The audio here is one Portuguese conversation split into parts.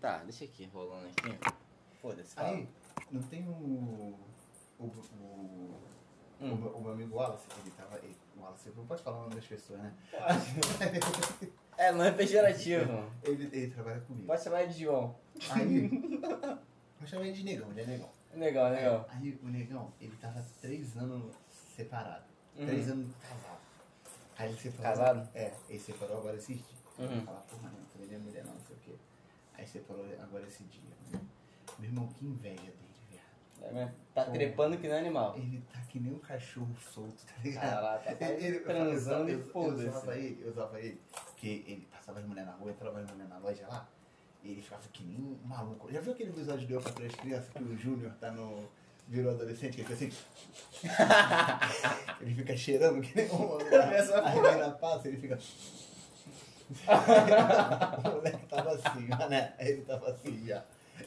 Tá, deixa aqui, rolando aqui. Foda-se. Aí, não tem o. O. O, Hum. o, meu- o meu amigo Wallace, ele tava. Ele, o Wallace, não pode falar o nome das pessoas, né? É, não é pejorativo. Ele, ele trabalha comigo. Pode chamar ele de João. Aí. Vou chamar ele de negão, ele é negão. Legal, legal. Aí o negão, ele tava três anos separado. Uhum. Três anos casado. Aí ele separou. Casado? É, ele separou agora esses dias. Uhum. Falar, porra, não, também não é mulher não, não sei o quê. Aí separou agora esse dia. Né? Meu irmão, que inveja dele, viado. É mesmo? Tá trepando que nem animal. Ele tá que nem um cachorro solto, tá ligado? Caraca, tá Ele, ele, eu, transando eu, e eu, eu foda-se. usava ele, eu usava ele, porque ele passava as mulheres na rua, entrava as mulheres na loja lá, e ele ficava que nem um maluco. Já viu aquele episódio de Eu para três crianças que o Júnior tá no. virou adolescente, que ele fica assim. ele fica cheirando que nem um. A menina passa, ele fica. o moleque tava assim, né? Ele tava assim já.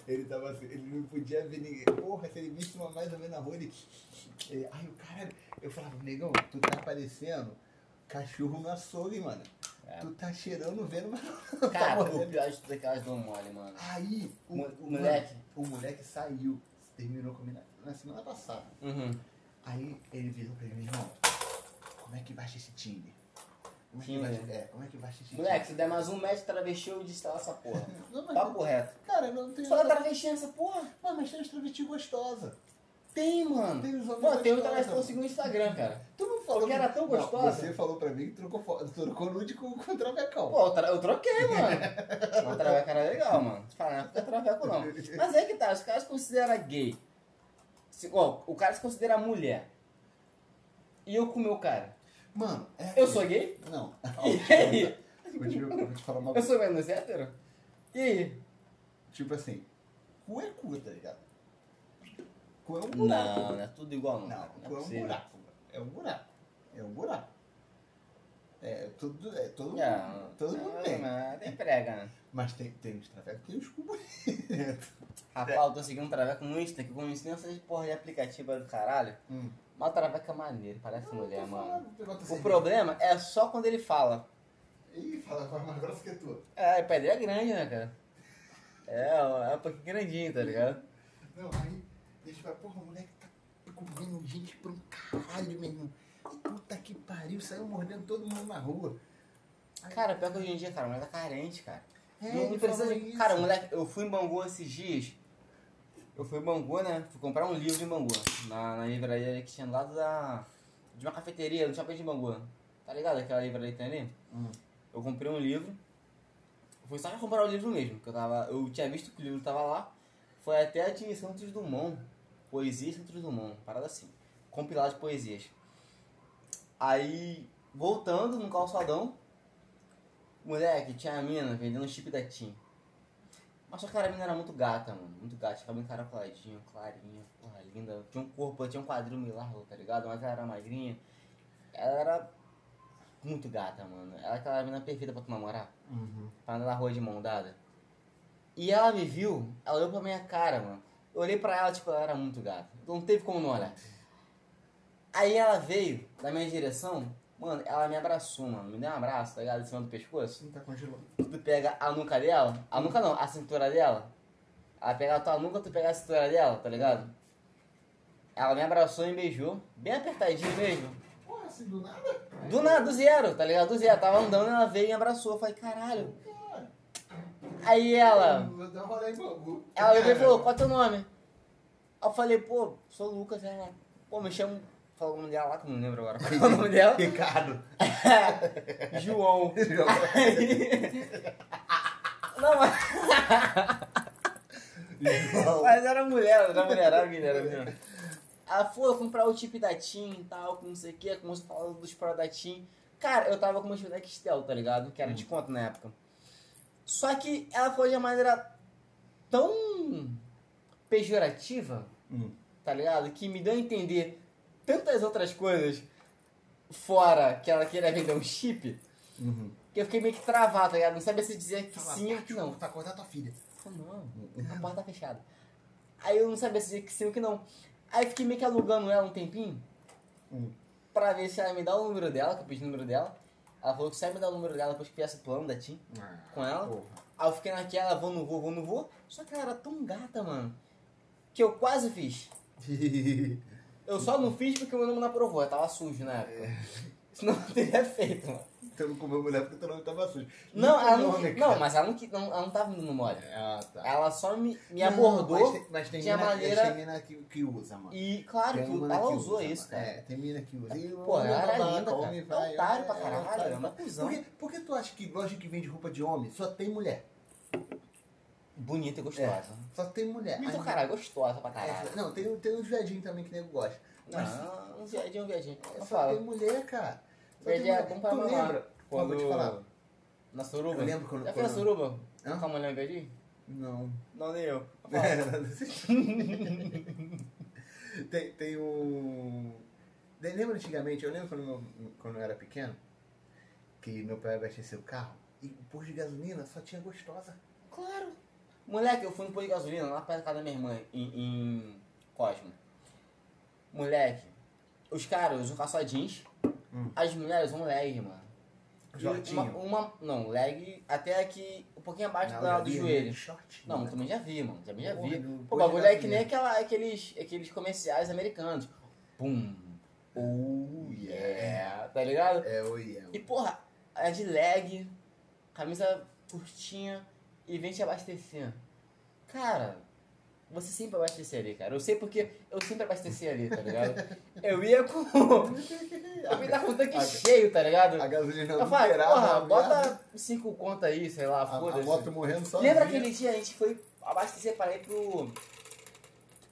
Ele tava assim, ele não podia ver ninguém. Porra, se ele visse uma mais ou menos na rua, ele. ele ai, o cara. Eu falava, negão, tu tá parecendo cachorro no açougue, mano. É. Tu tá cheirando, vendo, mas não tá Cara, maluco. eu viagem daquelas do mole, mano. Aí, o, Mo- o moleque. mano, o moleque saiu, terminou comigo na, na semana passada. Uhum. Aí ele virou pra mim, meu irmão, como é que baixa esse Tinder? Como é que Tinder. baixa, é, como é que baixa esse Moleque, se der mais um metro travesti, eu desinstalo essa porra. Não, mas, Papo reto. cara, não tem Fala nada. travesti nessa porra? Mano, mas tem uns travesti gostosa. Tem, mano. Tem os homens Mano, tem um travesti que eu sigo no Instagram, cara. Tu não falou Porque era tão Não, gostosa. você falou pra mim que trocou, trocou nude com, com o travecão. Pô, eu, tra- eu troquei, mano. Mas traveco era legal, mano. Fala, não é é traveco não. Mas é que tá, os caras se consideram gay. Se, ó, o cara se considera mulher. E eu com o meu cara. Mano, é. Eu sou gay? Não. E aí? Vou te, vou te falar uma Eu coisa. sou menos hétero? E aí? Tipo assim, cu é cu, tá ligado? Cu é um buraco. Não, não é tudo igual não. Não, cara. cu é Não é um possível. buraco. É um buraco. É um buraco. É tudo. É todo É, mundo. Todo mundo é, tem. mas tem prega, né? Mas tem, tem os travecos, tem os cu bonitos. Rapaz, eu tô seguindo um traveco no Insta, que eu conheci nessa porra de aplicativo do caralho. Hum. Traveco é maneiro, parece mulher, mano. O assim. problema é só quando ele fala. Ih, fala com a mais grossa que a tua. É, o pé dele é grande, né, cara? É, é um pouquinho grandinho, tá ligado? Não, aí, deixa eu falar, porra, o moleque tá comendo gente pra um caralho, meu irmão. Puta que pariu, saiu mordendo todo mundo na rua. Aí, Cara, pior que hoje em dia, cara, o moleque tá carente, cara. é, não, não precisa de. Cara, o moleque, eu fui em Bangu esses dias. Eu fui em Bangu, né? Fui comprar um livro em Bangu. Na, na livraria que tinha do lado da. De uma cafeteria, no shopping de Bangu. Tá ligado? Aquela livraria que tem ali? Hum. Eu comprei um livro. Fui só pra comprar o livro mesmo, que eu tava. Eu tinha visto que o livro tava lá. Foi até de Santos Dumont. Poesia Santos Dumont, parada assim. Compilado de poesias. Aí, voltando no calçadão, moleque, tinha a mina vendendo chip da TIM. Mas só que a mina era muito gata, mano. Muito gata, tinha cabelo encaracoladinho, clarinha, porra, linda. Tinha um corpo, tinha um quadril meio largo, tá ligado? Mas ela era magrinha. Ela era muito gata, mano. Ela é aquela mina perfeita pra tu namorar. Uhum. Pra andar na rua de mão dada. E ela me viu, ela olhou pra minha cara, mano. Eu olhei pra ela, tipo, ela era muito gata. Não teve como não olhar. Aí ela veio na minha direção, mano, ela me abraçou, mano. Me deu um abraço, tá ligado? Em cima do pescoço. Não tá congelando. Tu pega a nuca dela, a nuca não, a cintura dela. Ela pega a tua nuca, tu pega a cintura dela, tá ligado? Ela me abraçou e me beijou, bem apertadinho mesmo. Porra, assim do nada? Do nada, do zero, tá ligado? Do zero. Tava andando, ela veio e me abraçou. Eu falei, caralho. Cara, Aí ela. Ela veio e falou, qual é teu nome? Eu falei, pô, sou o Lucas, ela. Pô, me chamo. O nome dela lá, que não lembro agora. Qual é o nome dela? Ricardo. João. Não, mas. Mas era mulher, era mulher, era menina, era. Ela foi comprar o chip da TIM e tal, com não sei o que, começou a falar dos Pro da TIM. Cara, eu tava com uma chip da tá ligado? Que era desconto na época. Só que ela foi de uma maneira tão pejorativa, Hum. tá ligado? Que me deu a entender tantas outras coisas fora que ela queria vender um chip, Uhum. que eu fiquei meio que travado, tá ligado? Não sabia se dizer que Fala, sim ou "Pá, que não. Tá acordar tua filha. Não, a porta tá fechada. Aí eu não sabia se dizer que sim ou que não. Aí eu fiquei meio que alugando ela um tempinho, Hum. pra ver se ela me dá o número dela, que eu pedi o número dela. Ela falou que só ia me dar o número dela depois que viesse o plano da TIM Ah, com ela. Porra. Aí eu fiquei naquela, vou, não vou, vou, não vou. Só que ela era tão gata, mano, que eu quase fiz. Eu só não fiz porque o meu nome não aprovou, eu tava sujo na época. Senão eu teria feito, mano. Você não comeu mulher porque teu nome tava sujo. Não, ela não, nome, não, mas ela não, não, ela não tava me dando mole. Ah, tá. Ela só me, me Não, abordou Mas tem, mas tem mina, maneira- tem mina que, que usa, mano. e, claro, Tem que ela que usou usa, isso, cara. É, tem mina que usa. E Pô, ela era linda, cara. homem É vai, otário pra é, caralho, é uma cuzão. Por que tu acha que loja que vende roupa de homem só tem mulher? Bonita e gostosa. Só tem mulher. Bonita, Aí- caralho, gostosa pra É, caralho. não, tem, tem uns viadinhos também que nego gosta. Mas Não, um viadinho, um viadinho. é, só falo, tem mulher, cara. Só tem viadinho é bom pra Tu mamar. lembra? Quando... Vou te falar. Na suruba? Eu lembro quando- Já fez na suruba? Hã? Com a mulher no viadinho? Não. Não, nem eu. tem, tem um. Lembra antigamente, eu lembro quando, meu- quando eu era pequeno, que meu pai abasteceu o carro e o posto de gasolina só tinha gostosa. Claro. Moleque, eu fui no posto de gasolina lá perto da casa da minha irmã, em, em Cosmo. Moleque, os caras usam calça jeans, Hum. as mulheres usam leg, mano. Uma, uma- não, leg até aqui, um pouquinho abaixo Não, já do vi, joelho. Shortinho. Não, né? também já vi, mano. Também já Porra, vi. Pô, o bagulho é que nem aquela, aqueles, aqueles comerciais americanos. Pum. Oh, yeah. Tá ligado? É, oi, é. E, porra, é de leg, camisa curtinha e vem te abastecer. Cara, você sempre abastecer ali, cara. Eu sei porque eu sempre abasteci ali, tá ligado? Eu ia com. Eu ia dar com o tanque A- cheio, tá ligado? A gasolina Eu falei, porra, a bota cinco contas aí, sei lá, a, a foda-se. moto morrendo só. Lembra aquele dia a gente foi abastecer para ir pro.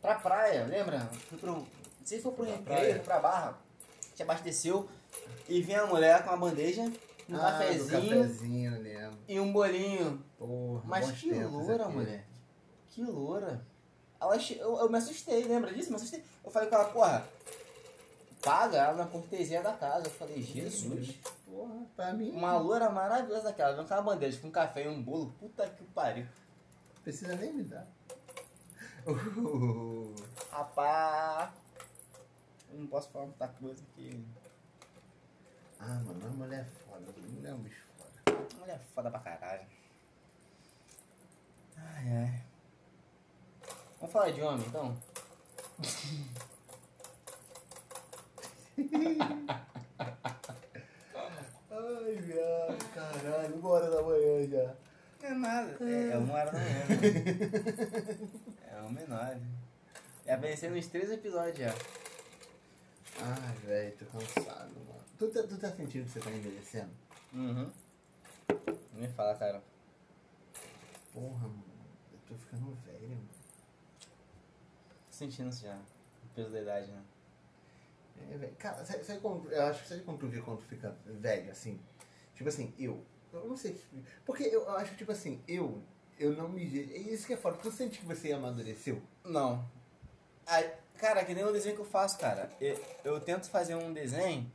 pra praia, lembra? Fui pro. Não sei se foi pro Pra recreio, pra barra. A gente abasteceu e vinha a mulher com uma bandeja, um ah, cafezinho cafezinho, e um bolinho. Porra, Mas que loura, aqui. mulher. Que loura. Ela, eu, eu me assustei, lembra disso? Me assustei. Eu falei com ela, porra, paga ela na cortesia da casa. Eu falei, Jesus. Porra, pra mim. Uma loura maravilhosa daquela, vem com uma bandeja, com um café e um bolo. Puta que pariu. Precisa nem me dar. Uh, Rapá. Eu não posso falar muita coisa aqui. Ah, mano, a mulher é foda. Mulher é um bicho foda. Mulher foda pra caralho. Ai, ai. Vamos falar de homem, então? Ai, viado, caralho, uma hora da manhã já. Não é nada. É, é uma hora da manhã. É um menor. Já pensei nos três episódios já. Ai, velho, tô cansado, mano. Tu, tá- tu tá sentindo que você tá envelhecendo? Uhum. Nem fala, cara. Porra, mano, eu tô ficando velho, mano. Tô sentindo isso já. O peso da idade, né? É, velho. Cara, sabe, sabe como, eu acho que sabe quando tu vê quando tu fica velho, assim? Tipo assim, eu. Eu não sei. Porque eu, eu acho, tipo assim, eu. Eu não me. É isso que é foda. Tu sente que você amadureceu? Não. Ai, cara, que nem o desenho que eu faço, cara. Eu, eu tento fazer um desenho,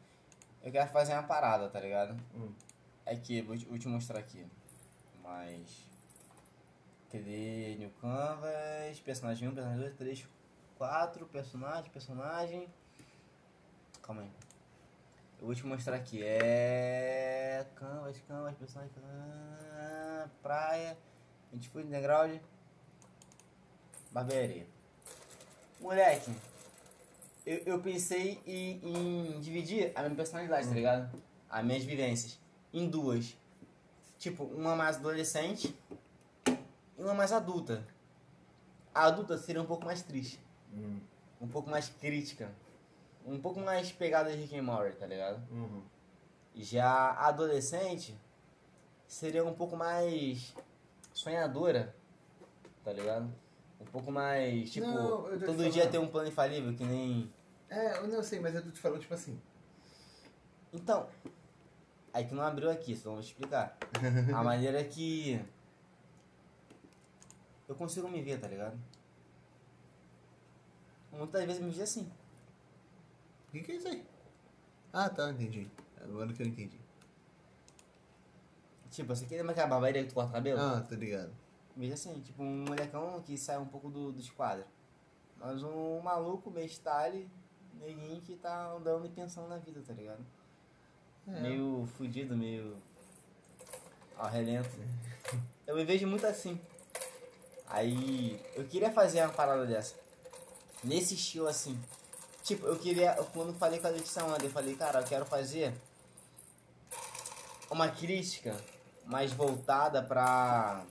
eu quero fazer uma parada, tá ligado? Hum. Aqui, vou te, vou te mostrar aqui. Mas. Cadê New Canvas? Personagem 1, personagem 2, 3, 4, personagem, personagem. Calma aí. Eu vou te mostrar aqui. É. Canvas, canvas, personagem. Praia. A gente foi underground. Barbearia. Moleque, eu, eu pensei em, em dividir a minha personalidade, tá ligado? As minhas vivências. Em duas. Tipo, uma mais adolescente e uma mais adulta. A adulta seria um pouco mais triste. Hum. Um pouco mais crítica. Um pouco mais pegada de Rick and Morty, tá ligado? Uhum. Já a adolescente seria um pouco mais sonhadora, tá ligado? Um pouco mais, tipo, Não, todo dia ter um plano infalível, que nem. É, eu não sei, mas eu tô te falando, tipo assim. Então, aí que não abriu aqui, só vou te explicar. A maneira que eu consigo me ver, tá ligado? Muitas vezes me vejo assim. O que, que é isso aí? Ah, tá, entendi. Agora que eu entendi. Tipo, você quer lembra aquela barbearia que tu corta o cabelo? Ah, tô ligado. Veja assim, tipo um molecão que sai um pouco do, dos quadros. Mas um maluco, meio style, neguinho que tá andando e pensando na vida, tá ligado? É. Meio fudido, meio ao relento. Eu me vejo muito assim. Aí, eu queria fazer uma parada dessa. Nesse estilo assim. Tipo, eu queria. Quando falei com a Letícia ontem, eu falei, cara, eu quero fazer uma crítica mais voltada pra.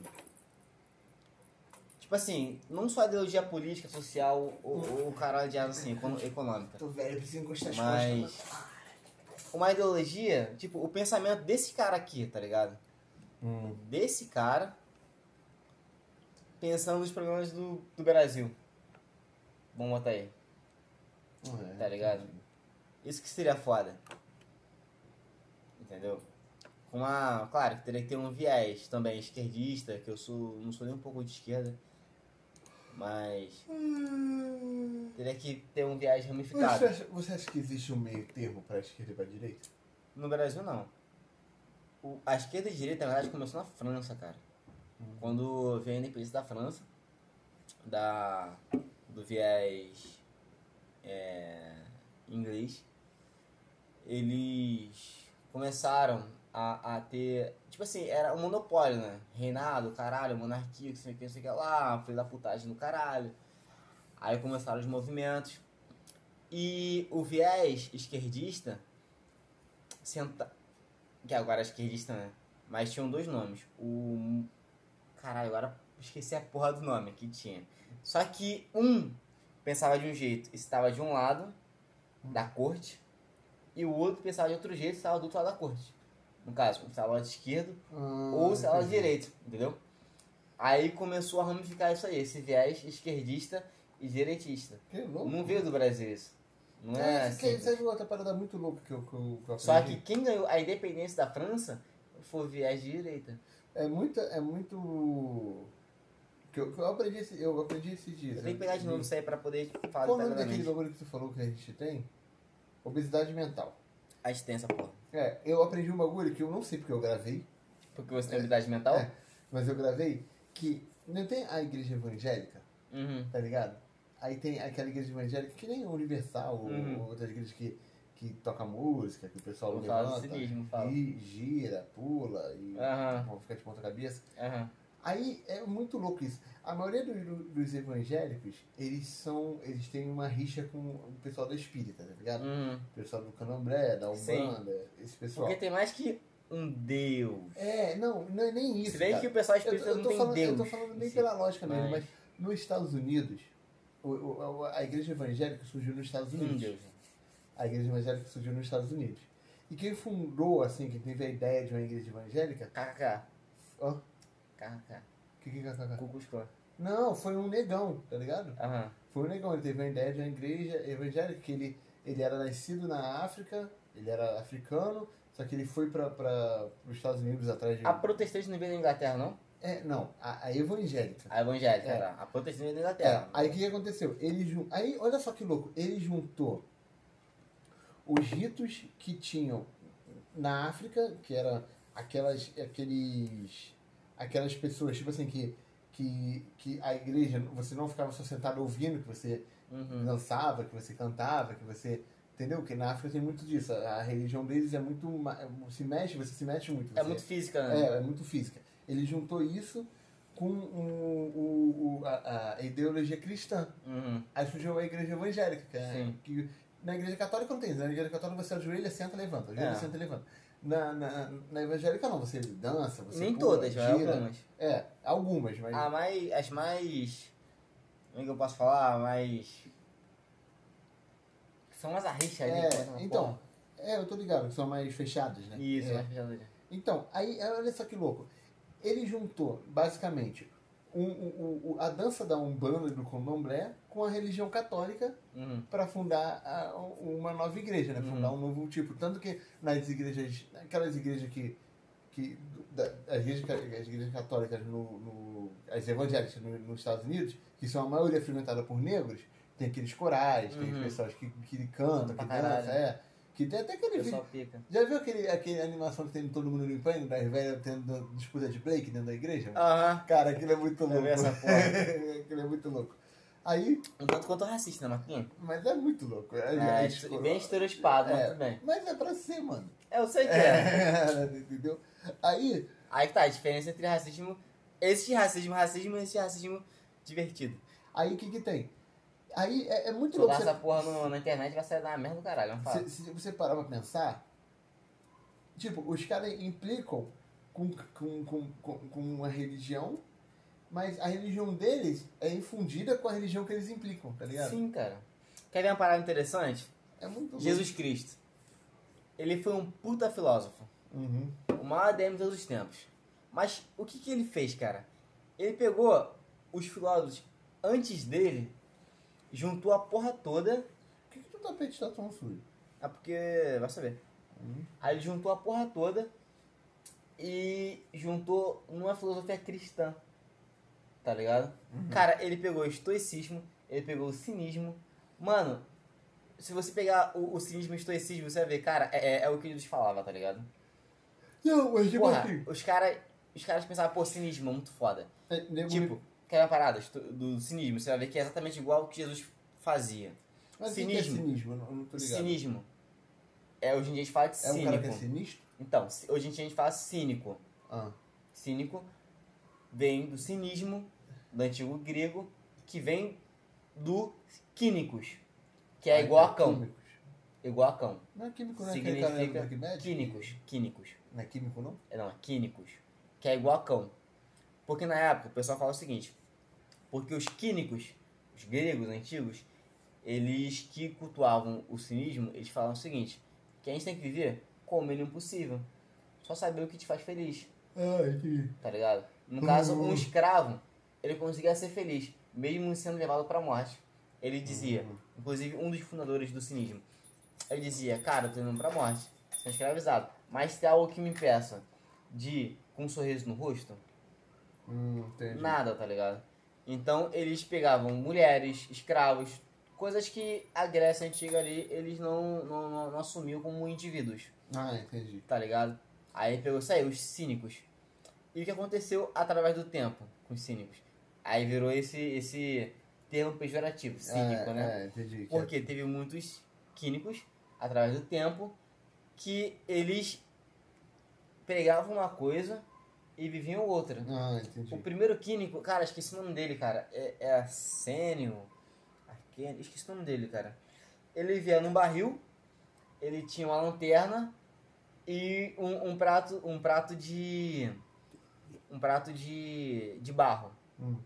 Tipo assim, não só ideologia política, social ou, ou caralho de assim, econômica. Tô velho, preciso encostar as Mas. costas. Uma ideologia, tipo, o pensamento desse cara aqui, tá ligado? Hum. Desse cara pensando nos problemas do, do Brasil. Vamos botar aí. mano. É, Tá ligado? Isso que seria foda. Entendeu? Com uma. Claro que teria que ter um viés também esquerdista, que eu sou. não sou nem um pouco de esquerda. Mas. Teria que ter um viés Você ramificado. acha, você acha que existe um meio termo pra esquerda e pra direita? No Brasil não. O- a esquerda e a direita, na verdade, começou na França, cara. Quando veio a independência da França, da, do viés é, inglês, eles começaram a, a ter. Tipo assim, era um monopólio, né? Reinado, caralho, monarquia, que sei que, sei que lá, filho da putagem do caralho. Aí começaram os movimentos. E o viés esquerdista senta... que agora é esquerdista, né? Mas tinham dois nomes. O. Caralho, agora esqueci a porra do nome que tinha. Só que um pensava de um jeito e estava de um lado da corte, e o outro pensava de outro jeito e estava do outro lado da corte. No caso, um estava do lado esquerdo ou se ela direito, entendeu? Aí começou a ramificar isso aí, esse viés esquerdista e direitista. Que louco. Não veio do Brasil isso. Não é, É, assim. que, sabe outra parada muito louca que eu, que eu, que eu Só que quem ganhou a independência da França foi o viés de direita. É muito. É muito. Que eu, que eu aprendi esse, eu aprendi esses dias. Eu tenho que pegar de novo isso aí pra poder falar Qual o nome daquele bagulho que tu falou que a gente tem? Obesidade mental. A extensa, porra. É, eu aprendi um bagulho que eu não sei porque eu gravei, Porque você tem habilidade mental? É. mas eu gravei que não tem a igreja evangélica, Uhum. tá ligado? Aí tem aquela igreja evangélica que nem Universal Uhum. ou outras igrejas que, que toca música, que o pessoal levanta cinismo, fala. e gira, pula e Aham. vão ficar de ponta cabeça. Aham. Aí é muito louco isso. A maioria do- do- dos evangélicos, eles são. Eles têm uma rixa com o pessoal da espírita, tá ligado? Uhum. O pessoal do candomblé, da Sim. Umbanda, esse pessoal. Porque tem mais que um Deus. É, não, não é nem isso. Se bem cara. que o pessoal eu, espírita eu não tô tem falando, Deus. eu tô falando bem em si. pela lógica mesmo, Mas- mas nos Estados Unidos, o- o- a igreja evangélica surgiu nos Estados Um Unidos. Deus. A igreja evangélica surgiu nos Estados Unidos. E quem fundou, assim, quem teve a ideia de uma igreja evangélica. KKK. Ó, KKK. que que é KKK? Klux Klan. Não, foi um negão, tá ligado? Aham. Foi um negão, ele teve uma ideia de uma igreja evangélica, que ele, ele era nascido na África, ele era africano, só que ele foi para os Estados Unidos atrás de. A protestante não veio da Inglaterra, não? É, não, a, a evangélica. A evangélica, É. A protestante veio da É, Inglaterra. aí o que, que aconteceu? Ele jun... Aí, olha só que louco, ele juntou os ritos que tinham na África, que eram aquelas, aqueles, aquelas pessoas, tipo assim, que, que, que a igreja, você não ficava só sentado ouvindo, que você Uhum. dançava, que você cantava, que você. Entendeu? Porque na África tem muito disso. A, a religião deles é muito. Se mexe, você se mexe muito. É você- muito física, né? é, é muito física. Ele juntou isso com o, o, a, a ideologia cristã. Uhum. Aí surgiu a igreja evangélica, que, é, Sim. que na igreja católica não tem isso. Na igreja católica você ajoelha, senta, levanta. Ajoelha, É. senta, levanta. Na, na, na evangélica não, você dança, você Nem pula, todas, mas algumas. É, algumas, mas... A mais, as mais. Como é que eu posso falar? Mais. São mais arriscadinhas. É, essa então, porra. é, eu tô ligado, que são mais fechadas, né? Isso, É. mais fechadas. Então, aí, olha só que louco. Ele juntou, basicamente, um, um, um, a dança da Umbanda e do Candomblé com a religião católica Uhum. para fundar a- uma nova igreja, né? Uhum. Fundar um novo tipo. Tanto que nas igrejas, aquelas igrejas que. que da, as, igrejas, as igrejas católicas, no, no- as evangélicas no- nos Estados Unidos, que são a maioria frequentada por negros, tem aqueles corais, tem Uhum. pessoas que, que cantam, que dançam, é. Que tem até aquele vídeo. pica. Já viu aquele, aquele animação que tem todo mundo limpando, das velhas tendo disputa de break dentro da igreja? Aham. Cara, aquilo é muito Eu louco. vi essa porra. aquilo é muito louco. Aí, Um tanto quanto racista, né, Marquinhos? mas é muito louco. É, É, é, estu- bem estereotipado, mas É. tudo bem. Mas é pra ser, mano. É, eu sei que é. entendeu? Aí, Aí que tá, a diferença entre racismo Existe racismo, racismo, existe racismo divertido. Aí o que que tem? Aí é, é muito Jogar louco. essa porra no- na internet vai sair da merda do caralho, não fala. Se, se você parar pra pensar, tipo, os caras implicam com, com, com, com, com uma religião, mas a religião deles é infundida com a religião que eles implicam, tá ligado? Sim, cara. Quer ver uma parada interessante? É muito. Jesus Cristo. Ele foi um puta filósofo. Uhum. O maior ADM de todos os tempos. Mas o que, que ele fez, cara? Ele pegou os filósofos antes dele, juntou a porra toda. Por que, que o tapete tá tão sujo? É porque. Vai saber. Uhum. Aí ele juntou a porra toda e juntou numa filosofia cristã. Tá ligado? Cara, ele pegou o estoicismo, ele pegou o cinismo. Mano, se você pegar o, o cinismo e o estoicismo, você vai ver, cara, é, é o que Jesus falava, tá ligado? Não, mas tipo Porra, assim. os caras os caras pensavam, pô, cinismo é muito foda. é, Tipo, quer uma parada do cinismo, você vai ver que é exatamente igual ao que Jesus fazia. mas o que que é cinismo. cinismo? Eu não, tô ligado. Cinismo. É, hoje em dia a gente fala de É um cínico. cara que é sinistro? Então, hoje em dia a gente fala cínico. Ah. Cínico vem do cinismo, do antigo grego, que vem do quínicos, que é Ah, igual a então, cão. Igual a cão. Não é químico, não é cara Significa quínicos, quínicos. Não é químico, não? É, Não, é quínicos, que é igual a cão. Porque na época o pessoal fala o seguinte, porque os quínicos, os gregos antigos, eles que cultuavam o cinismo, eles falavam o seguinte, que a gente tem que viver com o mínimo possível. Só saber o que te faz feliz. Ah, entendi. tá ligado? No caso, um escravo, ele conseguia ser feliz, mesmo sendo levado pra morte. Ele dizia, Uhum. inclusive um dos fundadores do cinismo, ele dizia, cara, eu tô indo pra morte, sou escravizado, mas tem algo que me impeça de com um sorriso no rosto? Hum. Nada, tá ligado? Então eles pegavam mulheres, escravos, coisas que a Grécia Antiga ali, eles não, não, não, não assumiam como indivíduos Ah, entendi. tá ligado? Aí pegou isso aí, os cínicos. E o que aconteceu através do tempo com os cínicos? Aí virou esse, esse termo pejorativo, cínico, é, né? É, entendi. Que Porque teve muitos químicos, através do tempo, que eles pregavam uma coisa e viviam outra. Ah, entendi. O primeiro químico, cara, esqueci o nome dele, cara. É, é Arsênio. Arquênio, esqueci o nome dele, cara. Ele vivia num barril, ele tinha uma lanterna e um, um prato, um prato de. Um prato de. de barro. Hum.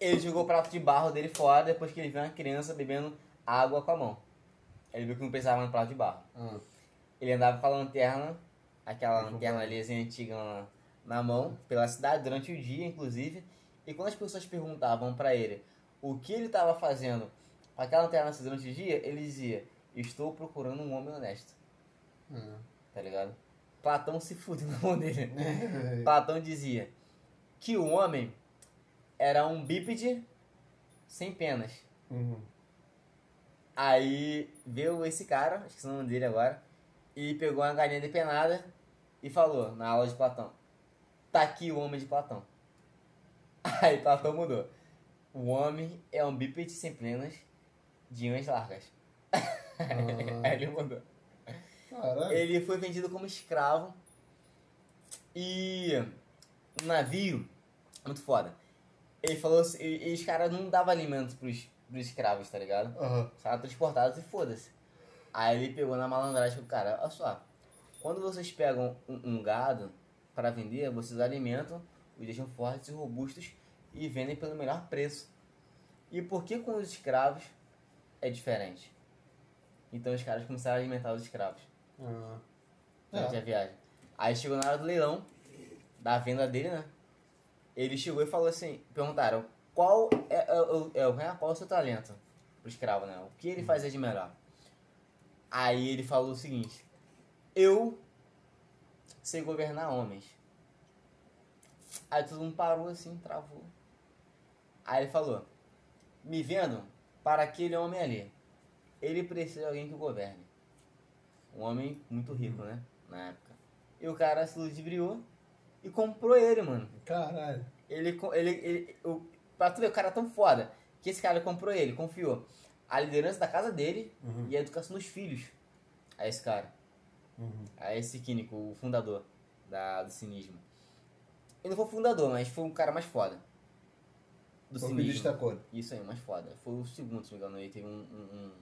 Ele jogou o prato de barro dele fora depois que ele viu uma criança bebendo água com a mão. Ele viu que não precisava no prato de barro. Ah, Ele andava com a lanterna, aquela lanterna ali assim, antiga na, na mão, pela cidade durante o dia, inclusive. E quando as pessoas perguntavam pra ele o que ele estava fazendo com aquela lanterna assim, durante o dia, ele dizia: Estou procurando um homem honesto. ah. Tá ligado? Platão se fudeu na mão dele. Platão dizia que o homem era um bípede sem penas. Uhum. Aí veio esse cara, esqueci o nome dele agora, e pegou uma galinha depenada e falou na aula de Platão: Tá aqui o homem de Platão. Aí Platão mudou. O homem é um bípede sem penas de unhas largas. Aí ele mudou. Caralho. Ele foi vendido como escravo e um navio, muito foda. Ele falou assim, e, e os caras não davam alimento pros, pros escravos, tá ligado? Os caras transportados e foda-se. Aí ele pegou na malandragem do cara, olha só, quando vocês pegam um, um gado para vender, vocês alimentam, os deixam fortes e robustos e vendem pelo melhor preço. E por que com os escravos é diferente? Então os caras começaram a alimentar os escravos Ah. durante É. a viagem. Aí chegou na hora do leilão, da venda dele, né? Ele chegou e falou assim, perguntaram, qual é, é, o- é, o- qual é o seu talento pro escravo, né? O que ele fazia de melhor? Aí ele falou o seguinte, eu sei governar homens. Aí todo mundo parou assim, travou. Aí ele falou, me vendo para aquele homem ali. Ele precisa de alguém que o governe. Um homem muito rico, né? Na época. E o cara se ludibriou e comprou ele, mano. Caralho. Ele, ele, ele o, pra tu ver, o cara é tão foda que esse cara comprou ele, confiou a liderança da casa dele Uhum. e a educação dos filhos a esse cara, Uhum. a esse químico, o fundador da, do cinismo. Ele não foi o fundador, mas foi um cara mais foda. Do Foi o que cinismo. destacou. Isso aí, mais foda. Foi o segundo, se não me engano. Ele teve um, um,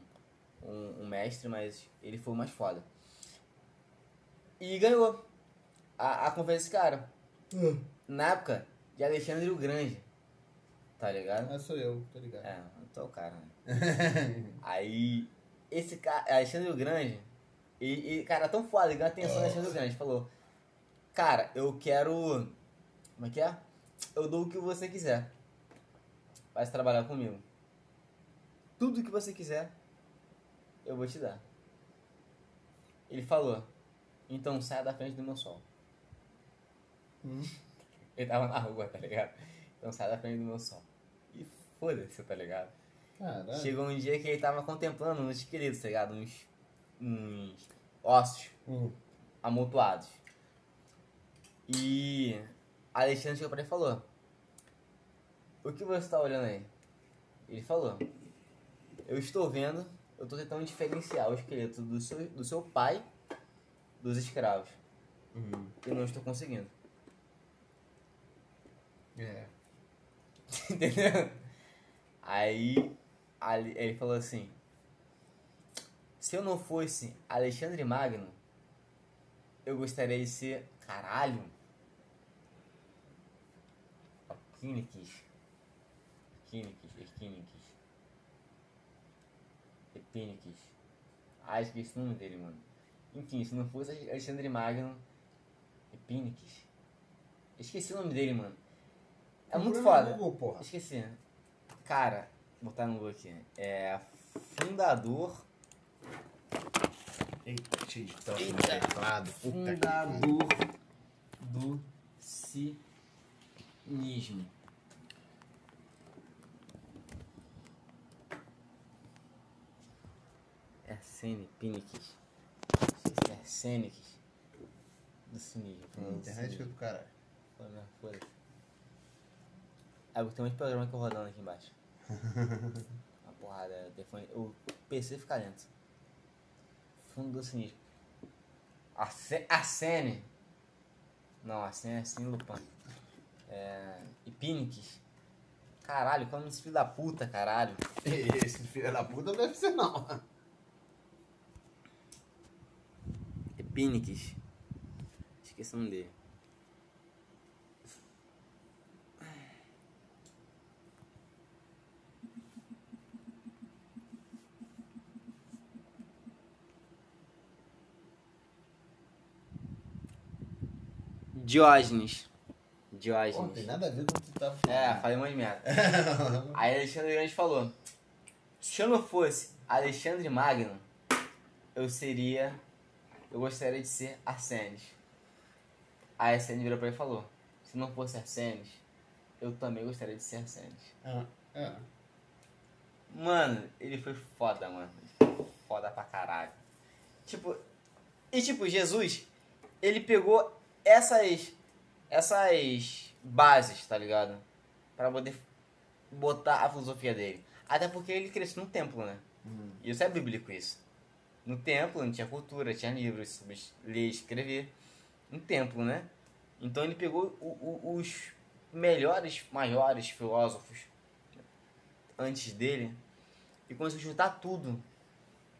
um- um mestre, mas ele foi o mais foda. E ganhou a, a desse cara. Na época de Alexandre o Grande. Tá ligado? Ah, sou eu, tô ligado. É, então é o cara, né? Aí, esse cara, Alexandre o Grande, e, e, cara, tão foda, ganhou atenção do Alexandre o Grande. Falou, cara, eu quero. Como é que é? Eu dou o que você quiser. Vai trabalhar comigo. Tudo que você quiser, eu vou te dar. Ele falou, então saia da frente do meu sol. Hum. Ele tava na rua, tá ligado? Então sai da frente do meu sol. E foda-se, tá ligado? Caralho. Chegou um dia que ele tava contemplando uns esqueletos, tá ligado? Uns, uns ossos Hum. amontoados. E Alexandre chegou pra ele e falou: O que você tá olhando aí? Ele falou: Eu estou vendo, eu tô tentando diferenciar o esqueleto do seu, do seu pai dos escravos. Hum. Eu não estou conseguindo. É. Entendeu? Aí ele falou assim: Se eu não fosse Alexandre Magno, eu gostaria de ser. Caralho! Quínicos. Quínicos, Equínicos. Epínicos. Ah, esqueci o nome dele, mano. Enfim, se não fosse Alexandre Magno. Epínicos. Esqueci o nome dele, mano. É muito foda. Google, porra. Esqueci. Cara, vou botar no Google aqui. É fundador. Eita, cheio de troço no teclado. Puta. Fundador do cinismo. É Arsene Piniques. É Arsêniques. Do cinismo. Internet foi cinismo. pro caralho. Foda, foda-se. Tem muito programa que eu rodando aqui embaixo. Uma porrada, o telefone. O PC fica lento. Fundo do cinismo. Arse- Arsene. Não, Arsene é Arsene Lupin. É. Caralho, qual é o nome desse filho da puta, caralho? Esse filho da puta não deve ser, não. Epiniques. Esqueci o nome dele. Diógenes. Pô, Diógenes. tem nada a ver com o que tu É, falando. falei uma merda. Aí Alexandre Grande falou: Se eu não fosse Alexandre Magno, eu seria. Eu gostaria de ser Arsenes. Aí Arsenes virou pra ele e falou: Se não fosse Arsenes, eu também gostaria de ser Arsenes. Ah, é. Mano, ele foi foda, mano. Foda pra caralho. Tipo, e tipo, Jesus, ele pegou essas essas bases, tá ligado? Pra poder botar a filosofia dele. Até porque ele cresceu num templo, né? Hum. E isso é bíblico isso. No templo não tinha cultura, tinha livros ler escrever. Um templo, né? Então ele pegou o- o- os melhores, maiores filósofos antes dele e conseguiu juntar tudo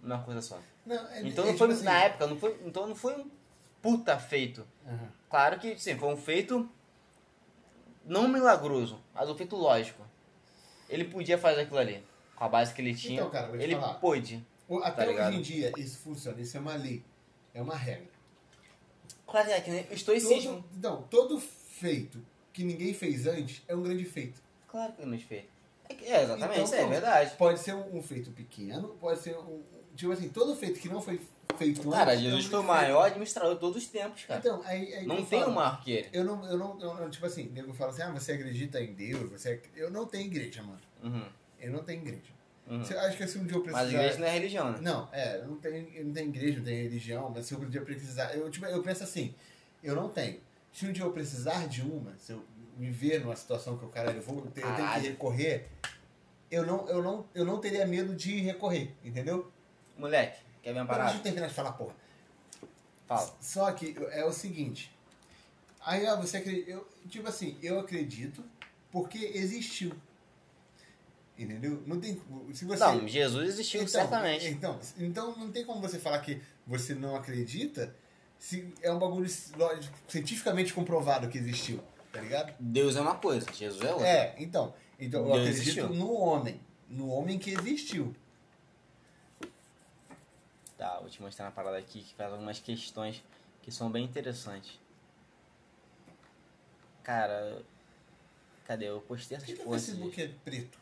numa coisa só. Não, é, Então é não foi tipo na assim- época, não foi, então não foi um puta feito. Aham. Claro que sim, foi um feito não milagroso, mas um feito lógico. Ele podia fazer aquilo ali com a base que ele tinha. Então, cara, ele falar. pôde. O- Até ligado? hoje em dia isso funciona, isso é uma lei, é uma regra. Claro que é que nem o estoicismo. Todo, então, todo feito que ninguém fez antes é um grande feito. Claro que não é feito. É, é, exatamente, Então, isso é pronto. verdade. Pode ser um, um feito pequeno, pode ser um. Tipo assim, todo feito que não foi feito Cara, antes. um Jesus foi o maior administrador de todos os tempos, cara. Então, aí, aí não tem falo. um maior que ele. Eu não, eu não, eu não- tipo assim, o nego fala assim, ah, você acredita em Deus, você ac- Eu não tenho igreja, mano. Uhum, Eu não tenho igreja. uhum. Se- acho que se um dia eu precisar. Mas a igreja não é religião, né? Não, é, eu não tenho, eu não tenho igreja, não tenho religião, mas se um dia eu precisar. Eu, tipo, eu penso assim, eu não tenho. Se um dia eu precisar de uma, se eu me ver numa situação que eu, caralho, eu, vou ter, eu tenho que recorrer, eu não, eu, não, eu não teria medo de recorrer, entendeu? Moleque, quer ver uma Então, deixa parada? eu terminar de falar, porra. Fala. Só que é o seguinte. Aí, ah, você acredita. Eu, tipo assim, eu acredito porque existiu. Entendeu? Não tem. Se você, Não, Jesus existiu então, certamente. Então, então não tem como você falar que você não acredita se é um bagulho cientificamente comprovado que existiu, tá ligado? Deus é uma coisa, Jesus é outra. É, então. Então eu Deus acredito existiu. no homem. No homem que existiu. Tá, vou te mostrar uma parada aqui que faz algumas questões que são bem interessantes. Cara, cadê? Eu postei essas Por que o. Facebook é preto?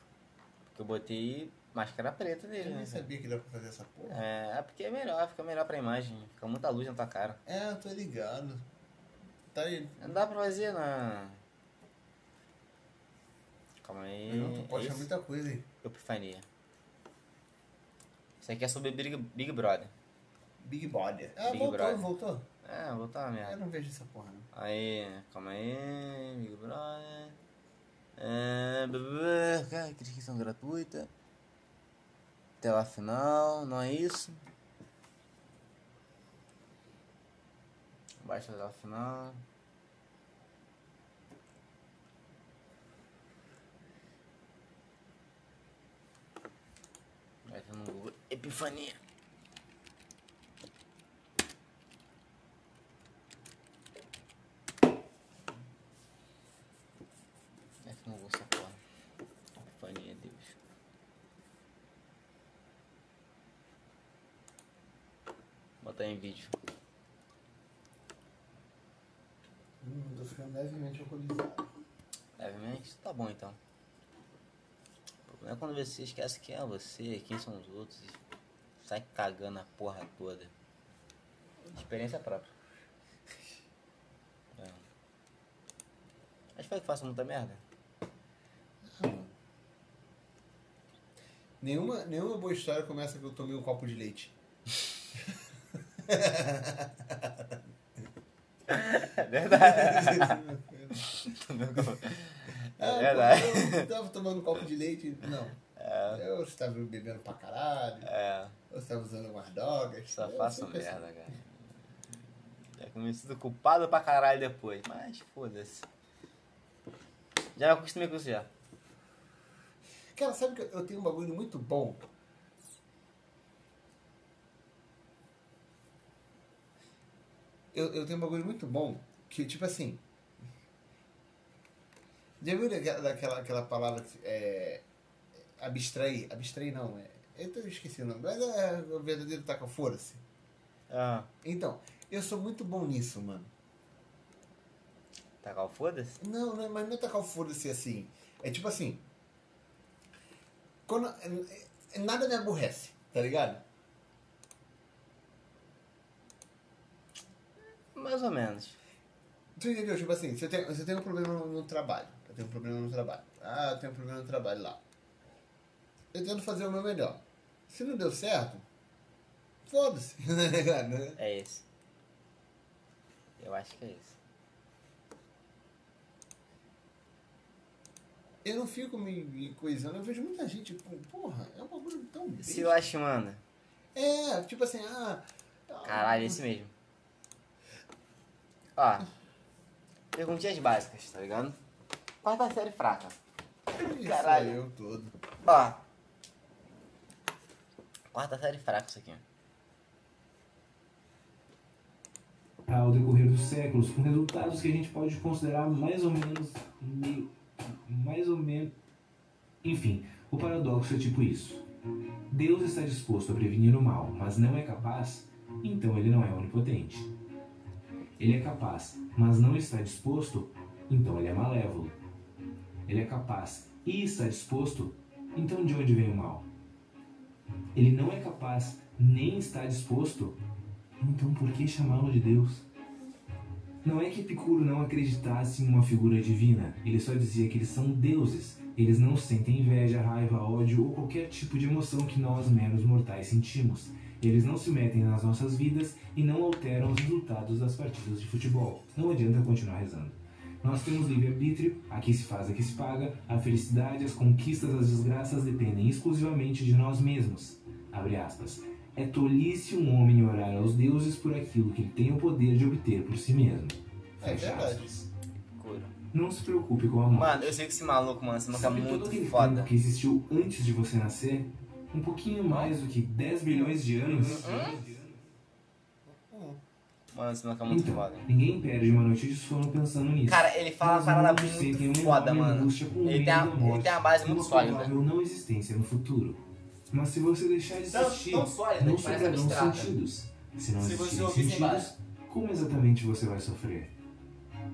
Porque eu botei máscara preta Eu nele, nem né? sabia que dava pra fazer essa porra. É, é porque é melhor, fica melhor pra imagem. Fica muita luz na tua cara. É, eu tô ligado. Tá aí. Não dá pra fazer na. Calma aí. Não, tu pode é achar muita coisa aí. Epifania. Isso aqui é sobre Big, Big Brother. Big Body. Ah, Big voltou, Brother. voltou. É, vou botar uma Eu merda. não vejo essa porra, não. Aí, calma aí, Big Brother. É, cara, inscrição gratuita. Tela final, não é isso? Baixa a tela final. Vai ter no Google Epifania. É que não vou porra. Epifania, Deus. Botar em vídeo. Hum, tô ficando levemente alcoolizado. Levemente? Tá bom então. O problema é quando você esquece quem é você, quem são os outros sai cagando a porra toda. Experiência própria. É. Acho que faço muita merda. Nenhuma, nenhuma boa história começa que eu tomei um copo de leite. É verdade. Ah, É verdade. pô, Eu tava tomando um copo de leite. Não. É. Eu estava bebendo pra caralho. É, Eu estava usando umas drogas. só faço sempre assim. merda, cara. Já me sinto culpado pra caralho depois, mas foda-se. Já me acostumei com isso já. Cara, sabe que eu tenho um bagulho muito bom? Eu, eu tenho um bagulho muito bom que, tipo assim. Já viu daquela, daquela aquela palavra que é. Abstrair? Abstrair não, é. Eu tô- esqueci o nome, mas é o verdadeiro taca foda-se. Ah, Então, eu sou muito bom nisso, mano. tacar o foda-se? Não, não, mas não é tacar o foda-se assim. É tipo assim. Quando, é- é- nada me aborrece, tá ligado? Mais ou menos. Tu entendeu? Tipo assim, você tem, você tem um problema no, no trabalho. Eu tenho um problema no trabalho. Ah, eu tenho um problema no trabalho lá. Eu tento fazer o meu melhor. Se não deu certo, foda-se, tá? É esse. Eu acho que é esse. Eu não fico me, me coisando. Eu vejo muita gente, pô, porra, é um bagulho tão Se besta. acho, mano. É, tipo assim, ah... Caralho, esse mesmo. Ó. Perguntinhas básicas, tá ligado? Quarta série fraca. Isso Caralho. eu todo. Ó. Quarta série fraca isso aqui. ao decorrer dos séculos, com resultados que a gente pode considerar mais ou menos mais ou menos, enfim, o paradoxo é tipo isso. Deus está disposto a prevenir o mal, mas não é capaz, então ele não é onipotente. Ele é capaz, mas não está disposto, então ele é malévolo. Ele é capaz e está disposto, então de onde vem o mal? Ele não é capaz nem está disposto, então por que chamá-lo de Deus? Não é que Epicuro não acreditasse em uma figura divina, ele só dizia que eles são deuses. Eles não sentem inveja, raiva, ódio ou qualquer tipo de emoção que nós, meros mortais, sentimos. Eles não se metem nas nossas vidas e não alteram os resultados das partidas de futebol. Não adianta continuar rezando. Nós temos livre-arbítrio, aqui se faz, aqui se paga, a felicidade, as conquistas, as desgraças dependem exclusivamente de nós mesmos. Abre aspas. É tolice um homem orar aos deuses por aquilo que ele tem o poder de obter por si mesmo. É Fecha verdade. aspas. Não se preocupe com a morte. Mano, eu sei que esse maluco, mano, esse maluco é muito foda. que existiu antes de você nascer? Um pouquinho mais do que 10 bilhões de anos? Mano, maluco é muito Então, foda. ninguém perde uma noite de sono pensando nisso. Cara, ele fala uma parada muito foda, mano. Ele tem, a, morte ele tem uma base muito sólida. não existência no futuro. Mas se você deixar de Tão- existir, tão sólida não sobrarão abstrata. sentidos. Se não Se você existirem sentidos, como exatamente você vai sofrer?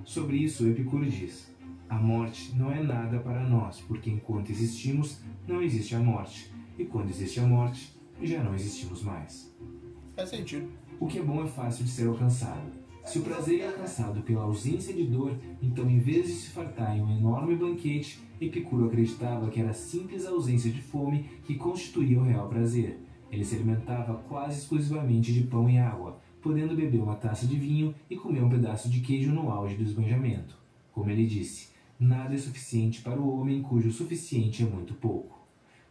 Sobre isso, Epicuro diz: A morte não é nada para nós, porque enquanto existimos, não existe a morte. E quando existe a morte, já não existimos mais. Faz sentido. O que é bom é fácil de ser alcançado. Se o prazer é alcançado pela ausência de dor, então em vez de se fartar em um enorme banquete, Epicuro acreditava que era a simples ausência de fome que constituía o real prazer. Ele se alimentava quase exclusivamente de pão e água, podendo beber uma taça de vinho e comer um pedaço de queijo no auge do esbanjamento. Como ele disse, nada é suficiente para o homem cujo suficiente é muito pouco.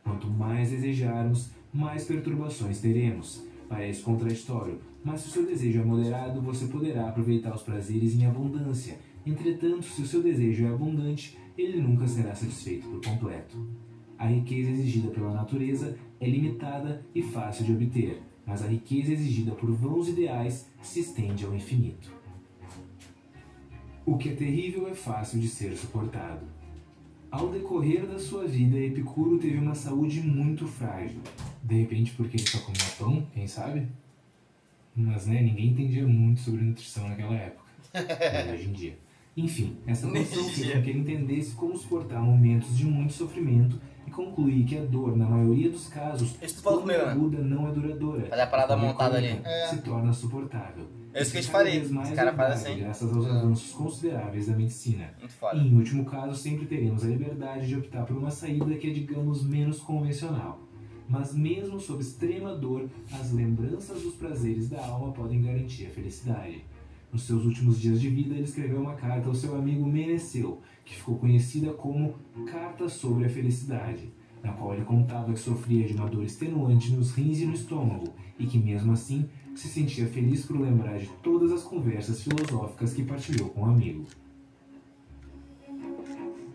Quanto mais desejarmos, mais perturbações teremos. Parece contraditório, mas se o seu desejo é moderado, você poderá aproveitar os prazeres em abundância. Entretanto, se o seu desejo é abundante, ele nunca será satisfeito por completo. A riqueza exigida pela natureza é limitada e fácil de obter, mas a riqueza exigida por vãos ideais se estende ao infinito. O que é terrível é fácil de ser suportado. Ao decorrer da sua vida, Epicuro teve uma saúde muito frágil. De repente, porque ele só comia pão, quem sabe? Mas, né, ninguém entendia muito sobre nutrição naquela época. Hoje em dia. Enfim, essa condição fez com que ele entendesse como suportar momentos de muito sofrimento e concluir que a dor, na maioria dos casos, quando né? aguda, não é duradoura. Fazer a parada montada ali. Se torna suportável. É isso que eu te falei. Esse cara faz verdade, assim. Graças aos avanços consideráveis da medicina. Muito E, foda. em último caso, sempre teremos a liberdade de optar por uma saída que é, digamos, menos convencional. Mas mesmo sob extrema dor, as lembranças dos prazeres da alma podem garantir a felicidade. Nos seus últimos dias de vida, ele escreveu uma carta ao seu amigo Meneceu, que ficou conhecida como Carta sobre a Felicidade, na qual ele contava que sofria de uma dor extenuante nos rins e no estômago, e que mesmo assim se sentia feliz por lembrar de todas as conversas filosóficas que partilhou com o amigo.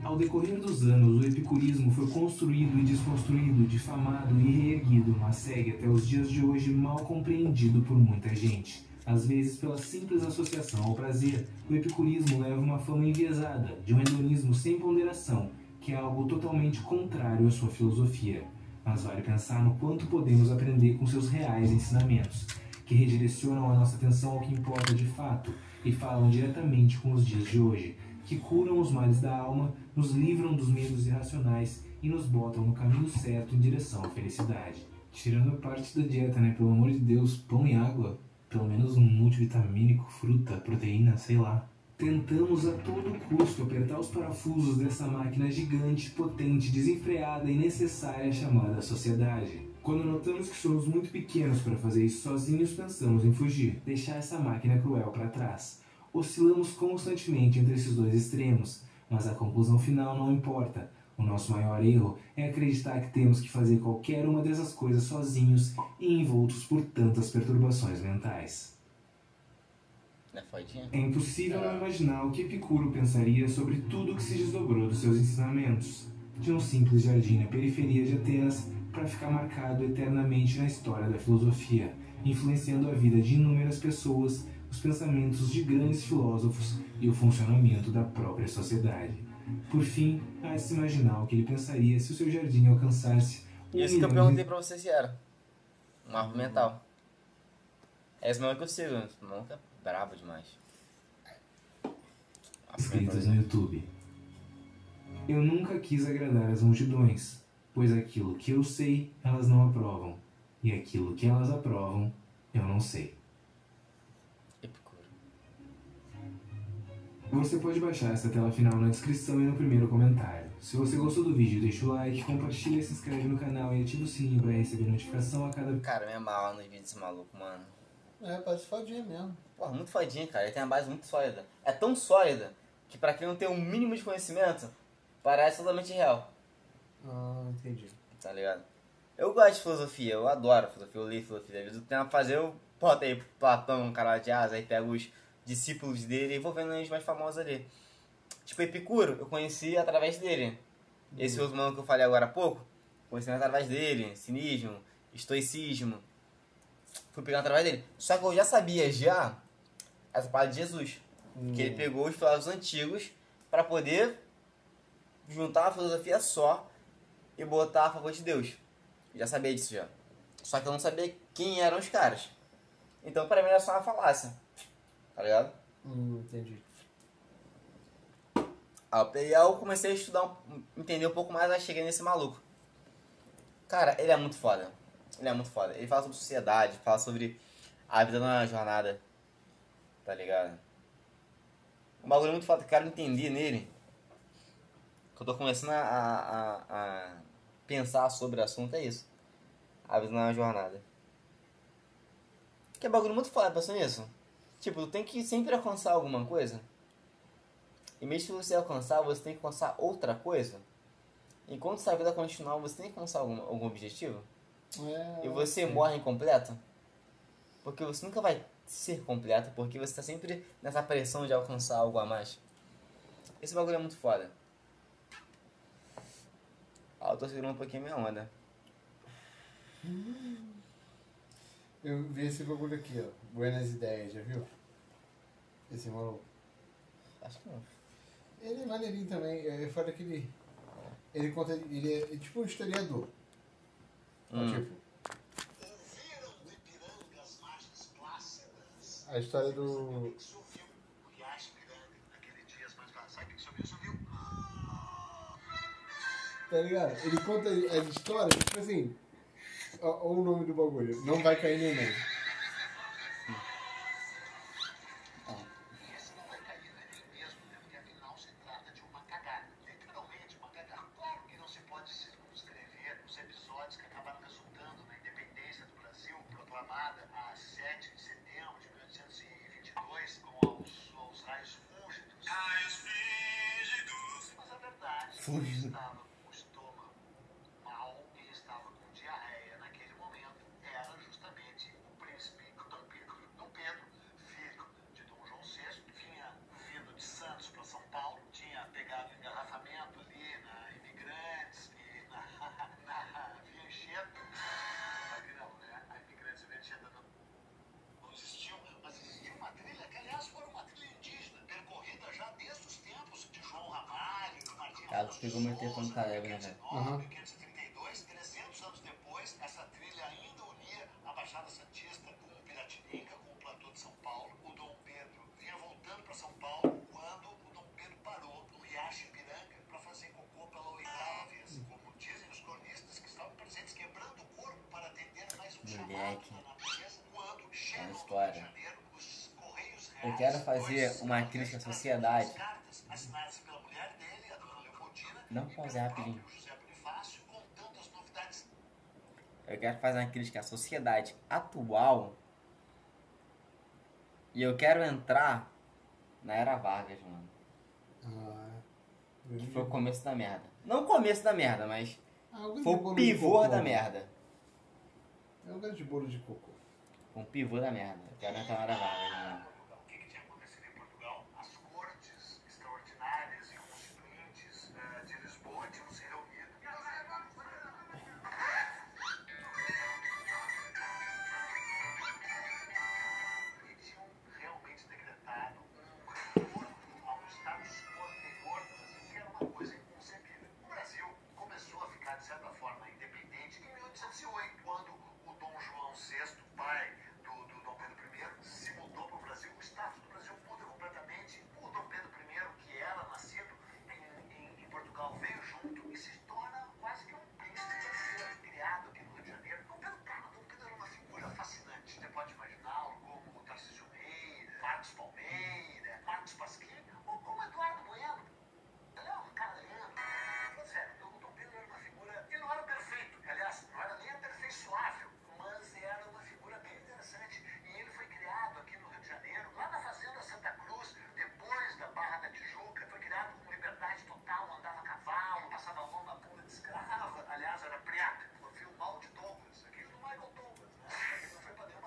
Ao decorrer dos anos, o epicurismo foi construído e desconstruído, difamado e reerguido, mas segue até os dias de hoje mal compreendido por muita gente. Às vezes, pela simples associação ao prazer, o epicurismo leva uma fama enviesada, de um hedonismo sem ponderação, que é algo totalmente contrário à sua filosofia. Mas vale pensar no quanto podemos aprender com seus reais ensinamentos, que redirecionam a nossa atenção ao que importa de fato e falam diretamente com os dias de hoje, que curam os males da alma, nos livram dos medos irracionais e nos botam no caminho certo em direção à felicidade. Tirando a parte da dieta, né? Pelo amor de Deus, pão e água, pelo menos um multivitamínico, fruta, proteína, sei lá. Tentamos a todo custo apertar os parafusos dessa máquina gigante, potente, desenfreada e necessária chamada sociedade. Quando notamos que somos muito pequenos para fazer isso sozinhos, pensamos em fugir, deixar essa máquina cruel para trás. Oscilamos constantemente entre esses dois extremos, mas a conclusão final não importa. O nosso maior erro é acreditar que temos que fazer qualquer uma dessas coisas sozinhos e envoltos por tantas perturbações mentais. É? É impossível não imaginar o que Epicuro pensaria sobre tudo o que se desdobrou dos seus ensinamentos. De um simples jardim na periferia de Atenas para ficar marcado eternamente na história da filosofia, influenciando a vida de inúmeras pessoas, os pensamentos de grandes filósofos e o funcionamento da própria sociedade. Por fim, há de se imaginar o que ele pensaria se o seu jardim alcançasse um Isso que eu milhão de perguntei pra você se era. Um arco mental. É esse mesmo que eu sigo. Esse maluco é brabo demais. Inscritos mental. no YouTube. Eu nunca quis agradar as multidões, pois aquilo que eu sei, elas não aprovam, e aquilo que elas aprovam, eu não sei. Você pode baixar essa tela final na descrição e no primeiro comentário. Se você gostou do vídeo, deixa o like, compartilha, se inscreve no canal e ativa o sininho para receber notificação a cada Cara, me amarra nos vídeos desse maluco, mano. É, parece fodinha mesmo. Porra, muito fodinho, cara. Ele tem uma base muito sólida. É tão sólida que pra quem não tem um mínimo de conhecimento, parece totalmente real. Ah, entendi. Tá ligado? Eu gosto de filosofia, eu adoro filosofia, eu leio filosofia. Às vezes eu tenho a fazer, eu boto aí Platão, cara de asa, aí pego os discípulos dele, e vou vendo os mais famosos ali. Tipo, Epicuro, eu conheci através dele. Esse outro mano que eu falei agora há pouco, conheci através dele. Cinismo, estoicismo. Fui pegando através dele. Só que eu já sabia já essa parte de Jesus. Que ele pegou os filósofos antigos para poder juntar uma filosofia só e botar a favor de Deus. Já sabia disso já. Só que eu não sabia quem eram os caras. Então pra mim era só uma falácia. Tá ligado? Hum, entendi. Aí eu comecei a estudar, entender um pouco mais, aí cheguei nesse maluco. Cara, ele é muito foda. Ele é muito foda. Ele fala sobre sociedade, fala sobre a vida na jornada. Tá ligado? Um bagulho muito foda que eu quero entender nele. Que eu tô começando a, a, a- pensar sobre o assunto é isso. A vida na jornada. Que é bagulho muito foda, pensou nisso? Tipo, tu tem que sempre alcançar alguma coisa. E mesmo que você alcançar, você tem que alcançar outra coisa. Enquanto sua vida continuar, você tem que alcançar algum, algum objetivo. É, E você sim. morre incompleto. Porque você nunca vai ser completo, porque você está sempre nessa pressão de alcançar algo a mais. Esse bagulho é muito foda. Ah, eu tô segurando um pouquinho minha onda. Eu vi esse bagulho aqui, ó. Buenas Ideias, já viu? Esse maluco. Acho que não. Ele é maneirinho também. É fora que ele. Conta. Ele é, é tipo um historiador. Hum. Tipo, a história do. Tá ligado? Ele conta as histórias, tipo assim. Ó o nome do bagulho. Não vai cair neném. 1532, 300 anos depois, essa trilha ainda unia a Baixada Santista com o Piratininga, com o platô de São Paulo. O Dom Pedro vinha voltando para São Paulo quando o Dom Pedro parou no Riacho Ipiranga para fazer cocô pela oitava vez. Como dizem os cronistas que estavam presentes, quebrando o corpo para atender mais um chamado Moleque. da natureza. Quando chegam no Rio de Janeiro, os Correios Eu Reais, quero fazer uma crítica à sociedade. as cartas assinadas pela mulher dele, a dona Leopoldina, Não e pause pelo rapidinho. próprio José Bonifácio, contando as novidades Eu quero fazer uma crítica à sociedade atual. E eu quero entrar na era Vargas, mano. Ah, Que foi o começo da merda. Não o começo da merda, mas Ah, foi o pivô da merda. É um grande bolo de cocô. Um pivô da merda. Eu quero entrar na era Vargas, mano.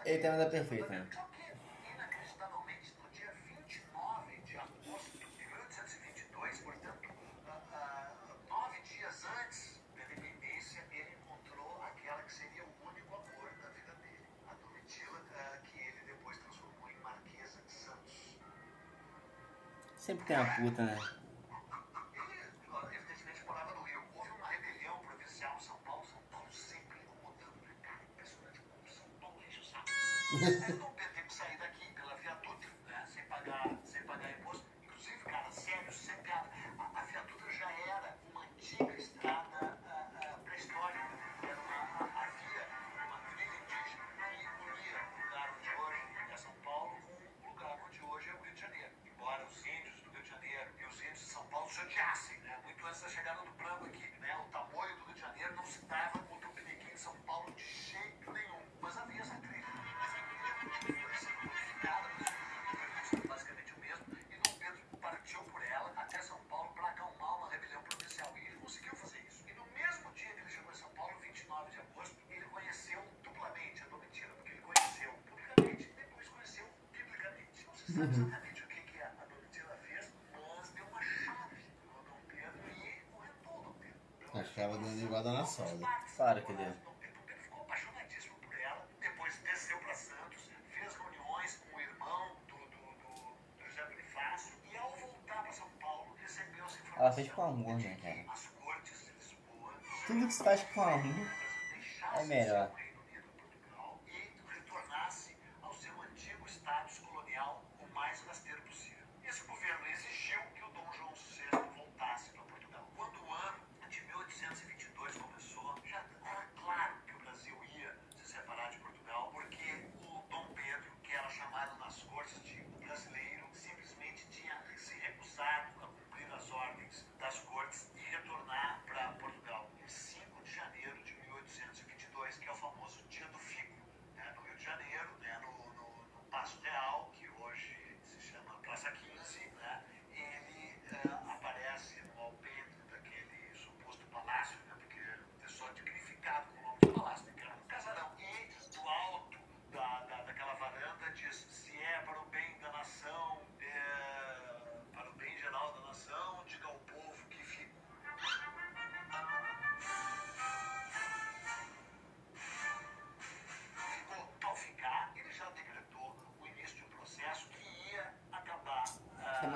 Ele tem nada perfeito, né? Inacreditavelmente, no dia 29 de agosto de 1822, portanto, ah, ah, nove dias antes da independência, ele encontrou aquela que seria o único amor da vida dele, a Domitila, ah, que ele depois transformou em Marquesa de Santos. Sempre tem uma puta, né? Sabe exatamente o que, que a a Domitila fez, mas deu uma chave Dom Pedro e corretou o Dom Pedro. A chave na solda. Claro que deu. Dom Pedro ficou apaixonadíssimo por ela, depois desceu para Santos, fez reuniões com o irmão do, do, do, do José Bonifácio e ao voltar para São Paulo recebeu essa informação. Ela fez com amor, né, cara? Tudo que se faz com amor é melhor.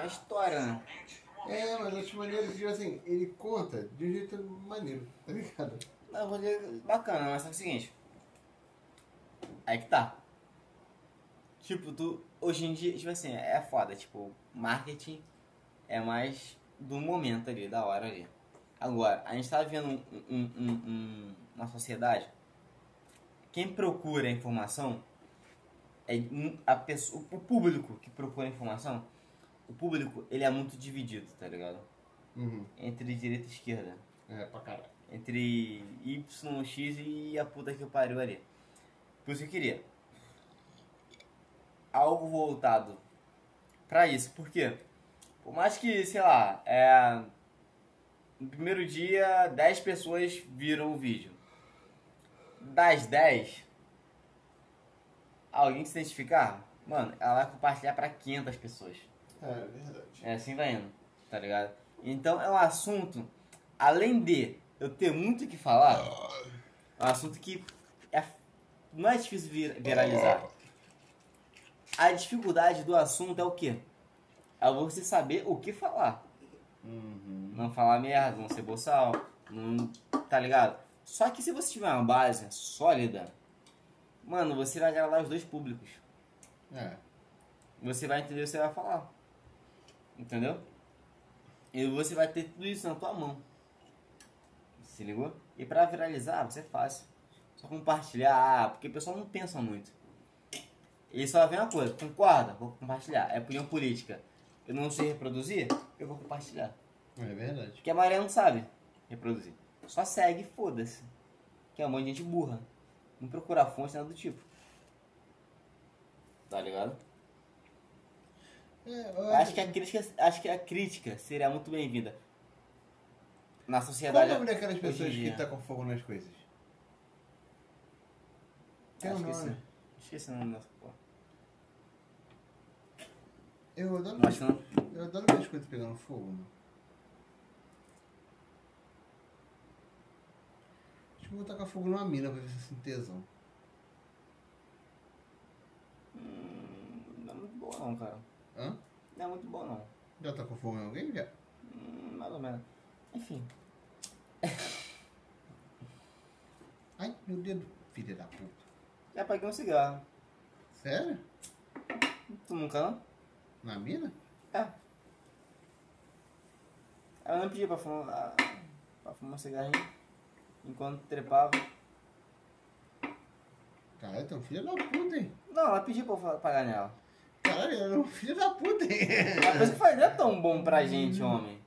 História, né? É, mas acho maneiro que, assim, ele conta de um jeito maneiro, tá ligado? Não, vou dizer, bacana, mas é o seguinte. Aí que tá. Tipo, tu. Hoje em dia, tipo assim, é foda. Tipo, marketing é mais do momento ali, da hora ali. Agora, a gente tá vivendo um, um- um- um- uma sociedade. Quem procura informação é a pessoa, o público que procura informação. O público, ele é muito dividido, tá ligado? Uhum. Entre direita e esquerda É, pra caralho. entre Y, X e a puta que pariu ali. Por isso que eu queria. Algo voltado pra isso. Por quê? Por mais que, sei lá, é... no primeiro dia 10 pessoas viram o vídeo. Das 10, alguém se identificar, mano, ela vai compartilhar pra 500 pessoas. É, é verdade. É assim vai indo, tá ligado? Então é um assunto, além de eu ter muito o que falar, é um assunto que é, não é difícil vir- viralizar. A dificuldade do assunto é o quê? É você saber o que falar. Não falar merda, não ser boçal, não, tá ligado? Só que se você tiver uma base sólida, mano, você vai agradar os dois públicos É. você vai entender o que você vai falar. Entendeu? E você vai ter tudo isso na tua mão. Se ligou? E pra viralizar, vai ser fácil. Só compartilhar, porque o pessoal não pensa muito. Ele só vê uma coisa, concorda? Vou compartilhar. É opinião política. Eu não sei reproduzir? Eu vou compartilhar. É verdade. Porque a maioria não sabe reproduzir. Só segue e foda-se. Que é um monte de gente burra. Não procura fonte, nada do tipo. Tá ligado? É, acho que a crítica, acho que a crítica seria muito bem-vinda na sociedade. Qual é o nome daquelas pessoas que tá com fogo nas coisas? Tem um Acho que nome. Esqueci o nome dessa porra. Eu adoro, que não. eu adoro ver as coisas pegando fogo, mano. Acho que eu vou tacar fogo numa mina pra ver se sinto tesão. Hum, Não é muito boa não, cara. Hã? Não é muito boa não. Já tá com fogo em alguém, já? Hum, mais ou menos. Enfim. Ai, meu dedo. Filha da puta. Já paguei um cigarro. Sério? Tu nunca não? Na mina? É. Ela não pedia pra fumar, pra fumar um cigarrinho. Enquanto trepava. Caralho, tem um filho da puta, hein? Não, ela pediu pra eu pagar nela. Caralho, um filho da puta? A coisa que faz não é tão bom pra gente, homem.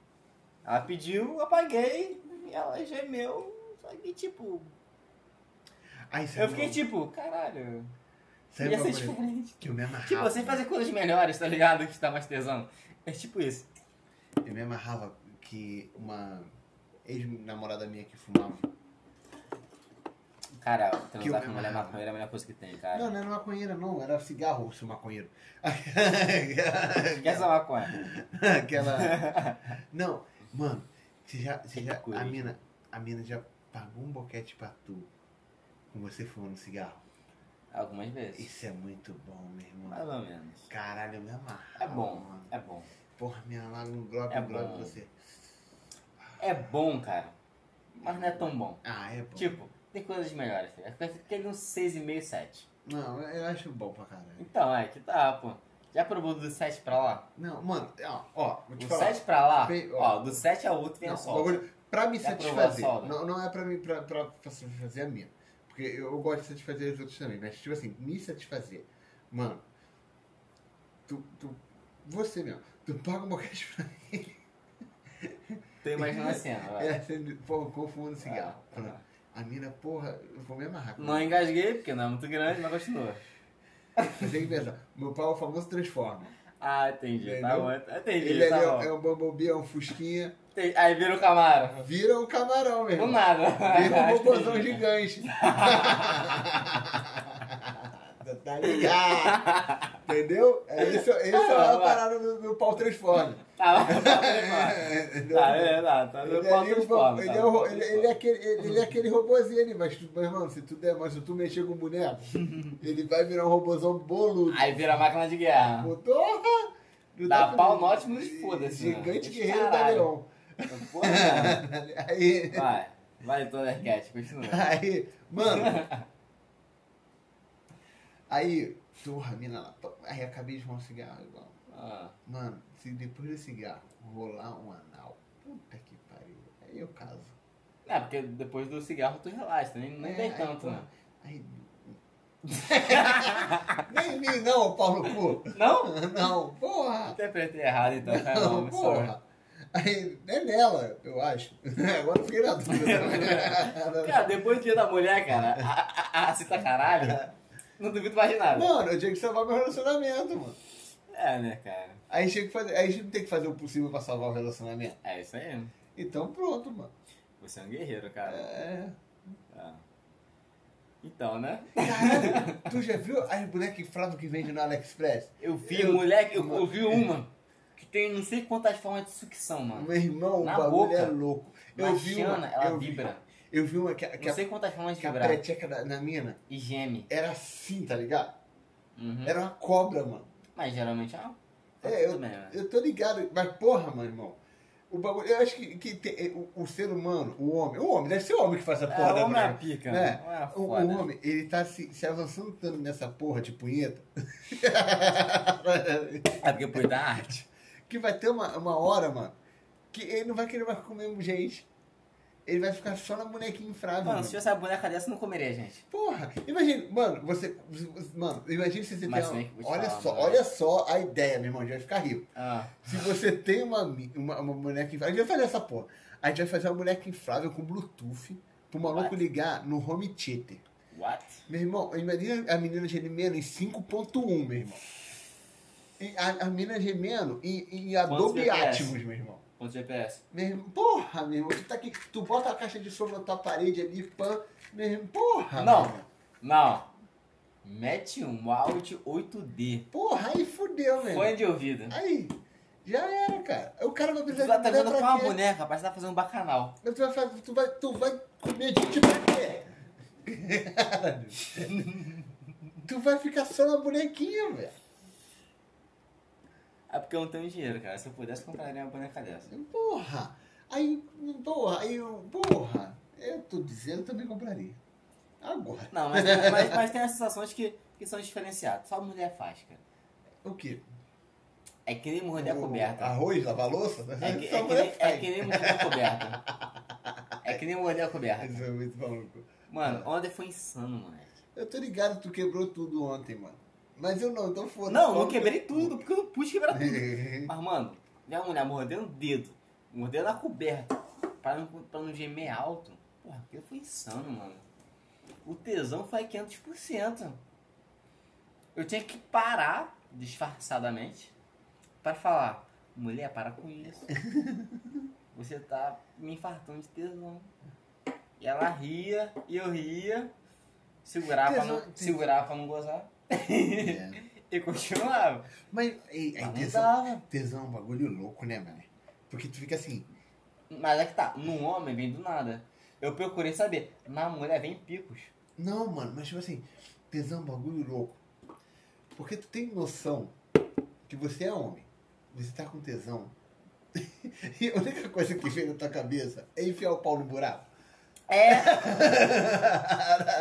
Ela pediu, eu paguei, e ela gemeu. Só que tipo. Ai, Eu fiquei tipo, caralho. Sabe Ia ser diferente. que eu me amarrava? Tipo, você fazer coisas melhores, tá ligado? Que tá mais tesão. É tipo isso. Eu me amarrava que uma ex-namorada minha que fumava. Cara, Que eu transar me com mulher amarrava. maconheira é a melhor coisa que tem, cara. Não, não era maconheira, não. Era cigarro, seu maconheiro. Quer essa maconha? Aquela. Não, mano, você já. Você já Coisa. a, mina, a mina já pagou um boquete pra tu com você fumando cigarro. Algumas vezes. Isso é muito bom, meu irmão. Mais ou menos. Caralho, eu me amarro. É bom, Mano. é bom. Porra, minha lá no globo, É globo você. É bom, cara. Mas não é tão bom. Ah, é bom. Tipo, tem coisas melhores. tá? Fica aquele uns 6,5, 7. Não, eu acho bom pra caralho. Então, é que tá, pô. Já provou do 7 pra lá? Não, mano, ó, ó vou te Do falar. 7 pra lá, Pe- ó. do 7 ao outro tem Não, a solda. bagulho- pra me Já satisfazer. Não, não é pra mim pra, pra, pra satisfazer a minha. Porque eu, gosto de satisfazer os outros também. Mas, tipo assim, me satisfazer. Mano, tu. tu você mesmo, tu paga um boquete pra mim. Tô imaginando a cena, vai. É, sendo, pô, com fumando cigarro. Ah, ah. A mina, porra, eu vou me amarrar. Não engasguei, porque não é muito grande, mas continua. Você tem que pensar. Meu pai é o famoso Transformer. Ah, entendi. Tá Entendeu? bom, entendi. Ele tá ali bom. é, é um Bumblebee, é um Fusquinha. Aí vira o Camaro. Vira um camarão, meu Do irmão. nada. Vira um robôzão gigante. tá ligado? Entendeu? É isso, isso é a parada do, do pau transforme. Tá, tá, tá, tá, é, tá, tá. Ele, Ele, é o- ele, é ele- ele é aquele, ele, ele é aquele robôzinho ali, mas, tu, meu irmão, se tu, der, mas se tu mexer com o boneco, ele vai virar um robôzão boludo. Aí vira a máquina de guerra. Não Dá tá pau feliz. no Optimus e foda-se, né? Gigante Esse guerreiro da. Porra, mano. Aí, Vai. Vai, Thundercat, continua. aí, mano. Aí, porra, mina lá. Aí acabei de fumar um cigarro igual. Ah, Mano, se depois do cigarro rolar um anal, puta que pariu. Aí eu caso. É, porque depois do cigarro tu relaxa, nem, nem É, aí, tanto, pô, né? Aí. Nem mim não, Paulo Cu. Não? Não, porra. Interpretei errado então, mal, Não, me sorry. porra. Aí, é nela, eu acho. Agora eu fiquei na dúvida. Cara, depois do dia da mulher, cara, a, a, a cita caralho, não duvido mais nada. Mano, eu tinha que salvar meu relacionamento, mano. É, né, cara? Aí a gente, tinha que fazer, a gente não tem que fazer o possível pra salvar o relacionamento. É isso aí. Então pronto, mano. Você é um guerreiro, cara. É. É. Então, né? Caralho, tu já viu as bonecas infláveis que vende no AliExpress? Eu vi, Eu- moleque, eu, eu vi uma que tem não sei quantas formas de sucção, mano. Meu irmão, Na o bagulho boca. é louco. Eu vi uma, ela eu vi, vibra. Eu vi uma que, que, Não a, sei quantas formas de a vibrar. da, na mina E geme. era assim, tá ligado? Uhum. Era uma cobra, mano. Mas geralmente é uma... É, eu, bem, né? eu tô ligado, mas porra, meu irmão. O bagulho, eu acho que, que tem- o, o ser humano, o homem, o homem, deve ser o homem que faz essa porra É, da homem é a pica, né? né? Homem é O, o foda. homem, ele tá se, se avançando tanto nessa porra de punheta É porque por da arte. que vai ter uma, uma hora, mano, que ele não vai querer mais comer gente. Ele vai ficar só na bonequinha infrável. Mano, mano. se tivesse uma boneca dessa, não comeria, gente. Porra, imagina, mano, você. Mano, imagina se você Mas tem. Uma, olha falar, só, mano. olha só a ideia, meu irmão, a gente vai ficar rico. Ah, Se você tem uma, uma, uma boneca inflável. A gente vai fazer essa porra. A gente vai fazer uma boneca inflável com Bluetooth pro maluco What? ligar no home theater. what? Meu irmão, imagina a menina gemendo em 5.1, meu irmão. E a, a menina gemendo em, em Adobe? Atmos, meu irmão. Ponto GPS. Meu irmão. Porra, meu irmão, tu tá aqui, tu bota a caixa de som na tua parede ali, pã. Meu irmão, porra. Não. meu. Não. Mete um áudio 8D. Porra, aí fudeu, irmão. Fone de ouvido. Aí, já era, cara. O cara vai Tu precisar tá de mulher vendo com uma boneca, rapaz, tá fazendo um bacanal. Tu vai, tu, vai, tu vai comer gente pra quê? Caralho. tu vai ficar só na bonequinha, velho. É porque eu não tenho dinheiro, cara. Se eu pudesse, compraria uma boneca dessa. Porra! Aí, porra, aí, eu- porra, eu tô dizendo, eu também compraria. Agora. Não, mas, mas, mas tem as sensações que, que são diferenciadas. Só mulher faz, cara. O quê? É que nem morder a coberta. Arroz, lavar louça? É que, Só é, que nem, é que nem morder a coberta. É que nem morder a coberta. Isso é muito maluco. Mano, ontem foi insano, moleque. Eu tô ligado, tu quebrou tudo ontem, mano. Mas eu não, então foda-se. Não, não Fala- quebrei tudo, porque eu não pude quebrar tudo. Mas, mano, minha mulher mordendo o dedo, mordendo a coberta, pra não, pra não gemer alto. Porra, aquilo foi insano, mano. O tesão foi 500%. Eu tinha que parar, disfarçadamente, pra falar: mulher, para com isso. Você tá me infartando de tesão. E ela ria, e eu ria, segurava, pra, não, Tesão- segurava pra não gozar, É. e continuava. Mas, Mas aí, não tesão, dava. tesão é um bagulho louco, né, mano? Porque tu fica assim, Mas é que tá, no homem vem do nada. Eu procurei saber, na mulher vem picos. não, mano, mas tipo assim, tesão é um bagulho louco. Porque tu tem noção que você é homem, você tá com tesão, e a única coisa que vem na tua cabeça é enfiar o pau no buraco. É!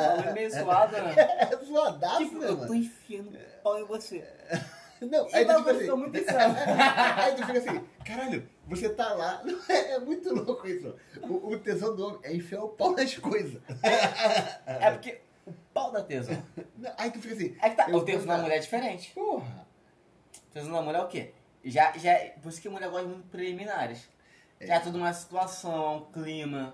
Bagulho meio suado, né? É zoadaço, Tipo, né, eu tô enfiando pau em você. Não, aí tu fica assim, muito insano. aí tu fica assim, caralho, você tá lá, Não, é, é muito louco isso. O, o tesão do homem é enfiar o pau nas coisas. É porque o pau da tesão. Não, Aí tu fica assim, É que tá, o tesão da mulher é diferente. porra. O tesão da mulher é o quê? Já, já, é- por isso que a mulher gosta muito preliminares. Já é tudo uma situação, é um clima,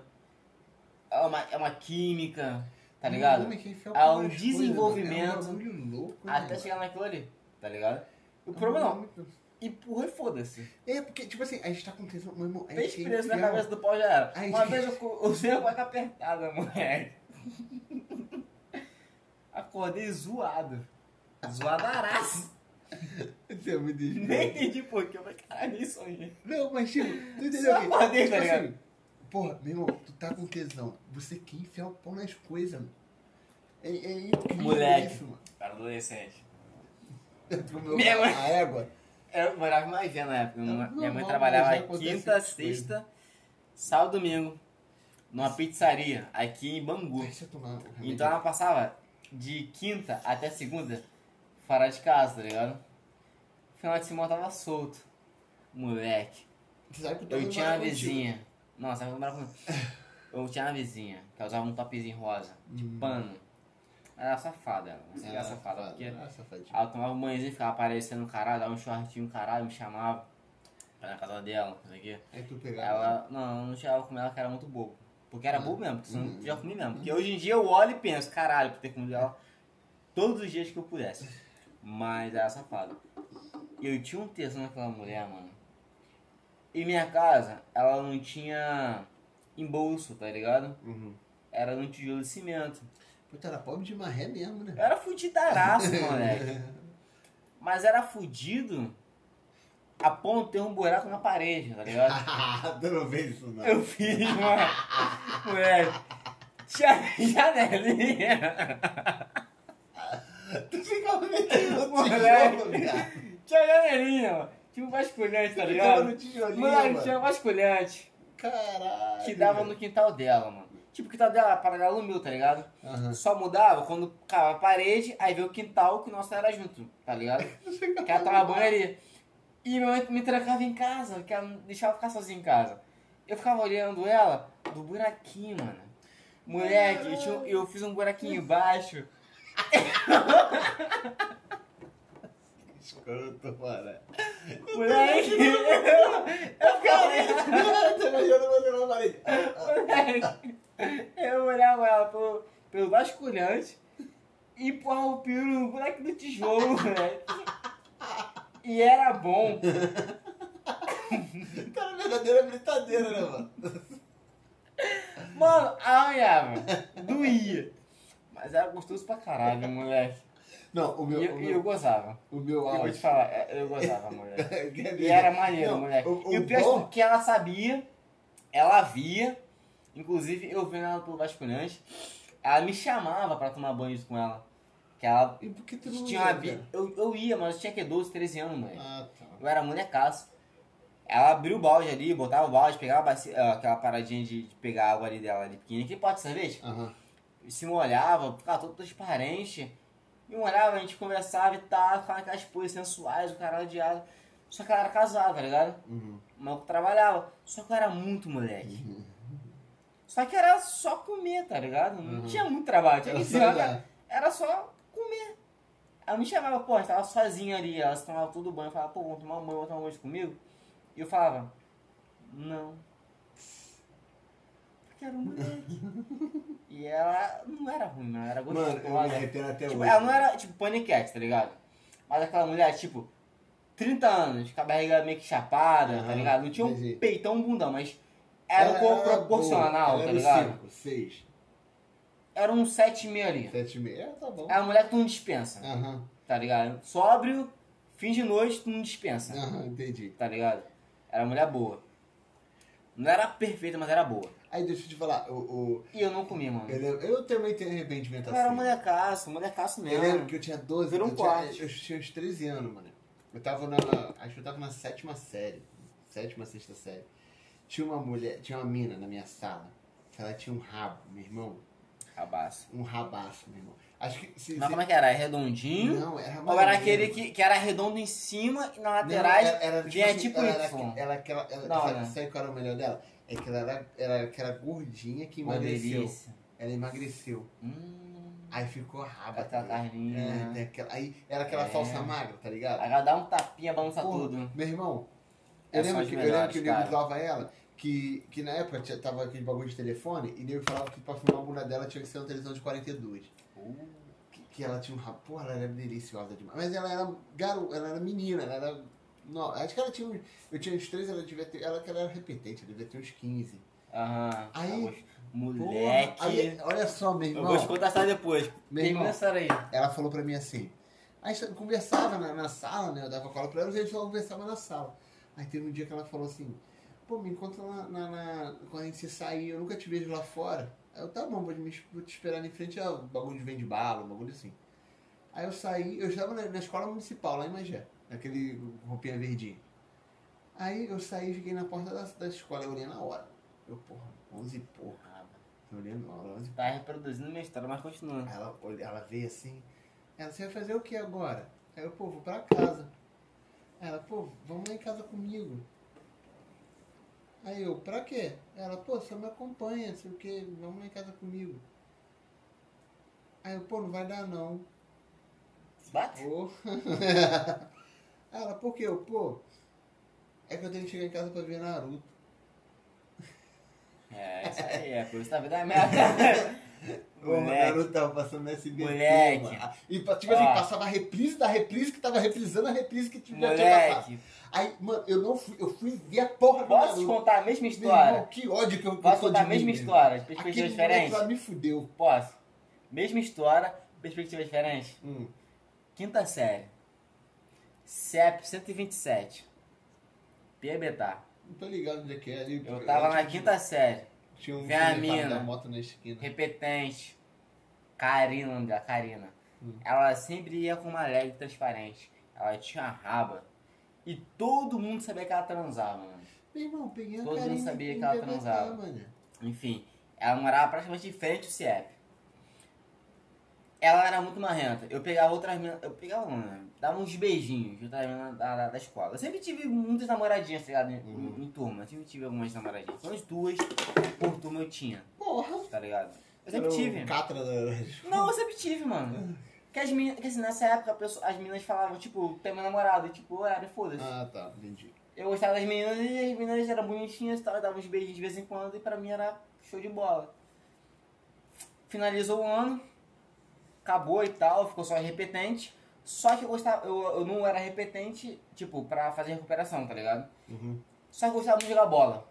é uma, é uma química, tá ligado? O Há pau um nas coisas, desenvolvimento mano. É um louco, né, Até chegar naquilo ali, tá ligado? O É problema não. Empurra e foda-se. É, porque, tipo assim, a gente tá com tesão, meu irmão. Fez preso na cabeça do pau já era. Ai, Uma gente. vez eu usei a cueca apertada, moleque. Acordei zoado. Zoadaraço. Isso é muito Nem escroto. entendi por quê. Eu falei, caralho, nem sonhei. Não, mas tipo, tu entendeu? Só acordei, tipo tá ligado? assim, porra, meu irmão, tu tá com tesão. Você quer enfiar o pau nas coisas, mano. É, é incrível Moleque. isso, mano. Cara, adolescente. Comeu Minha mãe- a égua. Eu morava em Magé na época. Minha normal, mãe já trabalhava quinta, sexta, sábado, domingo. Numa pizzaria aqui em Bangu. Deixa eu tomar. Então ela passava de quinta até segunda fora de casa, tá ligado? Final de semana tava solto. Moleque. Tu sabe que Eu tinha uma vizinha. Não, como era comigo? Eu tinha uma vizinha que ela usava um topzinho rosa, de Hum. pano. Ela era safada, ela. Assim, era Ah, safada, porque safadinho. ela tomava um banhozinho, ficava aparecendo caralho, dava um shortinho caralho, me chamava pra ir na casa dela, não sei o quê. Aí tu pegava. Ela, não, eu não chegava com ela que era muito bobo. Porque era Ah. bobo mesmo, porque senão Uhum. eu já comi mesmo. Porque hoje em dia eu olho e penso, caralho, por ter comido ela todos os dias que eu pudesse. Mas era safado. E eu tinha um tesão naquela mulher, mano. E minha casa, ela não tinha embolso, tá ligado? Uhum. Era num tijolo de cimento. Puta, era pobre de marré mesmo, né? Eu era fudidaraço, moleque. Mas era fudido a ponto de ter um buraco na parede, tá ligado? tu não fez isso, não. Eu fiz uma. Moleque. ja- Janelinha. Tu ficava metendo no Moleque. tijolo, viado. Tinha janelinha, mano. Um vasculhante, tá ligado? no tijolinho, Moleque, mano. tinha um vasculhante Caralho. que dava no quintal dela, mano. Tipo, o quintal dela paralelo meu, tá ligado? Aham. Só mudava quando cava a parede, aí veio o quintal que o nosso era junto, tá ligado? Que ela tava banho ali. E minha mãe me trancava em casa, que ela não deixava eu ficar sozinho em casa. Eu ficava olhando ela do buraquinho, mano. Moleque, eu, eu fiz um buraquinho embaixo. Escroto, mano. Moleque, eu ficava Tô imaginando você na parede. Moleque, eu olhava ela pelo, pelo vasculhante e empurrava o piro no buraco do tijolo, moleque. E era bom. Cara, verdadeira brincadeira, né, mano? Mano, arranhava. Doía. Mas era gostoso pra caralho, moleque. Não, o E meu. eu, o e meu, eu gozava. o meu Eu vou áudio. te falar, é, eu gozava, moleque. Quer E ver? era maneiro, Não, moleque. O, o e o pior bom- é que ela sabia, ela via, inclusive eu vendo ela pelo vasculhante, ela me chamava pra tomar banho com ela. Que ela E por que tu não tinha ia, uma eu, eu ia, mas eu tinha que 12, 13 anos, moleque. Ah, tá. Eu era molecaço. Ela abriu o balde ali, botava o balde, pegava bacia, ah, aquela paradinha de, de pegar a água ali dela ali pequenininha, que pode de cerveja. Aham. se molhava, ficava todo transparente. E molhava, a gente conversava e tal, ficava aquelas poses sensuais, o caralho de asa. Só que ela era casada, tá ligado? Uhum. O maluco trabalhava. Só que eu era muito moleque. Só que era só comer, tá ligado? Não Uhum. tinha muito trabalho. Tinha que ensinar, né? era só comer. Ela me chamava, pô, a gente tava sozinha ali, ela se tomava todo banho, eu falava, pô, vamos tomar um banho, vamos tomar um banho comigo? E eu falava, não. Porque era um moleque. e ela não era ruim, não, era gostosa. Mano, eu me arrependo até Tipo, hoje. ela não era tipo paniquete, tá ligado? Mas aquela mulher, tipo, 30 anos, com a barriga meio que chapada, tá Aham, ligado? Não tinha um entendi. peitão, um bundão, mas era um Ela corpo era proporcional, boa, tá ligado? cinco, seis, Era um 7,5 ali. Sete e meia. É, tá bom. É a mulher que tu não dispensa, Aham. tá ligado? Sóbrio, fim de noite, tu não dispensa, Aham, entendi. tá ligado? Era mulher boa. Não era perfeita, mas era boa. Aí deixa eu te falar, o, o, E eu não comi, mano. eu, lembro- eu também tenho arrependimento Eu era assim. molecaço, molecaço Eu mesmo. lembro que eu tinha 12 Virou um eu, tinha, eu tinha uns 13 anos, mano. Eu tava na. Acho que eu tava na sétima série. Sétima, sexta série. Tinha uma mulher, tinha uma mina na minha sala. Que ela tinha um rabo, meu irmão. Rabaço. Um rabaço, meu irmão. Acho que. Se, Mas se- como é que era? Redondinho? Não, era Ou era aquele que, que era redondo em cima e Não, laterais era, era, vinha assim, tipo ela, Y. Era, ela, aquela, ela, Não, sabe, né? sabe qual era o melhor dela? É que ela era, era aquela gordinha que Uma emagreceu. delícia. Ela emagreceu. Hum, Aí ficou raba. aquela tá carninha. É, tem aquela, aí era aquela É. falsa magra, tá ligado? Ela dá um tapinha, balança Pô, tudo. Meu irmão, É, eu são lembro, as que, eu lembro melhores, que o nego cara. zoava ela, que, que na época tinha- tava aquele bagulho de telefone, e o nego falava que pra filmar a bunda dela tinha que ser uma televisão de 42. Que, que ela tinha um rabo, porra, ela era deliciosa demais. Mas ela era garo, ela era menina, ela era. Não, acho que ela tinha uns. Eu tinha uns 13, ela devia ter. Ela ela era repetente, ela devia ter uns 15. Aham. Aí, Eu gosto- Porra, Moleque. aí, olha só, meu eu irmão. vou te contar a história depois. Meu irmão. essa aí. Ela falou pra mim assim. Aí eu conversava na, na sala, né? Eu dava cola pra ela e a gente só conversava na sala. Aí teve um dia que ela falou assim, pô, me encontra lá na, na- quando a gente sair, eu nunca te vejo lá fora. Aí eu, tá bom, vou, me, vou te esperar ali em frente ao bagulho de vende bala, um bagulho assim. Aí eu saí, eu estava na, na escola municipal, lá em Magé, naquele roupinha verdinha. Aí eu saí e fiquei na porta da, da escola, eu olhei na hora. Eu, porra, 11 e porra, eu olhei na hora, 11 e Tá reproduzindo minha história, mas continua. Ela, ela veio assim. Ela, você vai fazer o que agora? Aí eu, pô, vou pra casa. Ela, pô, vamos lá em casa comigo. Aí eu, pra quê? Ela, pô, só me acompanha, sei o que, vamos lá em casa comigo. Aí eu, pô, não vai dar não. Bate? Pô. Ela, por quê? Eu, pô, é que eu tenho que chegar em casa pra ver Naruto. É, isso aí, é por isso que a vida é merda. O. Naruto tava passando no SBT, Moleque. mano. E tipo assim, Ó. passava a reprise da reprise que tava reprisando a reprise que tinha já tinha passado. Moleque, Aí, mano, eu não fui, eu fui ver a porra do posso te Naruto. contar a mesma Meu história? irmão, que ódio que eu Posso sou contar a mesma mim, história, de meu. perspectivas Aquele moleque lá me fudeu. Posso? Mesma história, perspectiva diferente. Hum. Quinta série. CEP 127. Piabetá. Não tô ligado onde é que é ali. Eu tava na quinta série. Tinha um Vem a filho mina. da moto na esquina. Repetente. Karina, dela, Karina. Hum. Ela sempre ia com uma leg transparente. Ela tinha raba. E todo mundo sabia que ela transava, mano. Meu irmão, peguei a Todo mundo sabia em que ela transava. mano. Enfim, ela morava praticamente de frente ao CIEP. Ela era muito marrenta. Eu pegava outras meninas. Eu pegava né? Dava uns beijinhos da, da, da escola. Eu sempre tive muitas namoradinhas, tá ligado? Em, Uhum. em turma. Eu sempre tive algumas namoradinhas. Pelo menos duas por turma eu tinha, Porra. tá ligado? Eu sempre tive. Catra da... Não, eu sempre tive, mano. Que as meninas, que assim, nessa época pessoa- as meninas falavam, tipo, tem meu namorado, e tipo, era, foda-se. Ah, tá, entendi. Eu gostava das meninas e as meninas eram bonitinhas e tal, eu dava uns beijinhos de vez em quando e pra mim era show de bola. Finalizou o ano, acabou e tal, ficou só repetente. Só que eu gostava, eu, eu não era repetente, tipo, pra fazer recuperação, tá ligado? Uhum. Só que eu gostava de jogar bola.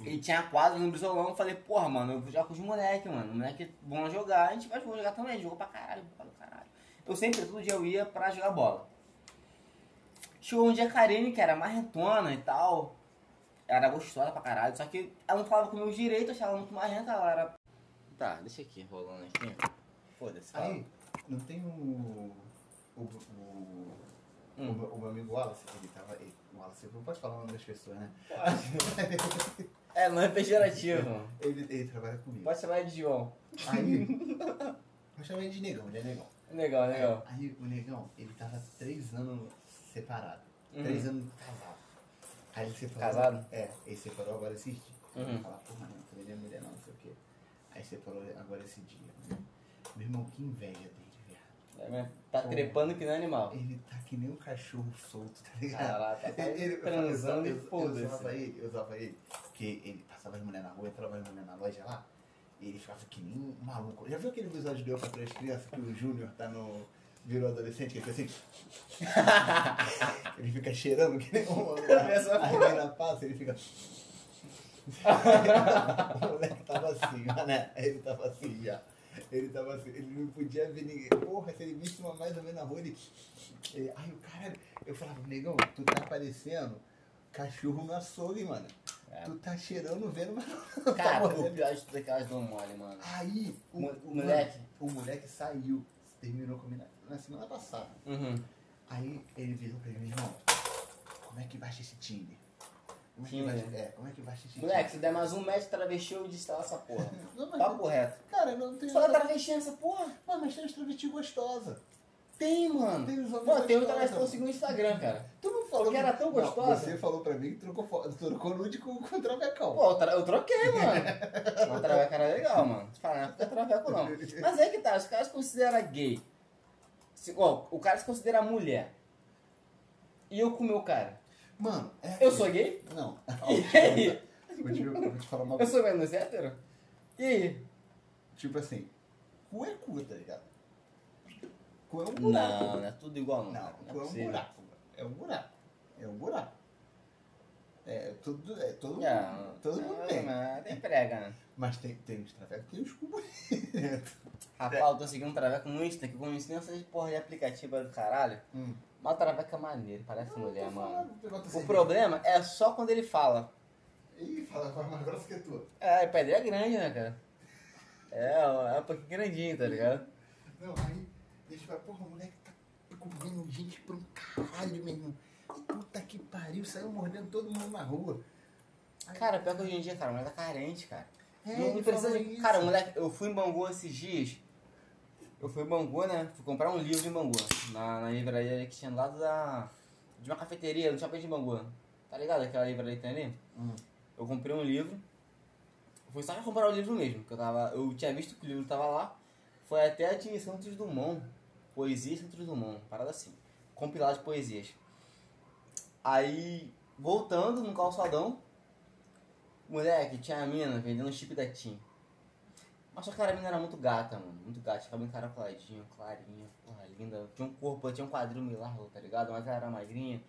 E tinha quadro no Brizolão, eu falei, porra, mano, eu vou jogar com os moleques, mano. Os moleques vão jogar, a gente vai jogar também, jogou pra caralho, pra caralho. Eu sempre, todo dia eu ia pra jogar bola. Chegou um dia a Karine, que era marrentona e tal. Ela era gostosa pra caralho, só que ela não falava comigo direito, eu achava muito marrenta, ela era. Tá, deixa aqui, rolando aqui. Foda-se. Aí, não tem o. O, o, Hum. O, meu, o meu amigo Wallace, ele tava. Ele, o Wallace, não pode falar o nome das pessoas, né? É, não é pejorativo. Ele, ele trabalha comigo. Pode chamar ele de João. Aí. Vou chamar ele de negão, ele é negão. Legal, legal. Aí o negão, ele tava três anos separado. Uhum. Três anos casado. Aí ele separou. Casado? É, ele separou agora esses dias. Uhum. Fala, porra, não, também não é mulher não, não sei o quê. Aí separou agora esse dia. né? Meu irmão, que inveja dele. É mesmo? Tá trepando que nem animal. Ele tá que nem um cachorro solto, tá ligado? Caraca, tá Ele, ele, transando eu, e eu, eu foda-se. usava ele, eu usava ele, porque ele passava as mulheres na rua, entrava as mulheres na loja lá, e ele ficava que nem um maluco. Já viu aquele episódio de Eu pra Três Crianças, que o Júnior tá no... virou adolescente, que ele fica assim... ele fica cheirando que nem um... A menina passa, ele fica... o moleque tava assim, né? Ele tava assim já. Ele tava assim, ele não podia ver ninguém. Porra, se ele visse uma mais ou menos na rua, ele. ele ai, o caralho. Eu falava, negão, tu tá parecendo cachorro no açougue, mano. É. Tu tá cheirando, vendo, mas não tá Cara, o mordendo. pior de tudo é que elas dão mole, mano. Aí, o, o moleque. o moleque saiu, terminou comigo na semana passada. Uhum. Aí ele virou pra mim, irmão, como é que baixa esse Tinder? Como é que baixa, é, como é que baixa esse Moleque, se der mais um metro travesti, eu desinstalar essa porra. Não, mas, Papo reto. cara, não tem Fala travesti nessa porra? Não, mas tem uns travesti gostosa. Tem, mano. Tem os homens Pô, tem um travesti que eu mano. sigo no Instagram, cara. Tu não falou Porque era tão gostosa. você falou pra mim que trocou, trocou nude com, com o travecão. Pô, eu, tra- eu troquei, mano. O traveco era legal, mano. Fala, não fica traveco não. Mas é que tá, os caras se consideram gay. Se, ó, o cara se considera mulher. E eu com o meu cara. Mano, é Eu aqui. sou gay? Não. E aí? Vou te, vou te falar uma Eu coisa. sou menos hétero? E aí? Tipo assim, cu é cu, tá ligado? Cu é um buraco. Não, não é tudo igual não. Não, cara. cu é é um possível. buraco. mano. É um buraco. É um buraco. É, tudo, é todo mundo. É, todo mundo é, tem. mas Tem prega, né? Mas tem, tem os travecos, tem os cu bonitos. Rapaz, eu tô seguindo um traveco no Insta, que eu conheci essas porra de aplicativo do caralho. Hum. Mas o traveco é maneiro, parece mulher, Tô mano. falando, O cerveja. problema é só quando ele fala. Ih, fala com a mais grossa que a tua. É, o pé dele é grande, né, cara? É, é um pouquinho grandinho, tá ligado? Não, aí, deixa eu falar, porra, o moleque tá comendo gente pra um caralho, meu irmão. Puta que pariu, saiu mordendo todo mundo na rua. Aí, Cara, pior que hoje em dia, cara, moleque tá carente, cara. é, não precisa de. Cara, moleque, eu fui em Bangu esses dias. Eu fui em Bangu, né? Fui comprar um livro em Bangu. Na, na livraria que tinha do lado da. De uma cafeteria, no shopping de Bangu. Tá ligado? Aquela livraria que tem ali? Hum. Eu comprei um livro. Fui só pra comprar o livro mesmo, que eu tava. Eu tinha visto que o livro tava lá. Foi até a de Santos Dumont. Poesia Santos Dumont, parada assim. Compilado de poesias. Aí, voltando no calçadão, moleque, tinha a mina vendendo um chip da TIM. Mas só que a mina era muito gata, mano. Muito gata, cabelo encaracoladinho, clarinha, porra, linda. Tinha um corpo, tinha um quadril meio largo, tá ligado? Mas ela era magrinha.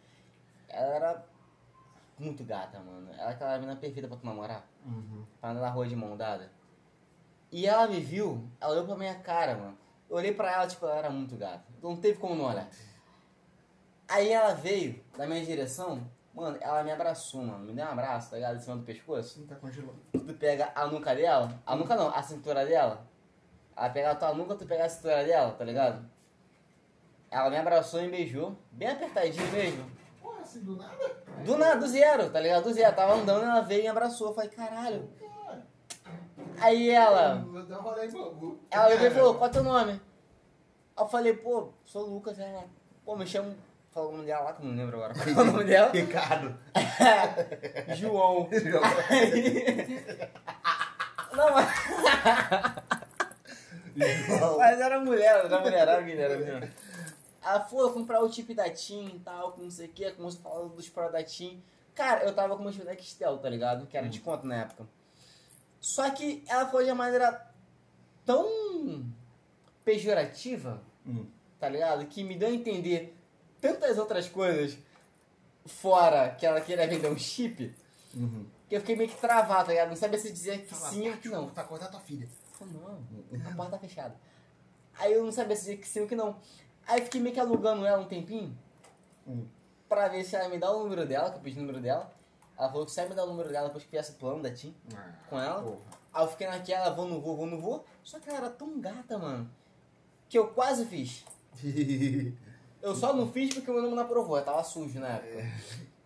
Ela era muito gata, mano. Ela é aquela mina perfeita pra tu namorar. Uhum. Pra andar na rua de mão dada. E ela me viu, ela olhou pra minha cara, mano. Eu olhei pra ela, tipo, ela era muito gata. Então não teve como não olhar. Aí ela veio da minha direção, mano, ela me abraçou, mano. Me deu um abraço, tá ligado? Em cima do pescoço. Não tá congelando. Tu pega a nuca dela, a nuca não, a cintura dela. Ela pega a tua nuca, tu pega a cintura dela, tá ligado? Ela me abraçou e me beijou, bem apertadinho mesmo. Porra, assim do nada? Do nada, do zero, tá ligado? Do zero. Tava andando, ela veio e me abraçou. Eu falei, caralho. Aí ela, ela veio e falou, qual é teu nome? Eu falei, pô, sou o Lucas. Ela, pô, me chamo. Falou o nome dela lá, que eu não lembro agora. Qual é o nome dela? Ricardo. João. Não, mas. Mas era mulher, era mulher, era mulher, era mulher. Ela foi comprar o chip da TIM e tal, com não sei o que, começou a falar dos Pro da TIM. Cara, eu tava com chip da Nextel, tá ligado? Que era de conta na época. Só que ela foi de uma maneira tão pejorativa, Hum. tá ligado? Que me deu a entender tantas outras coisas fora que ela queria vender um chip, Uhum. que eu fiquei meio que travado, tá ligado? Não sabia se dizer que Fala, sim ou "Pá, que não. Tá acordar tua filha. Não, a porta tá fechada. Aí eu não sabia se dizer que sim ou que não. Aí eu fiquei meio que alugando ela um tempinho Hum. pra ver se ela me dá o número dela, que eu pedi o número dela. Ela falou que ela me dar o número dela depois que fizesse o plano da TIM com ela. Porra. Aí eu fiquei naquela, vou, não vou, vou, não vou. Só que ela era tão gata, mano, que eu quase fiz. Eu só não fiz porque o meu nome não aprovou, eu tava sujo na época.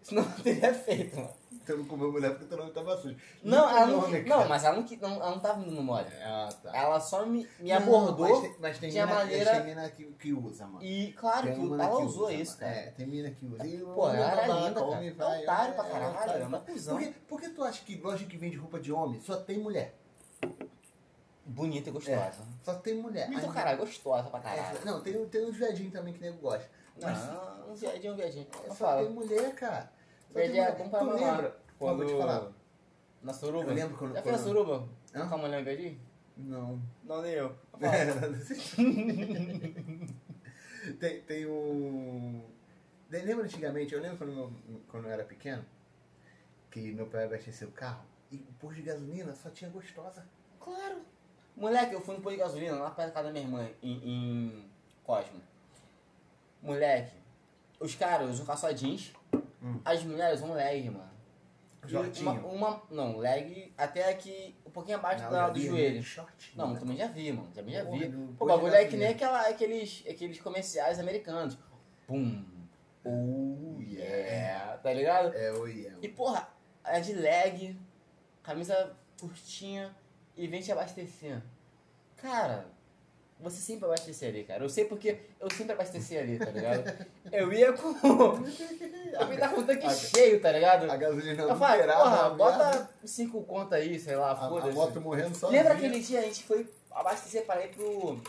Senão eu teria feito, mano. Tu não comeu mulher porque teu nome tava sujo. Não, Nunca ela não, nome, não, cara. mas ela não, não, ela não tava me dando mole. Ah, tá. Ela só me, me Não, abordou Mas tem, mas tem tinha mina, maneira- tem mina que, que usa, mano. e, claro, que ela que usou usa, isso, cara. É, tem mina que usa. E Pô, ela era linda, o homem cara. vai, É otário pra é, caralho, é uma cuzão. Por que, por que tu acha que loja que vende roupa de homem só tem mulher? Bonita e gostosa. Só tem mulher. Muito Aí- caralho, gostosa pra caralho. É, não, tem, tem uns viadinhos também que nego gosta. Mas Não, um viadinho, um viadinho. Eu só tem falo. mulher, cara. Só tem Viadinho é mulher. bom pra Tu lembra? Quando... Vou te falar. Na suruba? Eu lembro quando- Já foi na suruba? Hã? Com a mulher viadinho? Não. Não, nem eu. tem, tem um. Lembra antigamente? Eu lembro quando, quando eu era pequeno, que meu pai abasteceu o carro e o posto de gasolina só tinha gostosa. Claro. Moleque, eu fui no posto de gasolina lá perto da casa da minha irmã, em, em Cosmo. Moleque, os caras usam calça jeans, Hum. as mulheres usam leg, mano. Uma, uma- não, leg até aqui, um pouquinho abaixo Não, da, do vi, joelho. shortinho, Não, né? também já vi, mano. Também já Porra, vi. Pô, o bagulho é que nem aquela, aqueles, aqueles comerciais americanos. Pum. Oh, yeah. Tá ligado? É, oi, é. E porra, é de leg, camisa curtinha e vem te abastecer. Cara, você sempre abastecer ali, cara. Eu sei porque eu sempre abasteci ali, tá ligado? Eu ia com. Eu ia tá com o tanque A- cheio, tá ligado? A gasolina Eu falei, porra, bota cinco conto aí, sei lá, a, a foda-se. moto morrendo sozinha. Lembra aquele dia a gente foi abastecer para ir pro.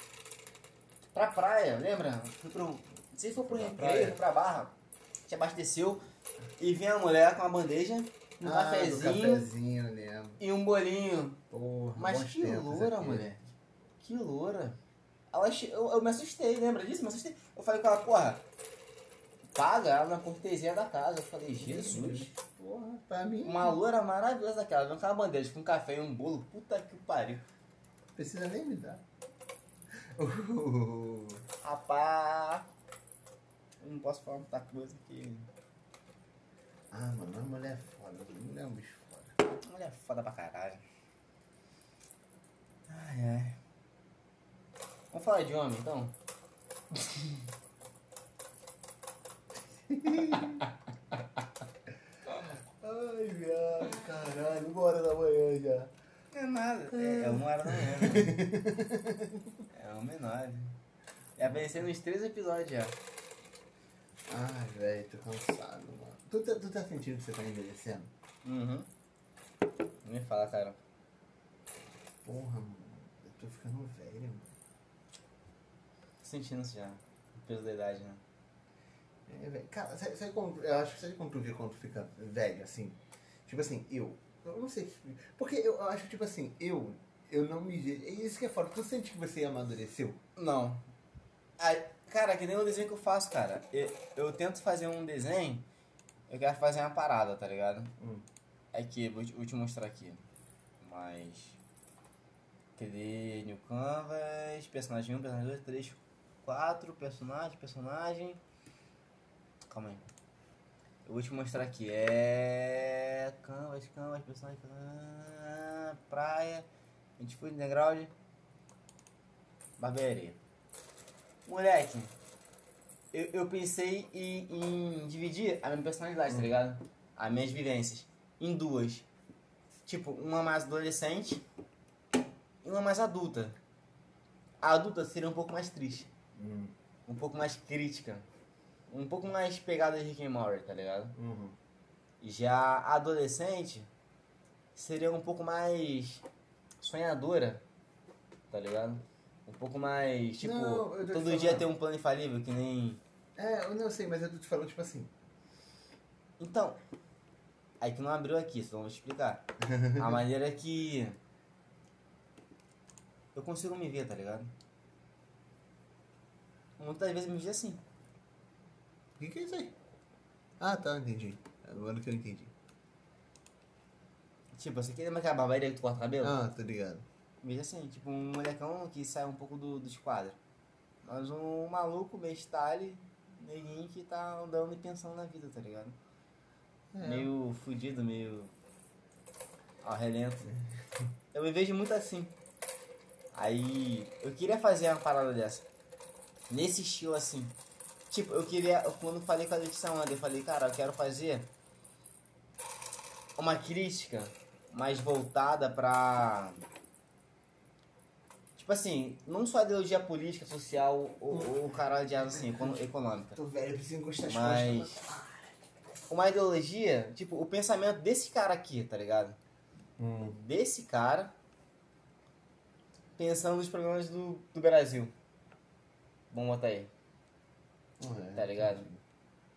pra praia, lembra? Foi pro. Não sei se foi pro Pra recreio, pra barra. A gente abasteceu e vem a mulher com uma bandeja, um ah, cafezinho cafezinho, e um bolinho. Porra, Mas que loura, mulher. Que loura. Ela, eu, eu me assustei, lembra disso? Me assustei. Eu falei com ela, porra, paga ela na cortesia da casa. Eu falei, Jesus. Porra, pra mim. Uma loura maravilhosa daquela. Vem com uma bandeja com um café e um bolo. Puta que pariu. Precisa nem me dar. Rapaz. Eu não posso falar muita coisa aqui. Ah, mano, a mulher é foda. A mulher é um bicho foda. Mulher é foda pra caralho. Ai, ai. Vamos falar de homem, então? Ai, viado, caralho, uma hora da manhã já. Não é nada. É, é uma hora da manhã. É um menor. Já vencer nos três episódios já. Ai, velho, tô cansado, mano. Tu tá, tu tá sentindo que você tá envelhecendo? Uhum. Me fala, cara. Porra, mano, eu tô ficando velho, mano. Tô sentindo isso já. O peso da idade, né? É, velho. Cara, sabe, sabe quando, eu acho que sabe quando tu vê quando tu fica velho, assim? Tipo assim, eu. Eu não sei. Porque eu acho, tipo assim, eu. Eu não me. É isso que é foda. Tu sente que você amadureceu? Não. Ai, cara, que nem o desenho que eu faço, cara. Eu, eu tento fazer um desenho, eu quero fazer uma parada, tá ligado? Hum. Aqui, vou te, vou te mostrar aqui. Mas. Cadê New Canvas? Personagem 1, personagem 2, 3, 4, personagem, personagem. Calma aí. Eu vou te mostrar aqui. É. Canvas, Canvas, personagem, personagem. Praia. A gente foi no degrau. Barbearia. Moleque, eu, eu pensei em, em dividir a minha personalidade, tá ligado? As minhas vivências. Em duas. Tipo, uma mais adolescente e uma mais adulta. A adulta seria um pouco mais triste. Hum. Um pouco mais crítica. Um pouco mais pegada de Rick and Morty, tá ligado? Uhum. Já a adolescente seria um pouco mais sonhadora, tá ligado? Um pouco mais, tipo, Não, todo falando. dia ter um plano infalível, que nem. É, eu não sei, mas eu tô te falando, tipo assim. Então, aí que não abriu aqui, só vou te explicar. A maneira que eu consigo me ver, tá ligado? Muitas vezes me vejo assim. O que, que é isso aí? Ah, tá, entendi. Agora que eu entendi. Tipo, você lembra aquela barbearia que tu corta o cabelo? Ah, tô ligado. Me vejo assim, tipo um molecão que sai um pouco do, do esquadro. Mas um maluco, meio style, neguinho que tá andando e pensando na vida, tá ligado? É. Meio fudido, meio ao relento. Eu me vejo muito assim. Aí eu queria fazer uma parada dessa. Nesse estilo assim. Tipo, eu queria. Quando falei com a Letícia ontem, eu falei, cara, eu quero fazer uma crítica mais voltada pra. Tipo assim, não só a ideologia política, social ou, ou caralho de asa assim, econômica. Tô velho, preciso encostar as Mas- costas. Uma ideologia, tipo, o pensamento desse cara aqui, tá ligado? Hum. Desse cara pensando nos problemas do, do Brasil. Vamos botar aí. É, Tá ligado?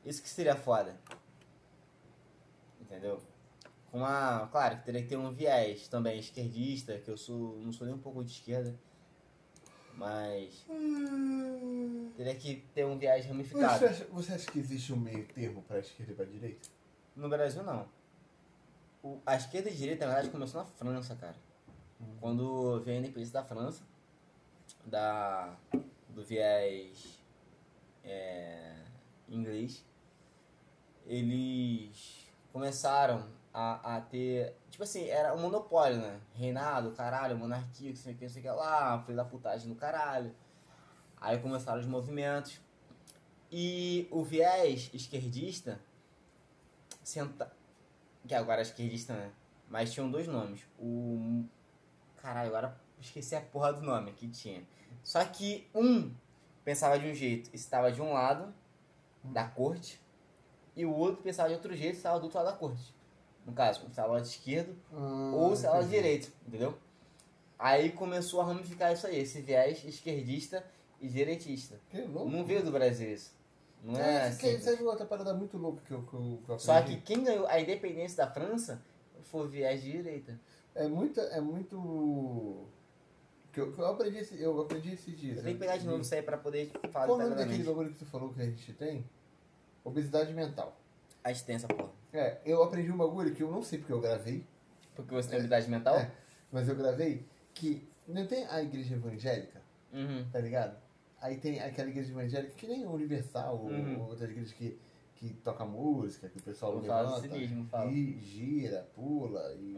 Isso que seria foda. Entendeu? Com uma. Claro que teria que ter um viés também esquerdista, que eu sou. não sou nem um pouco de esquerda. Mas. Teria que ter um viés Você ramificado. acha, você acha que existe um meio termo pra esquerda e pra direita? No Brasil não. O- a esquerda e a direita, na verdade, começou na França, cara. Quando veio a independência da França, da, do viés é, inglês, eles começaram a, a ter. Tipo assim, era um monopólio, né? Reinado, caralho, monarquia, não sei o que, não sei o que lá, filho da putagem do caralho. Aí começaram os movimentos. E o viés esquerdista senta... que agora é esquerdista, né? Mas tinham dois nomes. O. Caralho, agora esqueci a porra do nome que tinha. Só que um pensava de um jeito e estava de um lado da corte, e o outro pensava de outro jeito e estava do outro lado da corte. No caso, um estava do lado esquerdo Ah, ou se ela direito, entendeu? Aí começou a ramificar isso aí, esse viés esquerdista e direitista. Que louco. Não veio do Brasil isso. Não é É, assim. Você viu outra parada muito louca que eu, que eu, que eu Só que quem ganhou a independência da França foi o viés de direita. É muito. É muito. Que eu, que eu aprendi esse, eu aprendi esses dias. Eu tenho que pegar de novo isso aí pra poder falar Qual o nome daquele bagulho que tu falou que a gente tem? Obesidade mental. A extensa, porra. É, eu aprendi um bagulho que eu não sei porque eu gravei, Porque você tem habilidade mental? É. mas eu gravei que não tem a igreja evangélica, Uhum. tá ligado? Aí tem aquela igreja evangélica que nem a Universal, ou Uhum. outras igrejas que, que toca música, que o pessoal levanta, isso mesmo, fala. e gira, pula e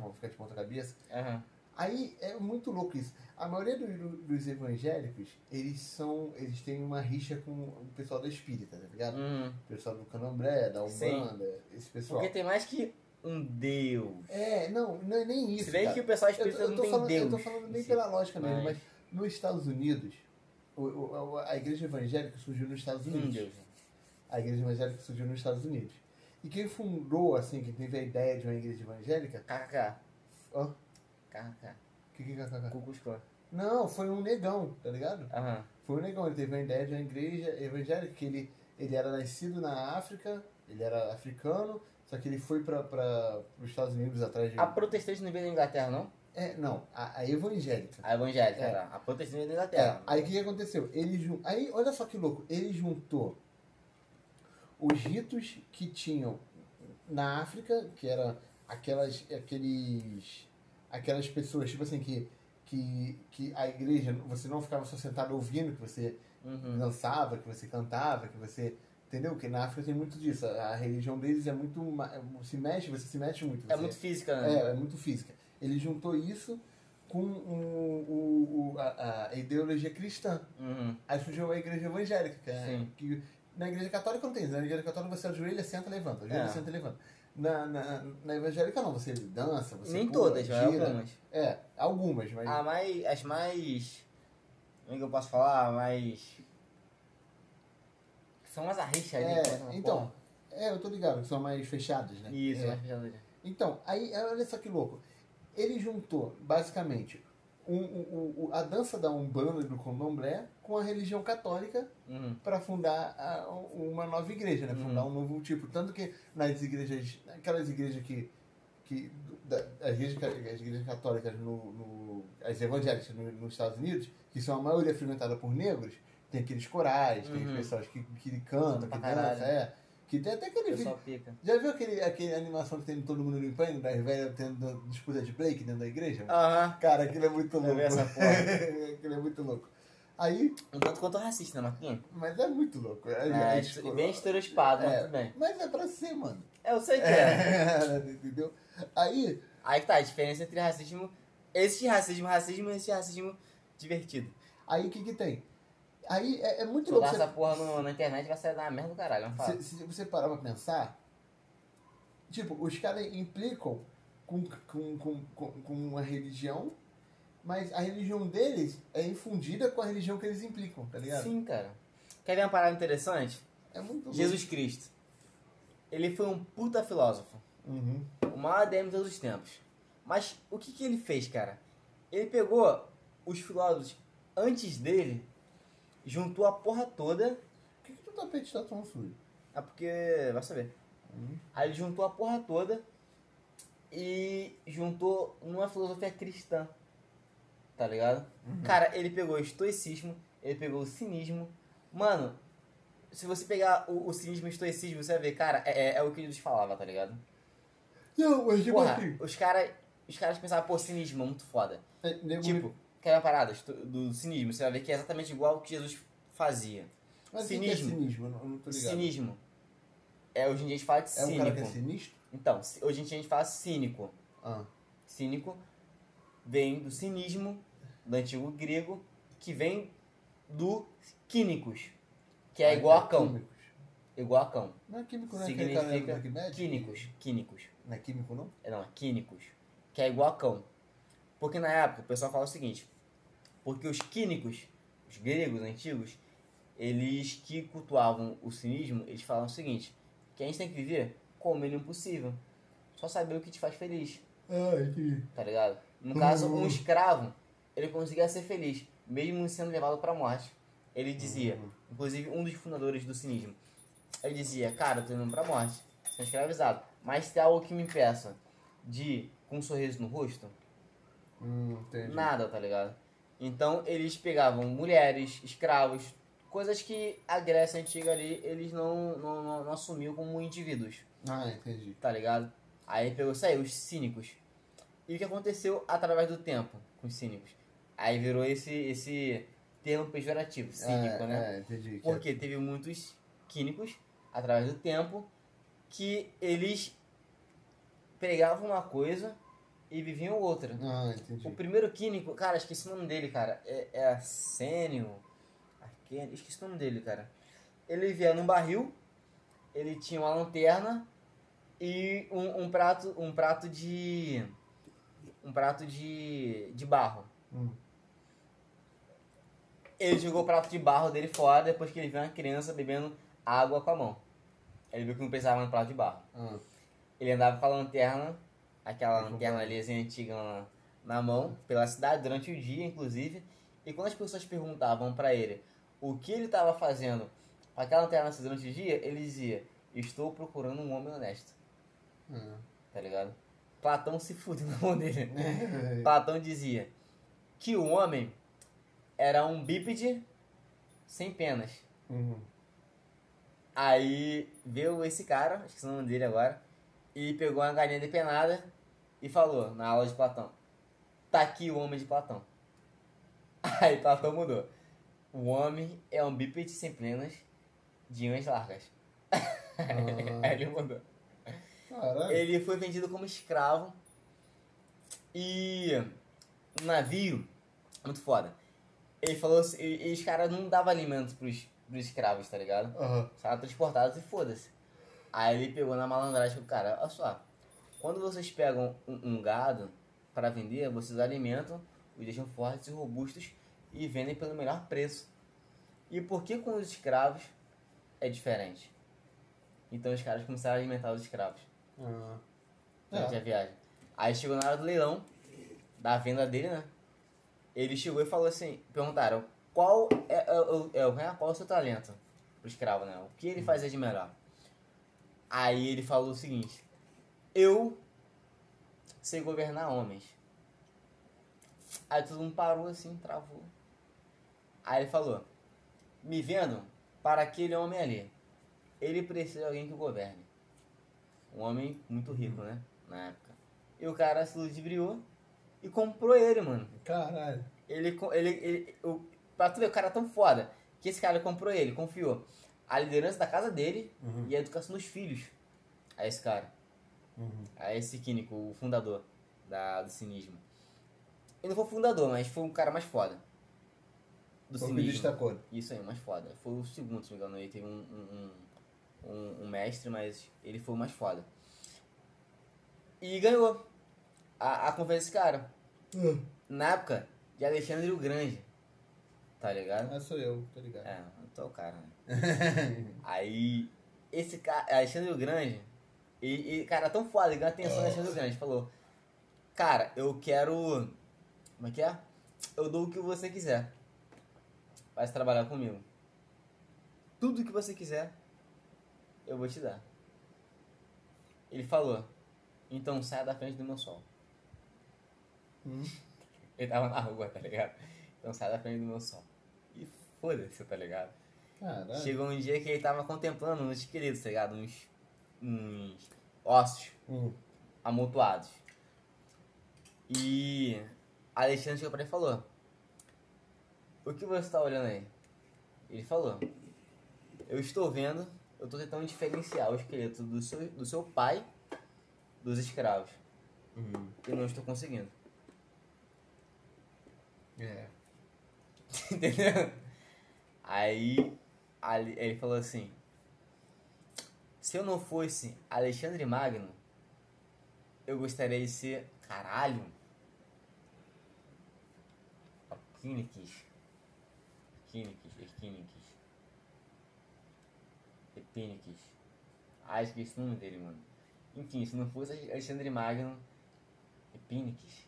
bom, fica de ponta cabeça. Aham. Aí é muito louco isso. A maioria do- do- dos evangélicos, eles são. Eles têm uma rixa com o pessoal da espírita, tá ligado? Uhum. O pessoal do candomblé, da Sim. Umbanda, esse pessoal. Porque tem mais que um Deus. É, não, não é nem isso. Se bem cara. que o pessoal eu, espírita eu não tô tem falando, Deus. eu tô falando Sim. pela lógica mesmo, Mas- nos Estados Unidos, o- o- a igreja evangélica surgiu nos Estados Unidos. Deus. A igreja evangélica surgiu nos Estados Unidos. E quem fundou, assim, quem teve a ideia de uma igreja evangélica. KKK. Ó, KKK. que que é KKK? Klux Klan. Não, foi um negão, tá ligado? Aham. Foi um negão, ele teve a ideia de uma igreja evangélica, que ele, ele era nascido na África, ele era africano, só que ele foi para os Estados Unidos atrás de. A protestante não veio da Inglaterra, não? É, não, a, a evangélica. A evangélica, É. tá? A protestante da É, Inglaterra. aí o que, que aconteceu? Ele jun... Aí, olha só que louco, ele juntou os ritos que tinham na África, que era aquelas, aqueles, aquelas pessoas, tipo assim, que, que, que a igreja, você não ficava só sentado ouvindo, que você Uhum. dançava, que você cantava, que você. Entendeu? Porque na África tem muito disso. A, religião deles é muito. ma- Se mexe, você se mexe muito. É você- muito física, né? é, é muito física. Ele juntou isso com o, o, a, a ideologia cristã. Uhum. Aí surgiu a igreja evangélica, que, é, que na igreja católica não tem isso. Na igreja católica você ajoelha, senta, levanta. Ajoelha, É. senta, levanta. Na, na, na evangélica não, você dança, você Nem pula, todas, mas algumas. É, algumas, mas... A mais, as mais. Como é que eu posso falar? Mais. São as arrichas ali. É, começam a então, porra. é, eu tô ligado, que são mais fechadas, né? Isso, É. mais fechadas. Então, aí, olha só que louco. Ele juntou, basicamente, um, um- um- a dança da Umbanda e do Candomblé com a religião católica Uhum. para fundar a- uma nova igreja, né? Uhum. Fundar um novo tipo. Tanto que nas igrejas, aquelas igrejas que. que da- as, igrejas, as igrejas católicas, no, no- as evangélicas no- nos Estados Unidos, que são a maioria frequentada por negros, tem aqueles corais, tem Uhum. pessoas que, que cantam, que dançam, é. Que tem até aquele vídeo. pica. Já viu aquele, aquele animação que tem Todo Mundo Limpando, das velhas tendo disputa de break dentro da igreja? Aham. Cara, aquilo é muito louco. essa porra. aquilo é muito louco. Aí, Um tanto quanto racista, né, Marquinhos? mas é muito louco. É, É, é bem estereotipado, mas É, tudo bem. Mas é pra ser, mano. Eu sei que é. Entendeu? Aí, Aí que tá a diferença entre racismo. Esse racismo, racismo e esse racismo divertido. aí o que que tem? Aí é, é muito louco. essa porra no- na internet vai sair da merda do caralho, não fala. Se, se você parar pra pensar, tipo, os caras implicam com, com, com, com, com uma religião, mas a religião deles é infundida com a religião que eles implicam, tá ligado? Sim, cara. Quer ver uma parada interessante? É muito louco. Jesus Cristo. Ele foi um puta filósofo. Uhum. O maior DM de todos os tempos. Mas o que, que ele fez, cara? Ele pegou os filósofos antes dele, juntou a porra toda. Por que, que o tapete tá tão sujo? É porque. Vai saber. Aí ele juntou a porra toda e juntou numa filosofia cristã. Tá ligado? Cara, ele pegou o estoicismo, ele pegou o cinismo. Mano, se você pegar o, o cinismo e o estoicismo, você vai ver, cara, é, é- é o que Jesus falava, tá ligado? Não, mas tipo Porra, assim. os caras os caras pensavam, pô, cinismo é muito foda. é, nego- Tipo, uma parada do cinismo? Você vai ver que é exatamente igual ao que Jesus fazia. mas o que é cinismo. cinismo? Eu não, tô ligado. Cinismo. É, hoje em dia a gente fala de É um cínico. cara que é sinistro? Então, hoje em dia a gente fala cínico. Ah. Cínico vem do cinismo, do antigo grego, que vem do quínicos, que é Ah, igual a então, cão. Químicos. Igual a cão. Não é químico, não é Significa Bad? quínicos. Quínicos. Não é químico, não? É, não, é quínicos. Que é igual a cão. Porque na época o pessoal fala o seguinte: porque os quínicos, os gregos antigos, eles que cultuavam o cinismo, eles falavam o seguinte: que a gente tem que viver com o mínimo possível. Só saber o que te faz feliz, Ah, entendi. tá ligado? No caso, um escravo, ele conseguia ser feliz, mesmo sendo levado pra morte. Ele dizia, inclusive um dos fundadores do cinismo, ele dizia, cara, eu tô indo pra morte, sou escravizado, mas se há algo que me impeça de com um sorriso no rosto, Hum, nada, tá ligado? Então eles pegavam mulheres, escravos, coisas que a Grécia Antiga ali, eles não, não, não, não assumiam como indivíduos Ah, entendi. tá ligado? Aí pegou isso aí, os cínicos. E o que aconteceu através do tempo com os cínicos? Aí virou esse, esse termo pejorativo, cínico, é, né? É, entendi. que Porque teve muitos químicos, através do tempo, que eles pregavam uma coisa e viviam outra. Ah, entendi. O primeiro químico, cara, esqueci o nome dele, cara. É, é Arsênio. Arquênio, esqueci o nome dele, cara. Ele vivia num barril, ele tinha uma lanterna e um, um prato, um prato de um prato de, de barro. Hum. Ele jogou o prato de barro dele fora depois que ele viu uma criança bebendo água com a mão. Ele viu que não mais de prato de barro. Ah, Ele andava com a lanterna, aquela lanterna ali assim, antiga na, na mão, pela cidade durante o dia, inclusive. E quando as pessoas perguntavam pra ele o que ele estava fazendo com aquela lanterna durante o dia, ele dizia: Estou procurando um homem honesto. ah. Tá ligado? Platão se fudeu na mão dele. Platão dizia que o homem era um bípede sem penas. Uhum. Aí veio esse cara, esqueci o nome dele agora, e pegou uma galinha depenada e falou na aula de Platão: Tá aqui o homem de Platão. Aí Platão mudou: O homem é um bípede sem penas de unhas largas. Aí ele mudou. Caralho. Ele foi vendido como escravo e o navio, muito foda. Ele falou assim, e, e os caras não davam alimento pros, pros escravos, tá ligado? Aham. Estavam transportados e foda-se. Aí ele pegou na malandragem do cara, olha só, quando vocês pegam um, um gado para vender, vocês alimentam, os deixam fortes e robustos e vendem pelo melhor preço. E por que com os escravos é diferente? Então os caras começaram a alimentar os escravos Ah. durante É. a viagem. Aí chegou na hora do leilão, da venda dele, né? Ele chegou e falou assim, perguntaram, qual é, é, o- é, é, qual é o seu talento pro escravo, né? O que ele fazia de melhor? Aí ele falou o seguinte, eu sei governar homens. Aí todo mundo parou assim, travou. Aí ele falou, me vendo para aquele homem ali. Ele precisa de alguém que o governe. Um homem muito rico, né? Na época. E o cara se ludibriou e comprou ele, mano. Caralho. Ele, ele, ele o, pra tu ver, o cara é tão foda que esse cara comprou ele, confiou a liderança da casa dele Uhum. e a educação dos filhos a esse cara, Uhum. a esse químico, o fundador da, do cinismo. Ele não foi o fundador, mas foi um cara mais foda. do Foi o cinismo. destacou. Isso aí, o mais foda. Foi o segundo, se não me engano. Ele teve um, um, um, um- mestre, mas ele foi o mais foda. E ganhou a, a conferência desse cara. Na época de Alexandre o Grande. Tá ligado? Ah, sou eu, tô ligado. É, então é o cara, né? Aí, esse cara, Alexandre o Grande, e, e cara, tão foda, ele ganhou a atenção do Alexandre o Grande. Falou, cara, eu quero. Como é que é? Eu dou o que você quiser. Vai trabalhar comigo. Tudo que você quiser, eu vou te dar. Ele falou, então saia da frente do meu sol. Ele tava na rua, tá ligado? Então saia da frente do meu sol. E foda-se, tá ligado? Caralho. Chegou um dia que ele tava contemplando uns esqueletos, tá ligado? Uns, uns ossos Hum. amontoados. E Alexandre chegou pra ele e falou: O que você tá olhando aí? Ele falou: Eu estou vendo, eu tô tentando diferenciar o esqueleto do seu, do seu pai dos escravos. Hum. E não estou conseguindo. É. Entendeu? Aí ele falou assim: Se eu não fosse Alexandre Magno, eu gostaria de ser. Caralho! Quínicos. Quínicos, Equínicos. Epínicos. Ah, esqueci o nome dele, mano. Enfim, se não fosse Alexandre Magno. Epínicos.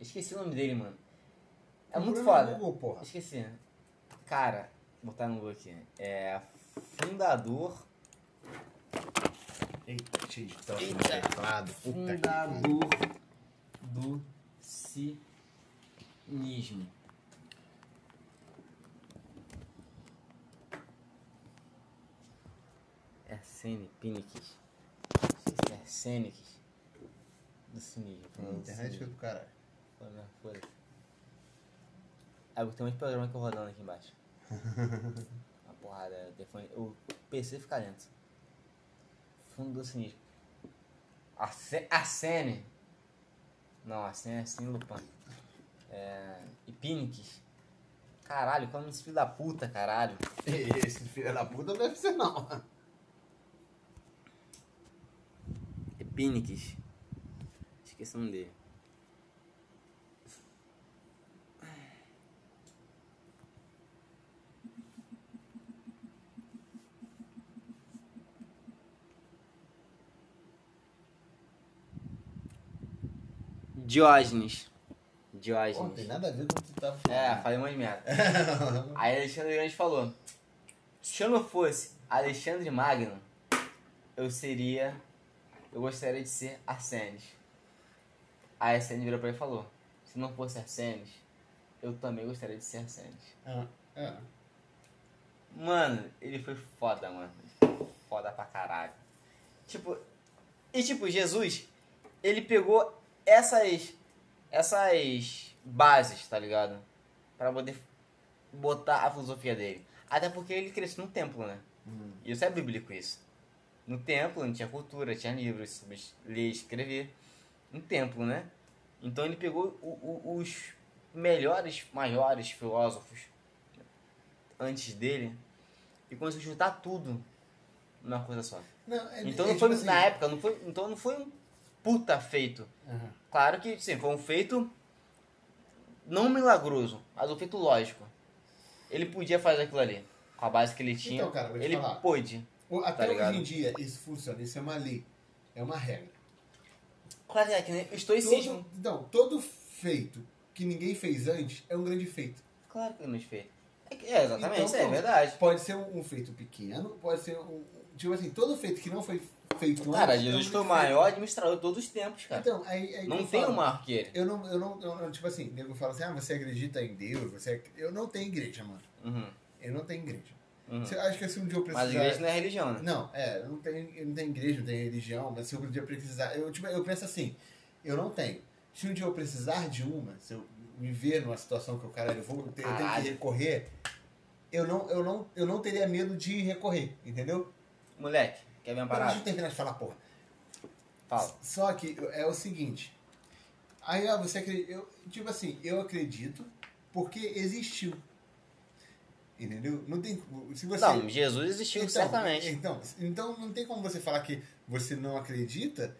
Esqueci o nome dele, mano. É muito foda. Google, porra. Esqueci. Cara, vou botar no Google aqui. É fundador. Eita, cheio de troço no teclado. Puta Fundador do cinismo. É Arsene Piniques. É Arsêniques. Do cinismo. pariu. falando do Internet foi do caralho. Foi, né? Foi. Ah, tem uns programas que eu rodando aqui embaixo. Uma porrada. O PC fica lento. Fundo do cinismo. Arse- Arsene. Não, Arsene é assim Lupin. É. Ipiniques. Caralho, como esse filho da puta, caralho. Esse filho da puta não deve ser, não. Epiniques. Esqueci o nome dele. Diógenes. Pô, Diógenes. tem nada a ver com o que tu É, falando. falei umas merda. Aí Alexandre Grande falou: Se eu não fosse Alexandre Magno, eu seria. Eu gostaria de ser Arsenes. Aí Arsenes virou pra ele e falou: Se não fosse Arsenes, eu também gostaria de ser Arsenes. Ah, é. Mano, ele foi foda, mano. Foi Foda pra caralho. Tipo, e tipo, Jesus, ele pegou essas essas bases, tá ligado? Pra poder botar a filosofia dele. Até porque ele cresceu num templo, né? E isso é bíblico isso. No templo não tinha cultura, tinha livros, ler e escrever. Um templo, né? Então ele pegou o- o- os melhores, maiores filósofos antes dele e conseguiu juntar tudo numa coisa só. Não, é, Então é não foi tipo na assim- época, não foi, então não foi um puta feito. Aham. Claro que sim, foi um feito não milagroso, mas um feito lógico. Ele podia fazer aquilo ali com a base que ele tinha. Então, cara, ele falar. pôde. O- Até Tá hoje em dia isso funciona, isso é uma lei, é uma regra. Claro que é que nem o estoicismo. Todo, não, todo feito que ninguém fez antes é um grande feito. Claro que não fez. É, que- é, exatamente, Então, é pronto. verdade. Pode ser um, um feito pequeno, pode ser um. Tipo assim, todo feito que não foi feito Cara, antes. um Jesus foi o maior administrador de todos os tempos, cara. Então, aí, aí que não tem falo. um maior que ele. Eu não, eu não, eu não- tipo assim, nego fala assim, ah, você acredita em Deus, você Eu não tenho igreja, mano. Uhum, Eu não tenho igreja. uhum. Você acha que se um dia eu precisar... Mas igreja não é religião, né? Não, é, eu não tenho, eu não tenho igreja, não tenho religião, mas se um dia eu precisar. Eu, tipo, eu penso assim, eu não tenho. Se um dia eu precisar de uma, se eu me ver numa situação que eu, caralho, eu, vou, ter- eu tenho que Caralho. recorrer, eu não, eu, não, eu não teria medo de recorrer, entendeu? Moleque, quer ver uma Mas Deixa parada? eu terminar de falar, porra. Fala. Só que é o seguinte. Aí ah, você acredita. Eu, tipo assim, eu acredito porque existiu. Entendeu? Não tem. Se você. Não, Jesus existiu, Então, certamente. Então, então não tem como você falar que você não acredita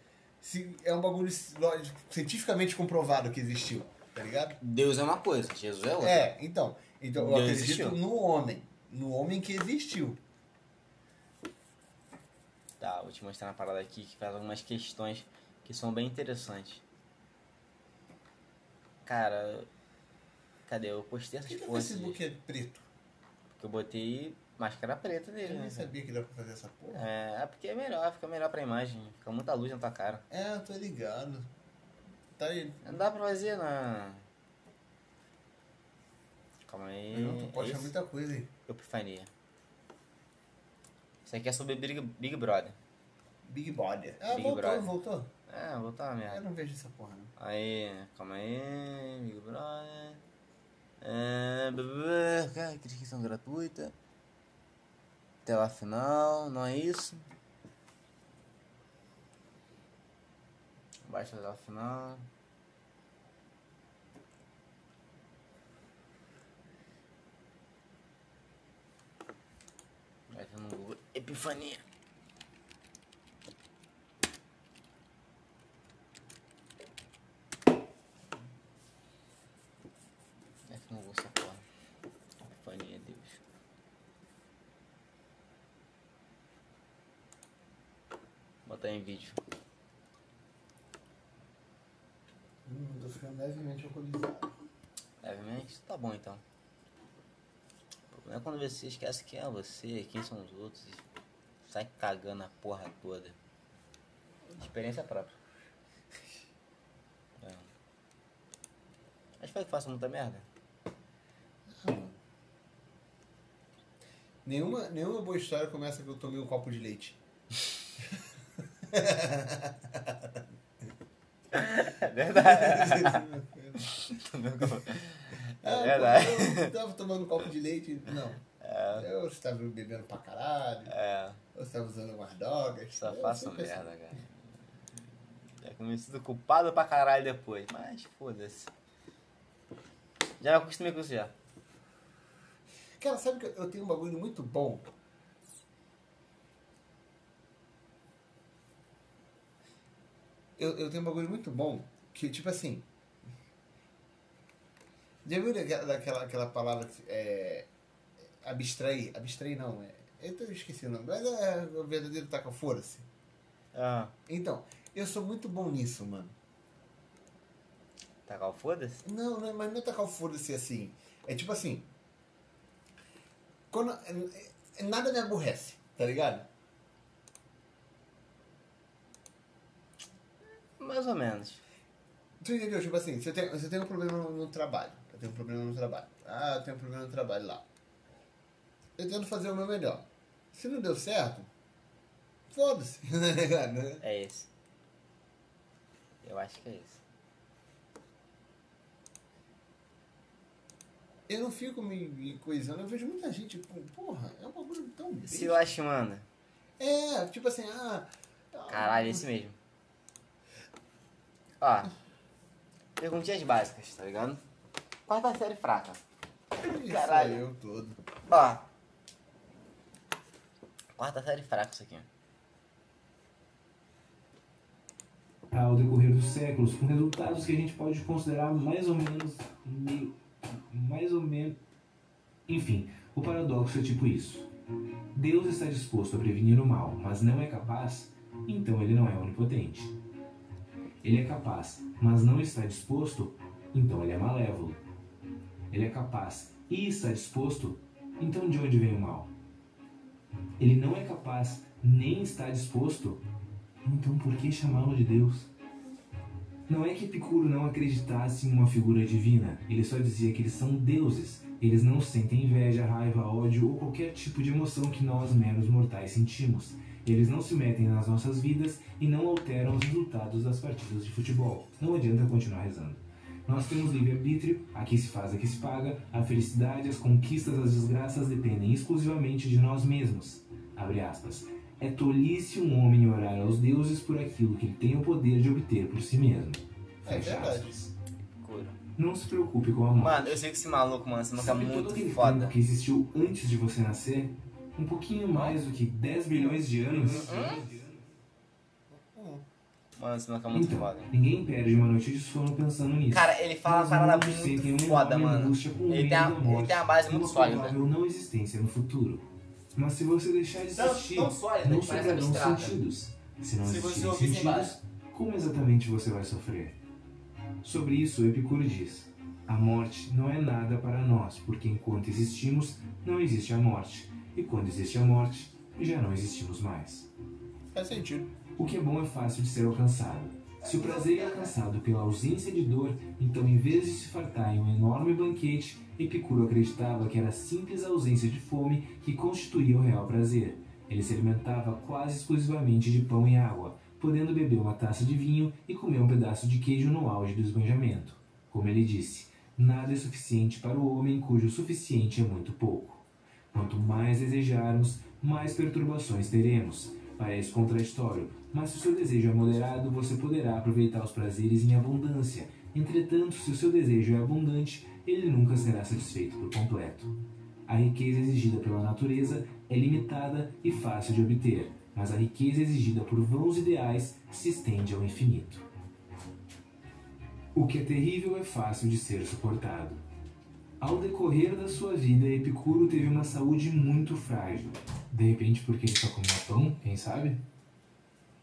se é um bagulho lógico, cientificamente comprovado que existiu, tá ligado? Deus é uma coisa, Jesus é outra. É, então. Então eu Deus acredito existiu. no homem. No homem que existiu. Tá, vou te mostrar uma parada aqui que faz algumas questões que são bem interessantes. Cara, cadê? Eu postei Por essas que o porra esses Facebook é preto? Porque eu botei máscara preta Eu nele, nem né? sabia que dá pra fazer essa porra. É, é porque é melhor, fica melhor pra imagem. Fica muita luz na tua cara. É, eu tô ligado. Tá aí. Não dá pra fazer na. Calma aí. Não, tu posta Esse- muita coisa aí. Epifania. Isso aqui é sobre Big, Big Brother. Big Body. Ah, Big voltou, Brother. voltou. É, vou botar uma Eu merda. não vejo essa porra, não. Aí, calma aí, Big Brother. É, cara, que inscrição gratuita. Tela final, não é isso? Baixa a tela final. Vai no Google Epifania. É que não vou essa porra. Epifania, Deus. Botar em vídeo. Hum, tô ficando levemente alcoolizado. Levemente? Tá bom então. O problema é quando você esquece quem é você, quem são os outros. e Sai cagando a porra toda. Experiência própria. É. Acho que faça muita merda. Nenhuma, nenhuma boa história começa que eu tomei um copo de leite. É verdade. Ah, É verdade. pô, Eu tava tomando um copo de leite. Não. Eu estava bebendo pra caralho. É, Eu estava usando umas drogas. só faço sempre assim. merda, cara. Já que me sinto culpado pra caralho depois. Mas foda-se. Já me acostumei com isso já. Cara, sabe que eu tenho um bagulho muito bom? Eu, eu tenho um bagulho muito bom que, tipo assim. Já viu daquela, daquela aquela palavra é. Abstrair? Abstrair não, é. Eu tô- esqueci o nome, mas é o verdadeiro taca foda-se. Ah, Então, eu sou muito bom nisso, mano. tacar o foda-se? Não, não, mas não é tacar o foda-se assim. É tipo assim. Quando, é- nada me aborrece, tá ligado? Mais ou menos. Tu entendeu? Tipo assim, você tem, você tem um problema no, no trabalho. Eu tenho um problema no trabalho. Ah, eu tenho um problema no trabalho lá. Eu tento fazer o meu melhor. Se não deu certo, foda-se, tá né? É esse. Eu acho que é esse. Eu não fico me, me coisando. Eu vejo muita gente com. Porra, é um bagulho tão Se besta. lastimando. É, tipo assim, ah. ah, Caralho, esse mesmo. Ó. Perguntinhas básicas, tá ligado? Quarta série fraca. Isso caralho. aí, eu todo. Ó. Quarta série fraca isso aqui. ao decorrer dos séculos, com resultados que a gente pode considerar mais ou menos mais ou menos, enfim, o paradoxo é tipo isso. Deus está disposto a prevenir o mal, mas não é capaz, então ele não é onipotente. Ele é capaz, mas não está disposto, então ele é malévolo. Ele é capaz e está disposto, então de onde vem o mal? Ele não é capaz nem está disposto, então por que chamá-lo de Deus? Não é que Epicuro não acreditasse em uma figura divina, ele só dizia que eles são deuses. Eles não sentem inveja, raiva, ódio ou qualquer tipo de emoção que nós meros mortais sentimos. Eles não se metem nas nossas vidas e não alteram os resultados das partidas de futebol. Não adianta continuar rezando. Nós temos livre-arbítrio, aqui se faz, aqui se paga, a felicidade, as conquistas, as desgraças dependem exclusivamente de nós mesmos. Abre aspas. É tolice um homem orar aos deuses por aquilo que ele tem o poder de obter por si mesmo. É Fecha verdade. aspas. Cura. não se preocupe com a morte. Mano, eu sei que esse maluco, mano, esse maluco é Sabe todo muito aquele foda. tempo que existiu antes de você nascer? Um pouquinho mais do que 10 bilhões de anos? Mano, maluco é muito Então, foda. ninguém perde uma noite de sono pensando nisso. Cara, ele fala uma parada muito uma foda, mano. angústia com Ele tem, a, ele tem uma base e muito uma sólida. provável não existência no futuro. Mas se você deixar de existir, sólida não parece sobrarão sentidos. Se não Se você existirem sentidos, como exatamente você vai sofrer? Sobre isso, Epicuro diz: A morte não é nada para nós, porque enquanto existimos, não existe a morte. E quando existe a morte, já não existimos mais. Faz sentido. O que é bom é fácil de ser alcançado. Se o prazer é alcançado pela ausência de dor, então em vez de se fartar em um enorme banquete, Epicuro acreditava que era a simples ausência de fome que constituía o real prazer. Ele se alimentava quase exclusivamente de pão e água, podendo beber uma taça de vinho e comer um pedaço de queijo no auge do esbanjamento. Como ele disse, nada é suficiente para o homem cujo suficiente é muito pouco. Quanto mais desejarmos, mais perturbações teremos. Parece contraditório, mas se o seu desejo é moderado, você poderá aproveitar os prazeres em abundância. Entretanto, se o seu desejo é abundante, ele nunca será satisfeito por completo. A riqueza exigida pela natureza é limitada e fácil de obter, mas a riqueza exigida por vãos ideais se estende ao infinito. O que é terrível é fácil de ser suportado. Ao decorrer da sua vida, Epicuro teve uma saúde muito frágil. De repente, porque ele só comia pão, quem sabe?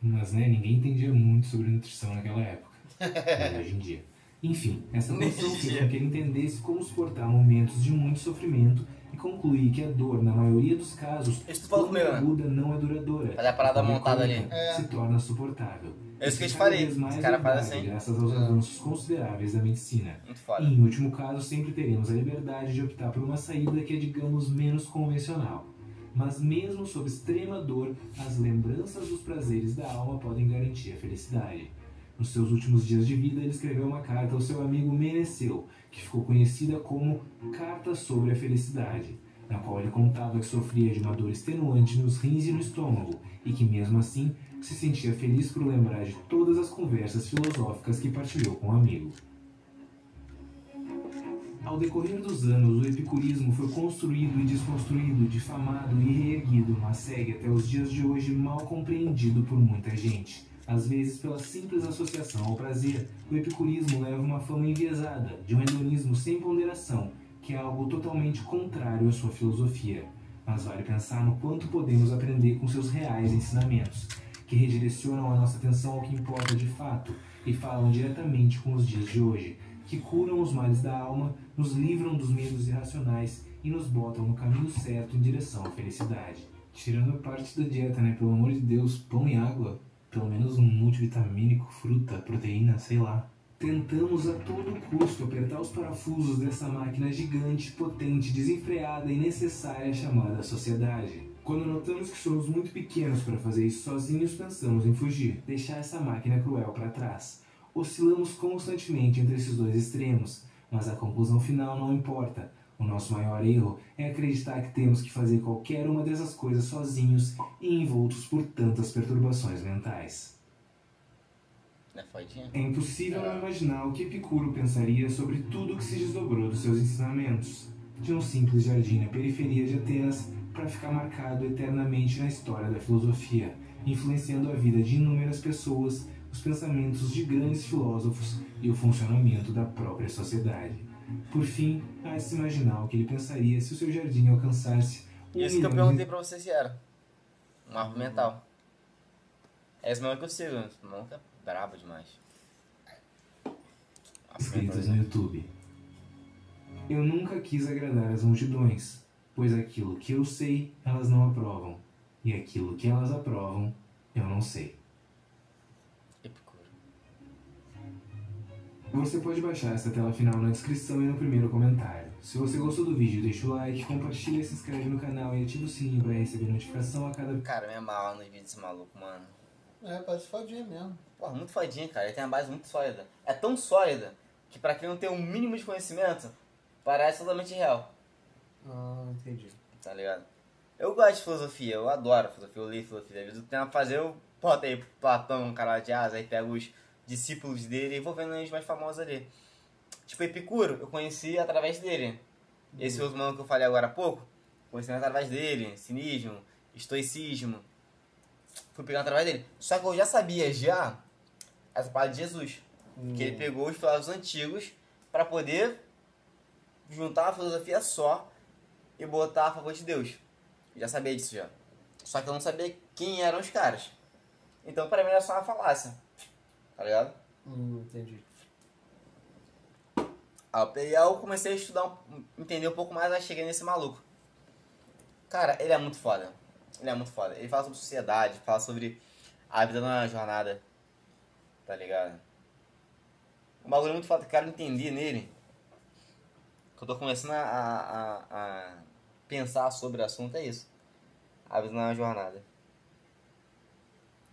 Mas, né, ninguém entendia muito sobre nutrição naquela época. Mas hoje em dia. Enfim, essa Nesse fez com que ele entendesse como suportar momentos de muito sofrimento e concluir que a dor, na maioria dos casos, quando é né? aguda, não é duradoura. Fazer a parada é montada ali. crônica, Se torna suportável. É isso que eu te falei. caras fazem verdade, assim. Graças aos avanços consideráveis da medicina. Muito foda. Em último caso, sempre teremos a liberdade de optar por uma saída que é, digamos, menos convencional. Mas mesmo sob extrema dor, as lembranças dos prazeres da alma podem garantir a felicidade. Nos seus últimos dias de vida, ele escreveu uma carta ao seu amigo Meneceu, que ficou conhecida como Carta sobre a Felicidade, na qual ele contava que sofria de uma dor extenuante nos rins e no estômago, e que mesmo assim se sentia feliz por lembrar de todas as conversas filosóficas que partilhou com o amigo. Ao decorrer dos anos, o epicurismo foi construído e desconstruído, difamado e reerguido, mas segue até os dias de hoje mal compreendido por muita gente. Às vezes, pela simples associação ao prazer, o epicurismo leva uma fama enviesada, de um hedonismo sem ponderação, que é algo totalmente contrário à sua filosofia. Mas vale pensar no quanto podemos aprender com seus reais ensinamentos, que redirecionam a nossa atenção ao que importa de fato e falam diretamente com os dias de hoje, que curam os males da alma, nos livram dos medos irracionais e nos botam no caminho certo em direção à felicidade. Tirando parte da dieta, né? Pelo amor de Deus, pão e água. Pelo menos um multivitamínico, fruta, proteína, sei lá. Tentamos a todo custo apertar os parafusos dessa máquina gigante, potente, desenfreada e necessária chamada sociedade. Quando notamos que somos muito pequenos para fazer isso sozinhos, pensamos em fugir, deixar essa máquina cruel para trás. Oscilamos constantemente entre esses dois extremos, mas a conclusão final não importa. O nosso maior erro é acreditar que temos que fazer qualquer uma dessas coisas sozinhos e envoltos por tantas perturbações mentais. É? É impossível não imaginar o que Epicuro pensaria sobre tudo que se desdobrou dos seus ensinamentos. De um simples jardim na periferia de Atenas para ficar marcado eternamente na história da filosofia, influenciando a vida de inúmeras pessoas, os pensamentos de grandes filósofos e o funcionamento da própria sociedade. Por fim, há de se imaginar o que ele pensaria se o seu jardim alcançasse um Isso que eu milhão de perguntei pra você se era. Um mapa mental. É esse mesmo que eu. Esse maluco é brabo demais. Mental. no YouTube. Eu nunca quis agradar as multidões, pois aquilo que eu sei, elas não aprovam, e aquilo que elas aprovam, eu não sei. Você pode baixar essa tela final na descrição e no primeiro comentário. Se você gostou do vídeo, deixa o like, compartilha, se inscreve no canal e ativa o sininho para receber notificação a cada Cara, me amarra nos vídeos desse maluco, mano. É, parece fodinha mesmo. Porra, muito fodinha, cara. Ele tem uma base muito sólida. É tão sólida que pra quem não tem o um mínimo de conhecimento, parece totalmente real. Ah, entendi. Tá ligado? Eu gosto de filosofia, eu adoro filosofia, eu leio filosofia. Às vezes eu tenho a fazer, eu boto aí Platão, cara de asa, aí pego os discípulos dele e vou vendo eles mais famosos ali. Tipo, Epicuro, eu conheci através dele. Esse outro maluco que eu falei agora há pouco, conheci através dele. Cinismo, estoicismo. Fui pegando através dele. Só que eu já sabia já essa parada de Jesus. Que ele pegou os filósofos antigos para poder juntar uma filosofia só e botar a favor de Deus. Eu já sabia disso já. Só que eu não sabia quem eram os caras. Então pra mim era só uma falácia. Tá ligado? Hum, entendi. Aí eu peguei, aí eu comecei a estudar, entender um pouco mais, aí cheguei nesse maluco. Cara, ele é muito foda. Ele é muito foda. Ele fala sobre sociedade, fala sobre a vida na jornada. Tá ligado? Um bagulho muito foda que eu quero entender nele. Que eu tô começando a, a, a- pensar sobre o assunto, é isso. A vida na jornada.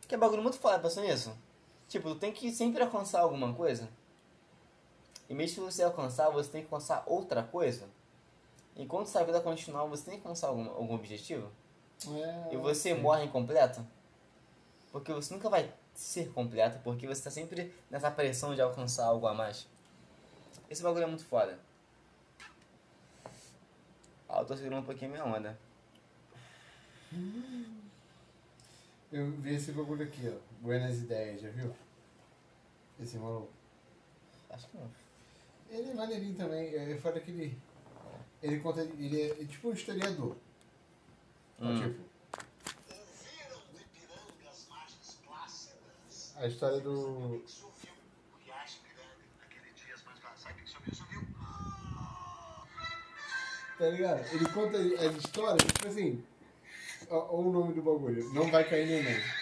Que é bagulho muito foda, pensou nisso? Tipo, tu tem que sempre alcançar alguma coisa. E mesmo se você alcançar, você tem que alcançar outra coisa. Enquanto sua vida continuar, você tem que alcançar algum, algum objetivo. É, E você sim. morre incompleto. Porque você nunca vai ser completo, porque você está sempre nessa pressão de alcançar algo a mais. Esse bagulho é muito foda. Ah, eu tô segurando um pouquinho a minha onda. Eu vi esse bagulho aqui, ó. Buenas Ideias, já viu? Esse maluco. Acho que não. Ele é maneirinho também. Eu falei que ele. Ele conta. Ele é tipo um historiador. Hum. Tipo, a história do. Tá ligado? Ele conta as histórias, tipo assim. O nome do bagulho. Não vai cair neném.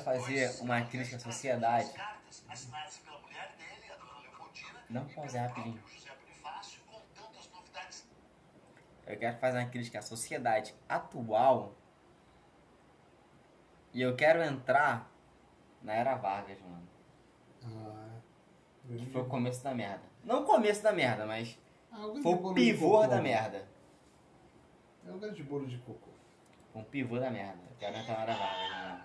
Fazer uma crítica à sociedade. e pause rapidinho. Eu quero fazer uma crítica à sociedade atual. E eu quero entrar na era Vargas, mano. Ah, Que foi o começo da merda. Não o começo da merda, mas Ah, foi o pivô da merda. É um grande bolo de cocô. Um pivô da merda. Eu quero entrar na era Vargas, mano.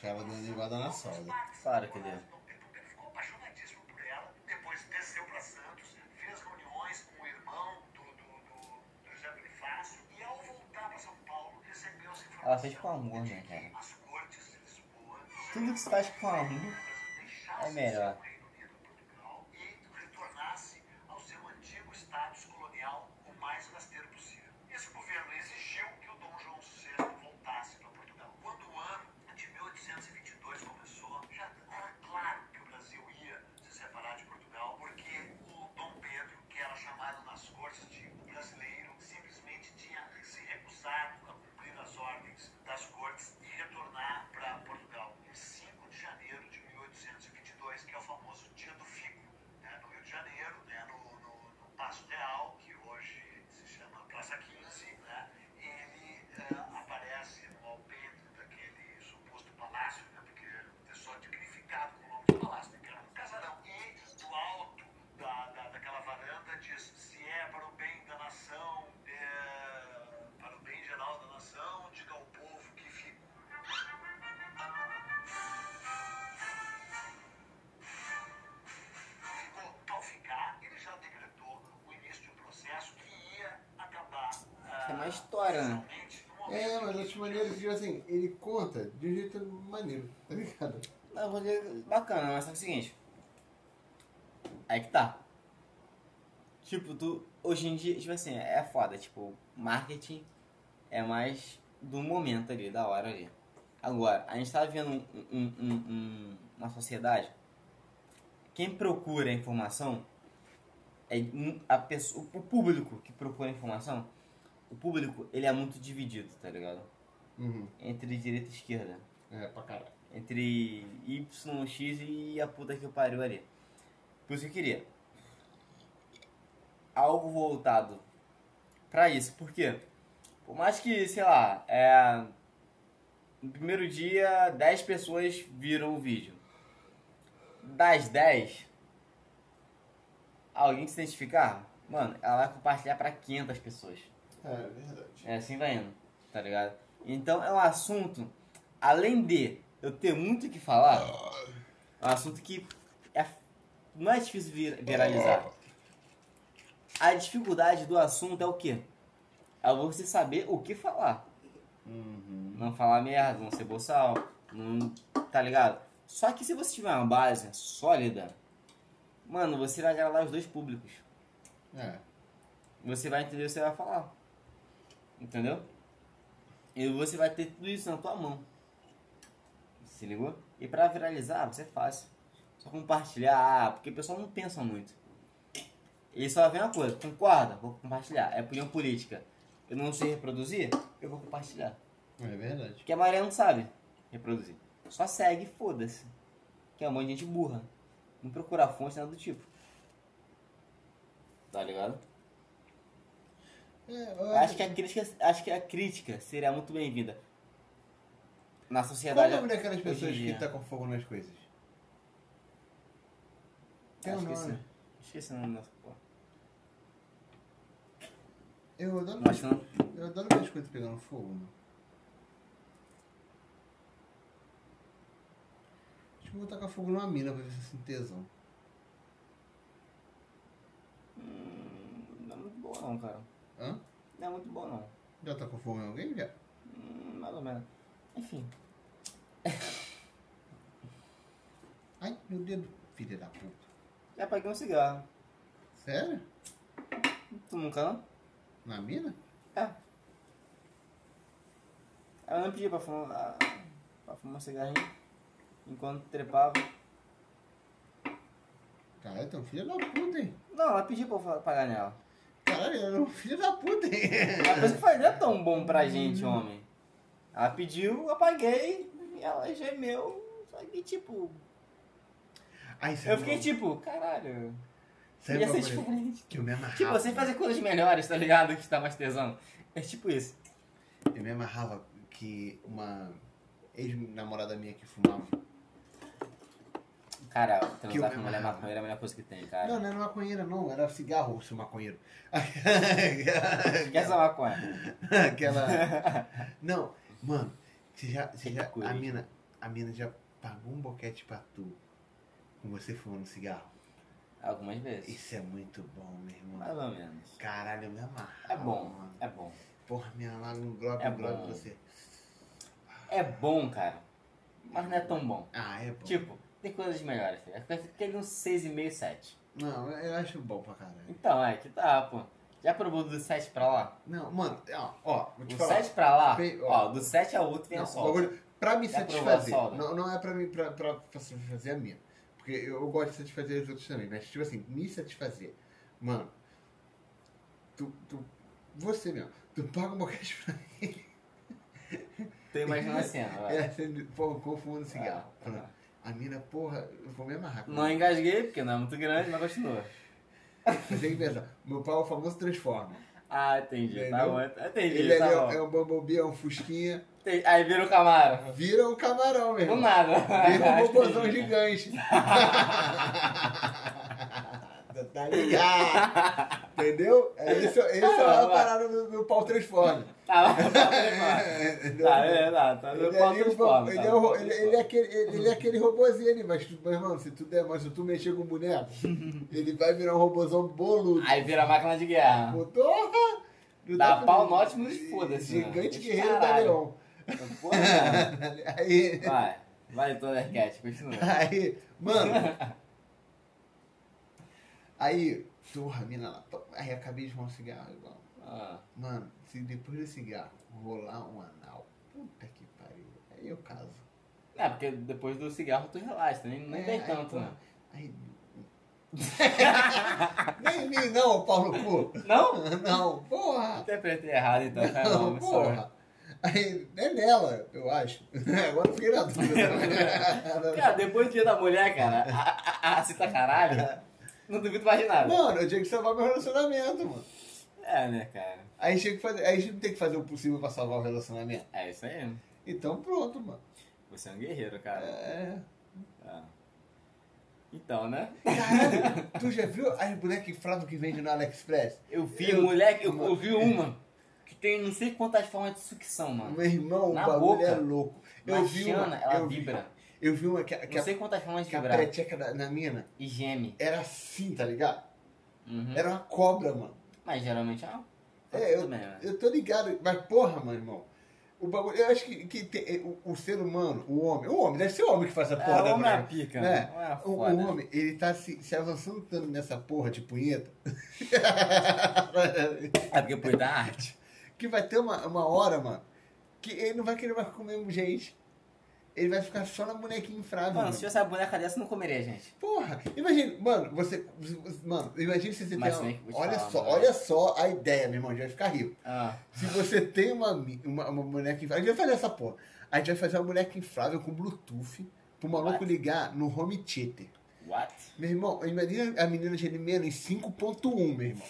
A chave deu uma nevada na solda. Claro que deu. Dom Pedro ficou apaixonadíssimo por ela, depois desceu para Santos, fez reuniões com o irmão do, do, do, do José Bonifácio e ao voltar para São Paulo recebeu essa informação. Ela fez com amor, né, cara? que As cortes de Lisboa Tudo que se faz com amor é melhor. É mas acho maneiro que, assim, ele conta de um jeito maneiro, tá ligado? Bacana, mas é o seguinte. Aí que tá. Tipo, tu. Hoje em dia, tipo assim, é foda. Tipo, marketing é mais do momento ali, da hora ali. Agora, a gente tá vivendo um, um- um- um- uma sociedade. Quem procura informação é a pessoa, o público que procura informação. O público, ele é muito dividido, tá ligado? Uhum. Entre direita e esquerda É, pra caralho. entre Y, X e a puta que pariu ali. Por isso que eu queria algo voltado pra isso. Por quê? Por mais que, sei lá, é, no primeiro dia 10 pessoas viram o vídeo. Das 10, alguém que se identificar, mano, ela vai compartilhar pra 500 pessoas. É, é verdade. É assim vai indo, tá ligado? Então é um assunto, além de eu ter muito o que falar, é um assunto que é, não é difícil vir- viralizar. A dificuldade do assunto é o quê? É você saber o que falar. Uhum. Não falar merda, não ser boçal, não. tá ligado? Só que se você tiver uma base sólida, mano, você vai agradar os dois públicos. É. Você vai entender o que você vai falar. Entendeu? E você vai ter tudo isso na tua mão. Se ligou? E pra viralizar, vai ser fácil. Só compartilhar, ah, porque o pessoal não pensa muito. Ele só vê uma coisa, concorda? Vou compartilhar. É opinião política. Eu não sei reproduzir, eu vou compartilhar. É verdade. Porque a maioria não sabe reproduzir. Só segue, foda-se. Que é um monte de gente burra. Não procura fonte, nada do tipo. Tá ligado? É, Acho que a crítica, acho que a crítica seria muito bem-vinda na Qual sociedade. o nome daquelas pessoas que dia. tacam fogo nas coisas? Tem um esqueci. nome. Esqueci o nome dessa porra. Eu adoro, não. eu ver as coisas pegando fogo, mano. Acho que vou tacar fogo numa mina pra ver se eu sinto tesão. Hum, Não é muito boa não, cara. Hã? Não é muito boa não. Já tá com fogo em alguém, já? Hum, mais ou menos. Enfim. Ai, meu dedo. Filha da puta. Já paguei um cigarro. Sério? Tu nunca não? Na mina? É. Ela não pedia pra fumar, pra fumar um cigarrinho. Enquanto trepava. É um filho da puta, hein? Não, ela pediu pra eu pagar nela. Caralho, ela é um filho da puta, coisa que não é tão bom pra gente, homem. Ela pediu, eu paguei. E ela gemeu. Só que tipo. Ai, Eu fiquei tipo, caralho. Sabe Ia uma ser diferente. que eu me amarrava? Tipo, você fazer coisas melhores, tá ligado? Que tá mais tesão. É tipo isso. Eu me amarrava que uma ex-namorada minha que fumava. Cara, transar me com mulher amarrava. maconheira é a melhor coisa que tem, cara. Não, não era maconheira, não. Era cigarro, seu maconheiro. Quer essa maconha? Aquela. Não, mano, você já. Você já a, mina, a mina já pagou um boquete pra tu com você fumando cigarro. Algumas vezes. Isso é muito bom, meu irmão. Mais ou menos. Caralho, eu me amarro. É bom, Mano. é bom. Porra, minha lá no globo, É globo você. É bom, cara. Mas não é tão bom. Ah, é bom. Tipo, tem coisas melhores. filho. Fica aquele uns 6,5, 7. Não, eu acho bom pra caralho. Então, é que tá, pô. Já provou do 7 pra lá? Não, mano, ó, ó vou te Do falar. 7 pra lá, Fe- ó, do 7 ao outro vem Não, a solda. bagulho- pra me Já satisfazer. Não, não é pra mim, pra, pra, pra satisfazer a minha. Porque eu, eu gosto de satisfazer os outros também. Mas, tipo assim, me satisfazer. Mano, tu, tu você mesmo, tu paga um boquete pra mim. Tô imaginando a cena, vai. É, pô, confundo cigarro. Ah, Falando, A mina, porra, eu vou me amarrar. Não engasguei, porque não é muito grande, mas continua. Mas tem que pensar. Meu pau é o famoso transforma. Ah, entendi. Tá Entendeu? bom. Entendi, Ele tá é, é um Bumblebee, é um Fusquinha. Entendi. Aí vira o Camaro. Vira um camarão, meu Do nada. Vira um Entendi. gigante. tá ligado? Entendeu? É isso, isso é Ah, a vai. parada do meu pau transforma. Tá, vai, vai. Entendeu? Tá, é, tá, tá. Ele, é pau transforma, ele, tá, é pau ele- ele é aquele, ele, ele é aquele robôzinho ali, mas, tu- meu irmão, se tu der, mas se tu mexer com o boneco, ele vai virar um robôzão boludo. Aí vira máquina de guerra. Porra! Não Dá pra- pau norte, nos foda-se, né? Gigante guerreiro da caralho. Leão. Porra, cara. Aí, Vai. Vai, Thundercat, continua. aí, mano. Aí, porra, mina lá. Aí acabei de fumar um cigarro, igual. Ah, Mano, se depois do cigarro rolar um anal, puta que pariu. Aí eu caso. É, porque depois do cigarro tu relaxa, nem, nem É, tem tanto, né? Aí. nem em mim não, Paulo Cu. Não? Não, porra. Interpretei errado então, cara. Não, Não, sorry. porra. Aí, é nela, eu acho. Agora eu fiquei na dúvida. Cara, depois do dia da mulher, cara, a, a, a cita caralho, não duvido mais de nada. Mano, eu tinha que salvar meu relacionamento, mano. É, né, cara? Aí a gente, tinha que fazer, aí a gente tem que fazer o possível pra salvar o relacionamento. É isso aí. Então pronto, mano. Você é um guerreiro, cara. É. É. Então, né? Caralho, tu já viu as bonecas infláveis que vende no AliExpress? Eu vi, Eu- moleque, eu, eu vi uma que tem não sei quantas formas de sucção, mano. Meu irmão, Na o bagulho boca. é louco. Eu vi uma, ela eu vi, vibra. Eu vi uma que, a- que, Não a, sei quantas formas de que a vibrar. da, na mina E geme. era assim, tá ligado? Uhum. Era uma cobra, mano. Mas geralmente é uma... É, eu, Tudo bem, né? eu tô ligado. Mas porra, meu irmão. O bagulho, eu acho que, que tem- o, o ser humano, o homem, o homem, deve ser o homem que faz essa porra É, da o homem é a pica, né? né? É O, o homem, ele tá se, se avançando tanto nessa porra de punheta É porque põe da arte. que vai ter uma, uma hora, mano, que ele não vai querer mais comer gente. Ele vai ficar só na bonequinha infrável. Mano, se tivesse uma boneca dessa, eu não comeria, gente. Porra, imagina, mano, você. Mano, imagina se você Mas tem uma. Olha falar, só, mano. olha só a ideia, meu irmão, a gente vai ficar rico. Ah, Se você tem uma, uma, uma boneca inflável. A gente vai fazer essa porra. A gente vai fazer uma boneca inflável com Bluetooth pro maluco What? ligar no home theater. what? Meu irmão, imagina a menina gemendo em 5.1, meu irmão.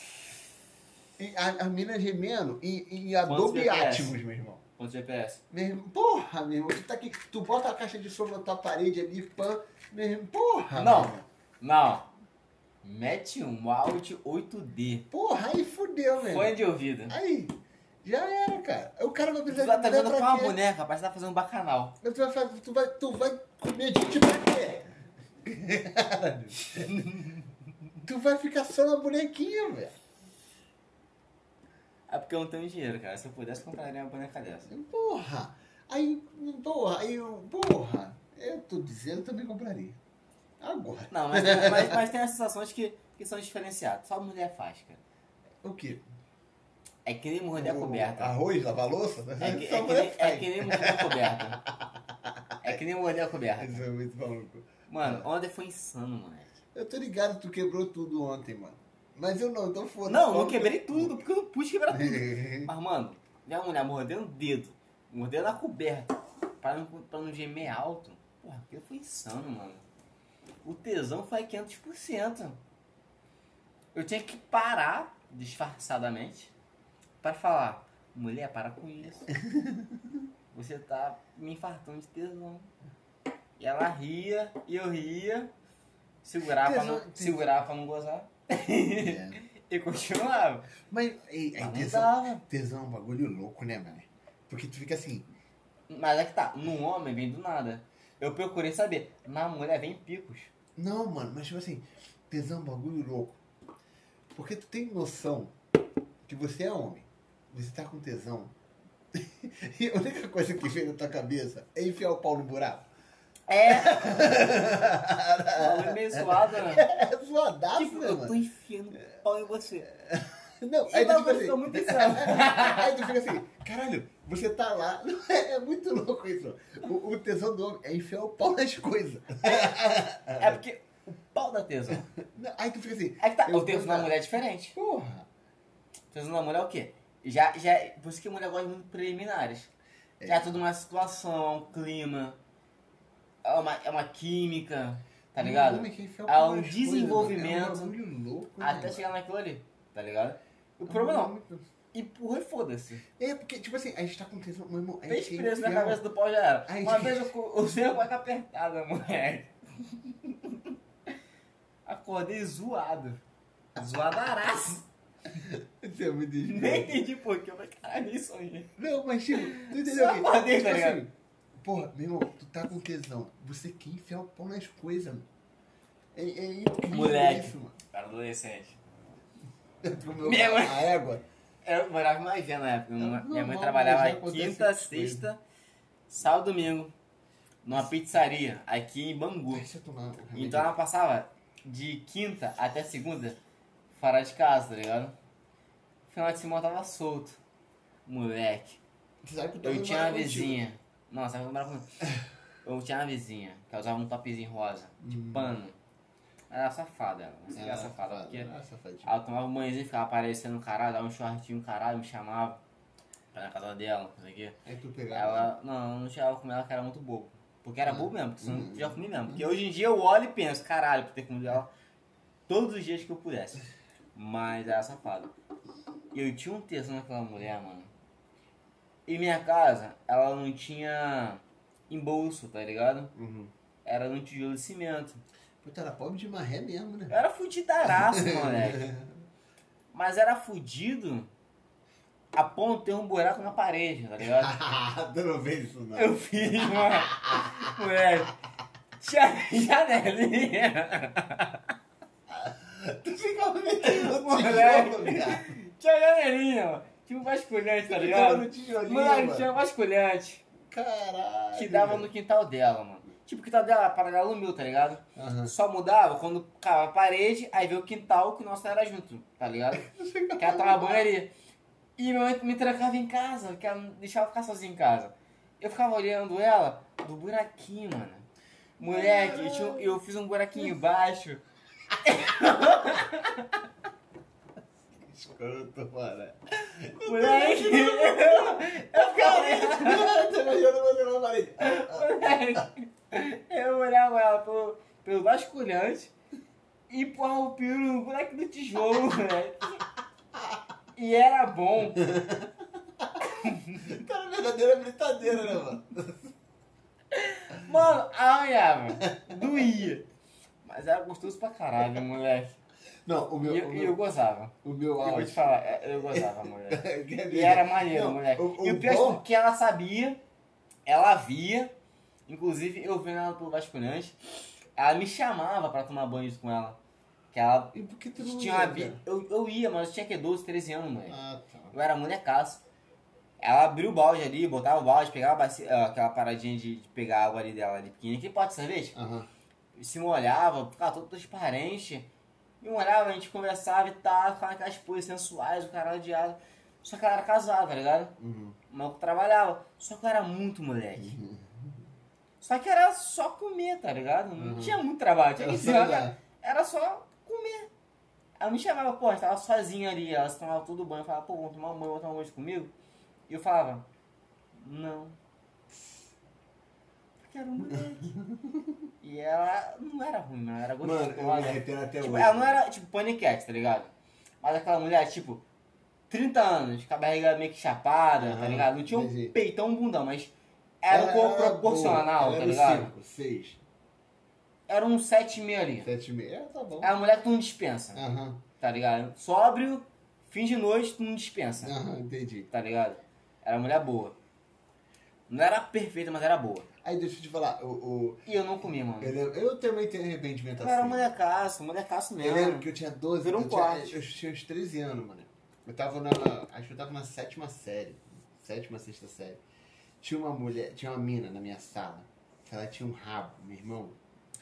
E a, a menina gemendo em, em Adobe? Atmos, meu irmão. GPS. Meu irmão. Porra, meu irmão, tu tá aqui, tu bota a caixa de som na tua parede ali, pã. Meu irmão, porra. Não. meu. Não. Mete um áudio 8D. Porra, aí fudeu, meu Fone de ouvido. Aí, já era, cara. O cara vai Tu precisar de tá vendo com uma quê? boneca, rapaz, tá fazendo um bacanal. Tu vai, fazer- tu vai, tu vai comer gente pra quê? Tu vai ficar só na bonequinha, velho. É porque eu não tenho dinheiro, cara. Se eu pudesse, compraria uma boneca dessa. Porra! Aí, porra, aí eu, porra, eu tô dizendo, eu também compraria. Agora. Não, mas, mas, mas tem as sensações que, que são diferenciadas. Só mulher faz, cara. O quê? É que nem morder a coberta. Arroz, lavar louça? É que, é, que nem, é que nem morder a coberta. É que nem morder a coberta. Isso é muito maluco. Mano, ontem foi insano, moleque. Eu tô ligado, tu quebrou tudo ontem, mano. Mas eu não, então foda Não, não quebrei tudo, porque eu não pude quebrar tudo. Mas, mano, minha mulher mordendo o dedo, mordendo a coberta, pra não, pra não gemer alto. Porra, aquilo foi insano, mano. O tesão foi 500%. Eu tinha que parar, disfarçadamente, pra falar: mulher, para com isso. Você tá me infartando de tesão. E ela ria, e eu ria, segurava, pra, não, Tesão- tesão. segurava pra não gozar. É. E continuava. Mas, aí, não tesão, dava. tesão é um bagulho louco, né, mano? Porque tu fica assim, Mas é que tá, no homem vem do nada. Eu procurei saber, na mulher vem picos. não, mano, mas tipo assim, tesão é um bagulho louco. Porque tu tem noção que você é homem, você tá com tesão. E a única coisa que vem na tua cabeça é enfiar o pau no buraco. É! Bagulho meio suado, né? É zoadaço, Tipo, né, eu tô enfiando pau em você. Não, aí tu fica eu assim. muito. Aí tu fica assim, caralho, você tá lá. É, muito louco isso. O, o tesão do homem é enfiar o pau nas coisas. É porque o pau da tesão. Não, Aí tu fica assim. Aí tá, o tesão da mulher é diferente. Porra. O tesão da mulher é o quê? Já, já, por isso que a mulher gosta muito preliminares. Já é tudo uma situação, é um clima, é uma, é uma química, tá ligado? O homem quer enfiar o Há um coisas, desenvolvimento. É um louco, né, Até chegar naquilo ali, tá ligado? O É problema não, empurra e foda-se. É, porque, tipo assim, a gente tá com tesão. Meu irmão, Fez preso na cabeça do pau já era. Uma gente. vez eu, co- eu sei a cueca apertada, moleque. Acordei zoado. Zoadaraço. Isso é muito Nem escroto. entendi por quê. Eu falei, caralho, nem sonhei. Não, mas tipo, tu entendeu que? acordei, tá tipo ligado? assim, porra, meu irmão, tu tá com tesão. Você quer enfiar o pau nas coisas, mano. É, é incrível Moleque. isso, mano. Era adolescente. Tu comeu Minha mãe- a égua. Eu morava em Maivê na época. Minha Não, minha mãe não, trabalhava quinta, sexta, sábado, domingo. Numa pizzaria aqui em Bangu. Deixa eu tomar um. Então ela passava de quinta até segunda fora de casa, tá ligado? Final de semana tava solto. Moleque. Tu sabe que eu tinha uma vizinha. Não, sabe como era comigo? Eu tinha uma vizinha que ela usava um topzinho rosa, de Hum. pano. Ela era safada, ela. Você era Ah, safada, porque ela tomava um banhozinho, ficava aparecendo um caralho, dava um shortinho, caralho, me chamava pra ir na casa dela, não sei o quê. Aí tu pegava. Ela, não, eu não chegava com ela que era muito bobo. Porque era Ah. bobo mesmo, porque senão Hum. eu já comi mesmo. Porque hoje em dia eu olho e penso, caralho, por ter comido ela todos os dias que eu pudesse. Mas era safado. E eu tinha um tesão naquela mulher, mano. E minha casa, ela não tinha embolso, tá ligado? Uhum. Era num tijolo de cimento. Pô, tu era pobre de marré mesmo, né? Eu era fudidaraço, moleque. Mas era fudido a ponto de ter um buraco na parede, tá ligado? tu não vê isso, não. Eu fiz, mano. Moleque. Tinha janelinha. Tu ficava metendo no Moleque. tijolo. Tinha janelinha, mano. Tinha um vasculhante, tá ligado? mano. tinha um vasculhante Caralho. que dava no quintal dela, mano. Tipo, o quintal dela era paralelo meu, tá ligado? Aham. Só mudava quando cava a parede, aí veio o quintal que o nosso era junto, tá ligado? Que ela tomava banho ali. E minha mãe me trancava em casa, que ela não deixava ficar sozinho em casa. Eu ficava olhando ela do buraquinho, mano. Moleque, eu, tinha- eu fiz um buraquinho embaixo. Escroto, mano. Moleque, eu olhando. Tô imaginando você na parede. Moleque, eu olhava ela pelo, pelo basculhante e empurrava o piro no buraco do tijolo, moleque. E era bom. Tá na verdadeira brincadeira, né, mano? Mano, arranhava. Doía. Mas era gostoso pra caralho, moleque. Não, o E meu. eu, o e meu, eu gozava. o meu Eu vou te falar, é, eu gozava. Quer E era maneiro, não, moleque. O, e o o pior bom, é que ela sabia, ela via, inclusive eu vendo ela pelo vasculhante, ela me chamava pra tomar banho com ela. Que ela E por que tu não tinha ia, uma eu, eu ia, mas eu tinha que 12, 13 anos, mãe. Ah, tá. Eu era molecaço. Ela abriu o balde ali, botava o balde, pegava bacia, ah, aquela paradinha de, de pegar a água ali dela ali pequenininha, que pode de cerveja. Aham. Se molhava, ficava todo transparente. E molhava, a gente conversava e tal, ficava aquelas poses sensuais, o de água. Só que ela era casada, tá ligado? Uhum. O maluco trabalhava. Só que eu era muito moleque. Só que era só comer, tá ligado? Não Uhum. tinha muito trabalho. Tinha Era que dar. era só comer. Ela me chamava, pô, a gente tava sozinha ali, elas tomavam tudo banho, eu falava, pô, vamos tomar um banho, vamos tomar um banho comigo? E eu falava, não. Porque era um moleque. e ela não era ruim, não, era Mano, eu me gostosa. arrependo até Tipo, hoje. ela não era tipo paniquete, tá ligado? Mas aquela mulher, tipo, 30 anos, com a barriga meio que chapada, tá ligado? Não tinha um entendi. peitão, um bundão, mas era um corpo proporcional, boa. tá ligado? era 5, 6, Era um 7,5 ali. 7 e meio. É, tá bom. Era uma mulher que tu não dispensa, Aham, tá ligado? Sóbrio, fim de noite, tu não dispensa, aham, entendi. tá ligado? Era uma mulher boa. Não era perfeita, mas era boa. Aí deixa eu te falar, o, o, E eu não comi, mano. eu, lembro- eu também tenho arrependimento Eu assim. era molecaço, molecaço Eu mesmo. lembro que eu tinha 12 Virou um eu, tinha, eu tinha uns 13 anos, mano. Eu tava na. Acho que eu tava na sétima série. Sétima, sexta série. Tinha uma mulher, tinha uma mina na minha sala. que Ela tinha um rabo, meu irmão.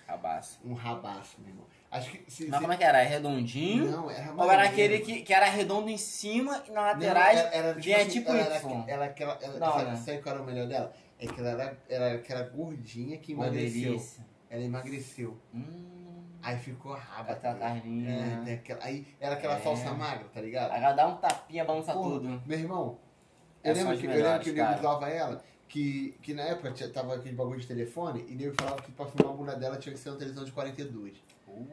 Rabaço. Um rabaço, meu irmão. Acho que. Se, Mas se- como é que era? É redondinho? Não, era Ou era aquele que, que era redondo em cima e na Não, laterais era, era, vinha assim, tipo ela, Y. Era, ela, aquela, ela, Não, sabe, né? sabe qual era o melhor dela? É que ela era, era aquela gordinha que emagreceu. delícia. Ela emagreceu. Hum, Aí ficou raba. aquela carninha. É, tem aquela, aí era aquela É. falsa magra, tá ligado? Ela dá um tapinha, balança Porra, tudo. Meu irmão, É, eu lembro, que, eu lembro melhores, que o nego usava ela, que, que na época tava aquele bagulho de telefone, e o nego falava que pra filmar a bunda dela tinha que ser uma televisão de 42. Uh,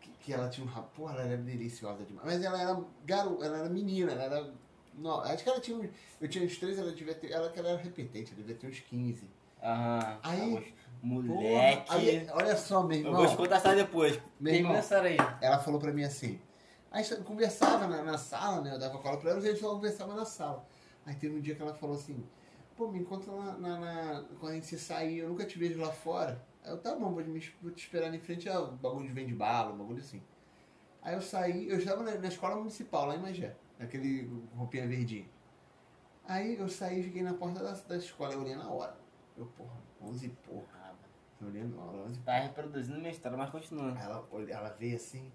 Que, que ela tinha um rabo, porra, ela era deliciosa demais. Mas ela era garo, ela era menina, ela era. Não, acho que ela tinha uns. Eu tinha uns 13, ela devia ter. Ela que ela era repetente, ela devia ter uns 15. Aham. Aí- Eu gosto. Porra, Moleque. aí, olha só, meu eu irmão. vou te contar essa depois. Meu irmão. aí. Ela falou pra mim assim. Aí eu conversava na, na sala, né? Eu dava cola pra ela, a gente só conversava na sala. Aí teve um dia que ela falou assim, pô, me encontra lá na, na- quando a gente sair, eu nunca te vejo lá fora. Aí eu, tá bom, vou, me, vou te esperar ali em frente ao bagulho de vende bala, um bagulho assim. Aí eu saí, eu estava na, na escola municipal, lá em Magé, naquele roupinha verdinha. Aí eu saí e fiquei na porta da, da escola, eu olhei na hora. Eu, porra, 11 e pouco. Eu olhei na hora, 11 e Tá reproduzindo minha história, mas continua. Aí ela, ela veio assim.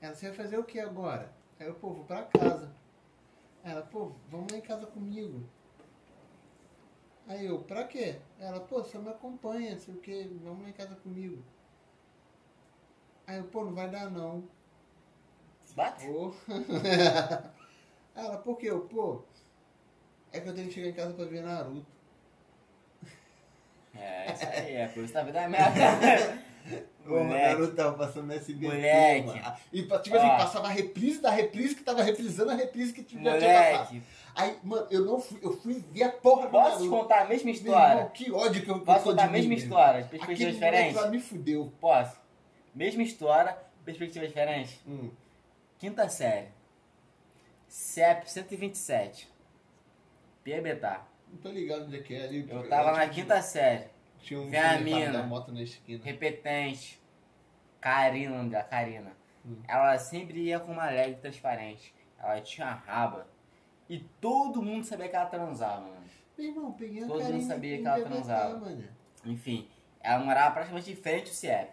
Ela, você vai fazer o que agora? Aí eu, pô, vou pra casa. Aí Ela, pô, vamos lá em casa comigo. Aí eu, pra quê? Ela, pô, você me acompanha, sei o que, vamos lá em casa comigo. Aí eu, pô, não vai dar não. Bate? Pô. Ela, por quê? Eu, pô, é que eu tenho que chegar em casa pra ver Naruto. É, isso aí, é coisa da vida merda. Pô, o Moleque. Naruto tava passando no SBT, Moleque. mano. E tipo assim, Ó. passava a reprise da reprise que tava reprisando a reprise que tinha passado. Moleque, Aí, mano, eu não fui, eu fui ver a porra do posso te Naruto. contar a mesma Meu história? irmão, que ódio que eu que eu Posso sou contar a de mesma mim, história, mesmo. perspectivas Aquele moleque lá me fudeu. Posso? Mesma história, perspectiva diferente. Hum. Quinta série. CEP 127. Piebetá. Não tô ligado onde é que é ali. Eu tava na quinta série. Tinha um Vem a mina. da moto na esquina. Repetente. Karina, nome dela, Karina. Hum. Ela sempre ia com uma leg transparente. Ela tinha raba. E todo mundo sabia que ela transava, mano. Meu irmão, peguei a Todo mundo sabia que ela transava. mano. Enfim, ela morava praticamente em frente ao CIEP.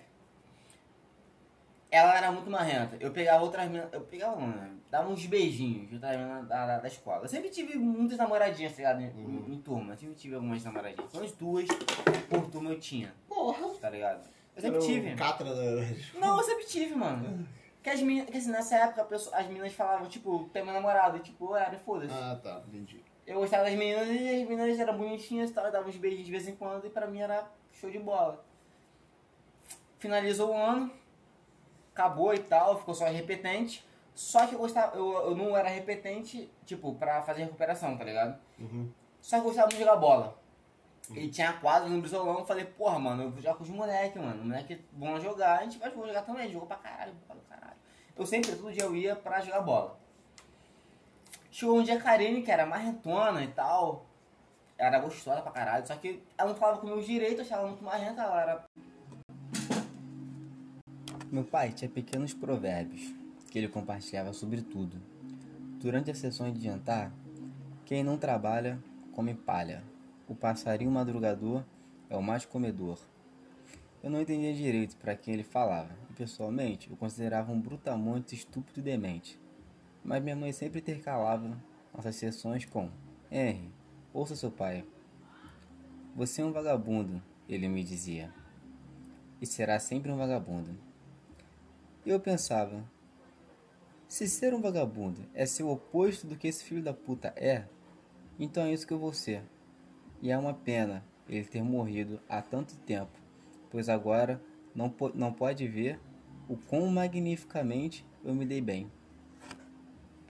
Ela era muito marrenta. Eu pegava outras meninas. Eu pegava não, né? Dava uns beijinhos outras meninas da, da, da escola. Eu sempre tive muitas namoradinhas, tá ligado? Em, Uhum. em, em turma. Eu sempre tive algumas namoradinhas. Umas duas por turma eu tinha, Porra. tá ligado? Eu sempre o tive. Catra da... Não, eu sempre tive, mano. Que as meninas, que assim, nessa época pessoa- as meninas falavam, tipo, tem meu namorado. E tipo, era, foda-se. Ah, tá, entendi. Eu gostava das meninas e as meninas eram bonitinhas e tal, eu dava uns beijos de vez em quando e pra mim era show de bola. Finalizou o ano, acabou e tal, ficou só repetente. Só que eu gostava, eu, eu não era repetente, tipo, pra fazer recuperação, tá ligado? Uhum. Só que eu gostava de jogar bola. E tinha quadro no brisolão, eu falei, porra, mano, eu vou jogar com os moleques, mano. Os moleques vão jogar, a gente vai jogar também, jogou pra caralho, pra caralho. Eu sempre, todo dia eu ia pra jogar bola. Chegou um dia a Karine, que era marrentona e tal. Era gostosa pra caralho, só que ela não falava comigo direito, eu achava ela muito marrenta, ela era. Meu pai tinha pequenos provérbios que ele compartilhava sobre tudo. Durante as sessões de jantar, quem não trabalha, come palha. O passarinho madrugador é o mais comedor. Eu não entendia direito para quem ele falava, e pessoalmente eu considerava um brutamonte estúpido e demente. Mas minha mãe sempre intercalava nossas sessões com: Henry, ouça seu pai. Você é um vagabundo, ele me dizia. E será sempre um vagabundo. Eu pensava: se ser um vagabundo é ser o oposto do que esse filho da puta é, então é isso que eu vou ser. E é uma pena ele ter morrido há tanto tempo, pois agora não, po não pode ver o quão magnificamente eu me dei bem.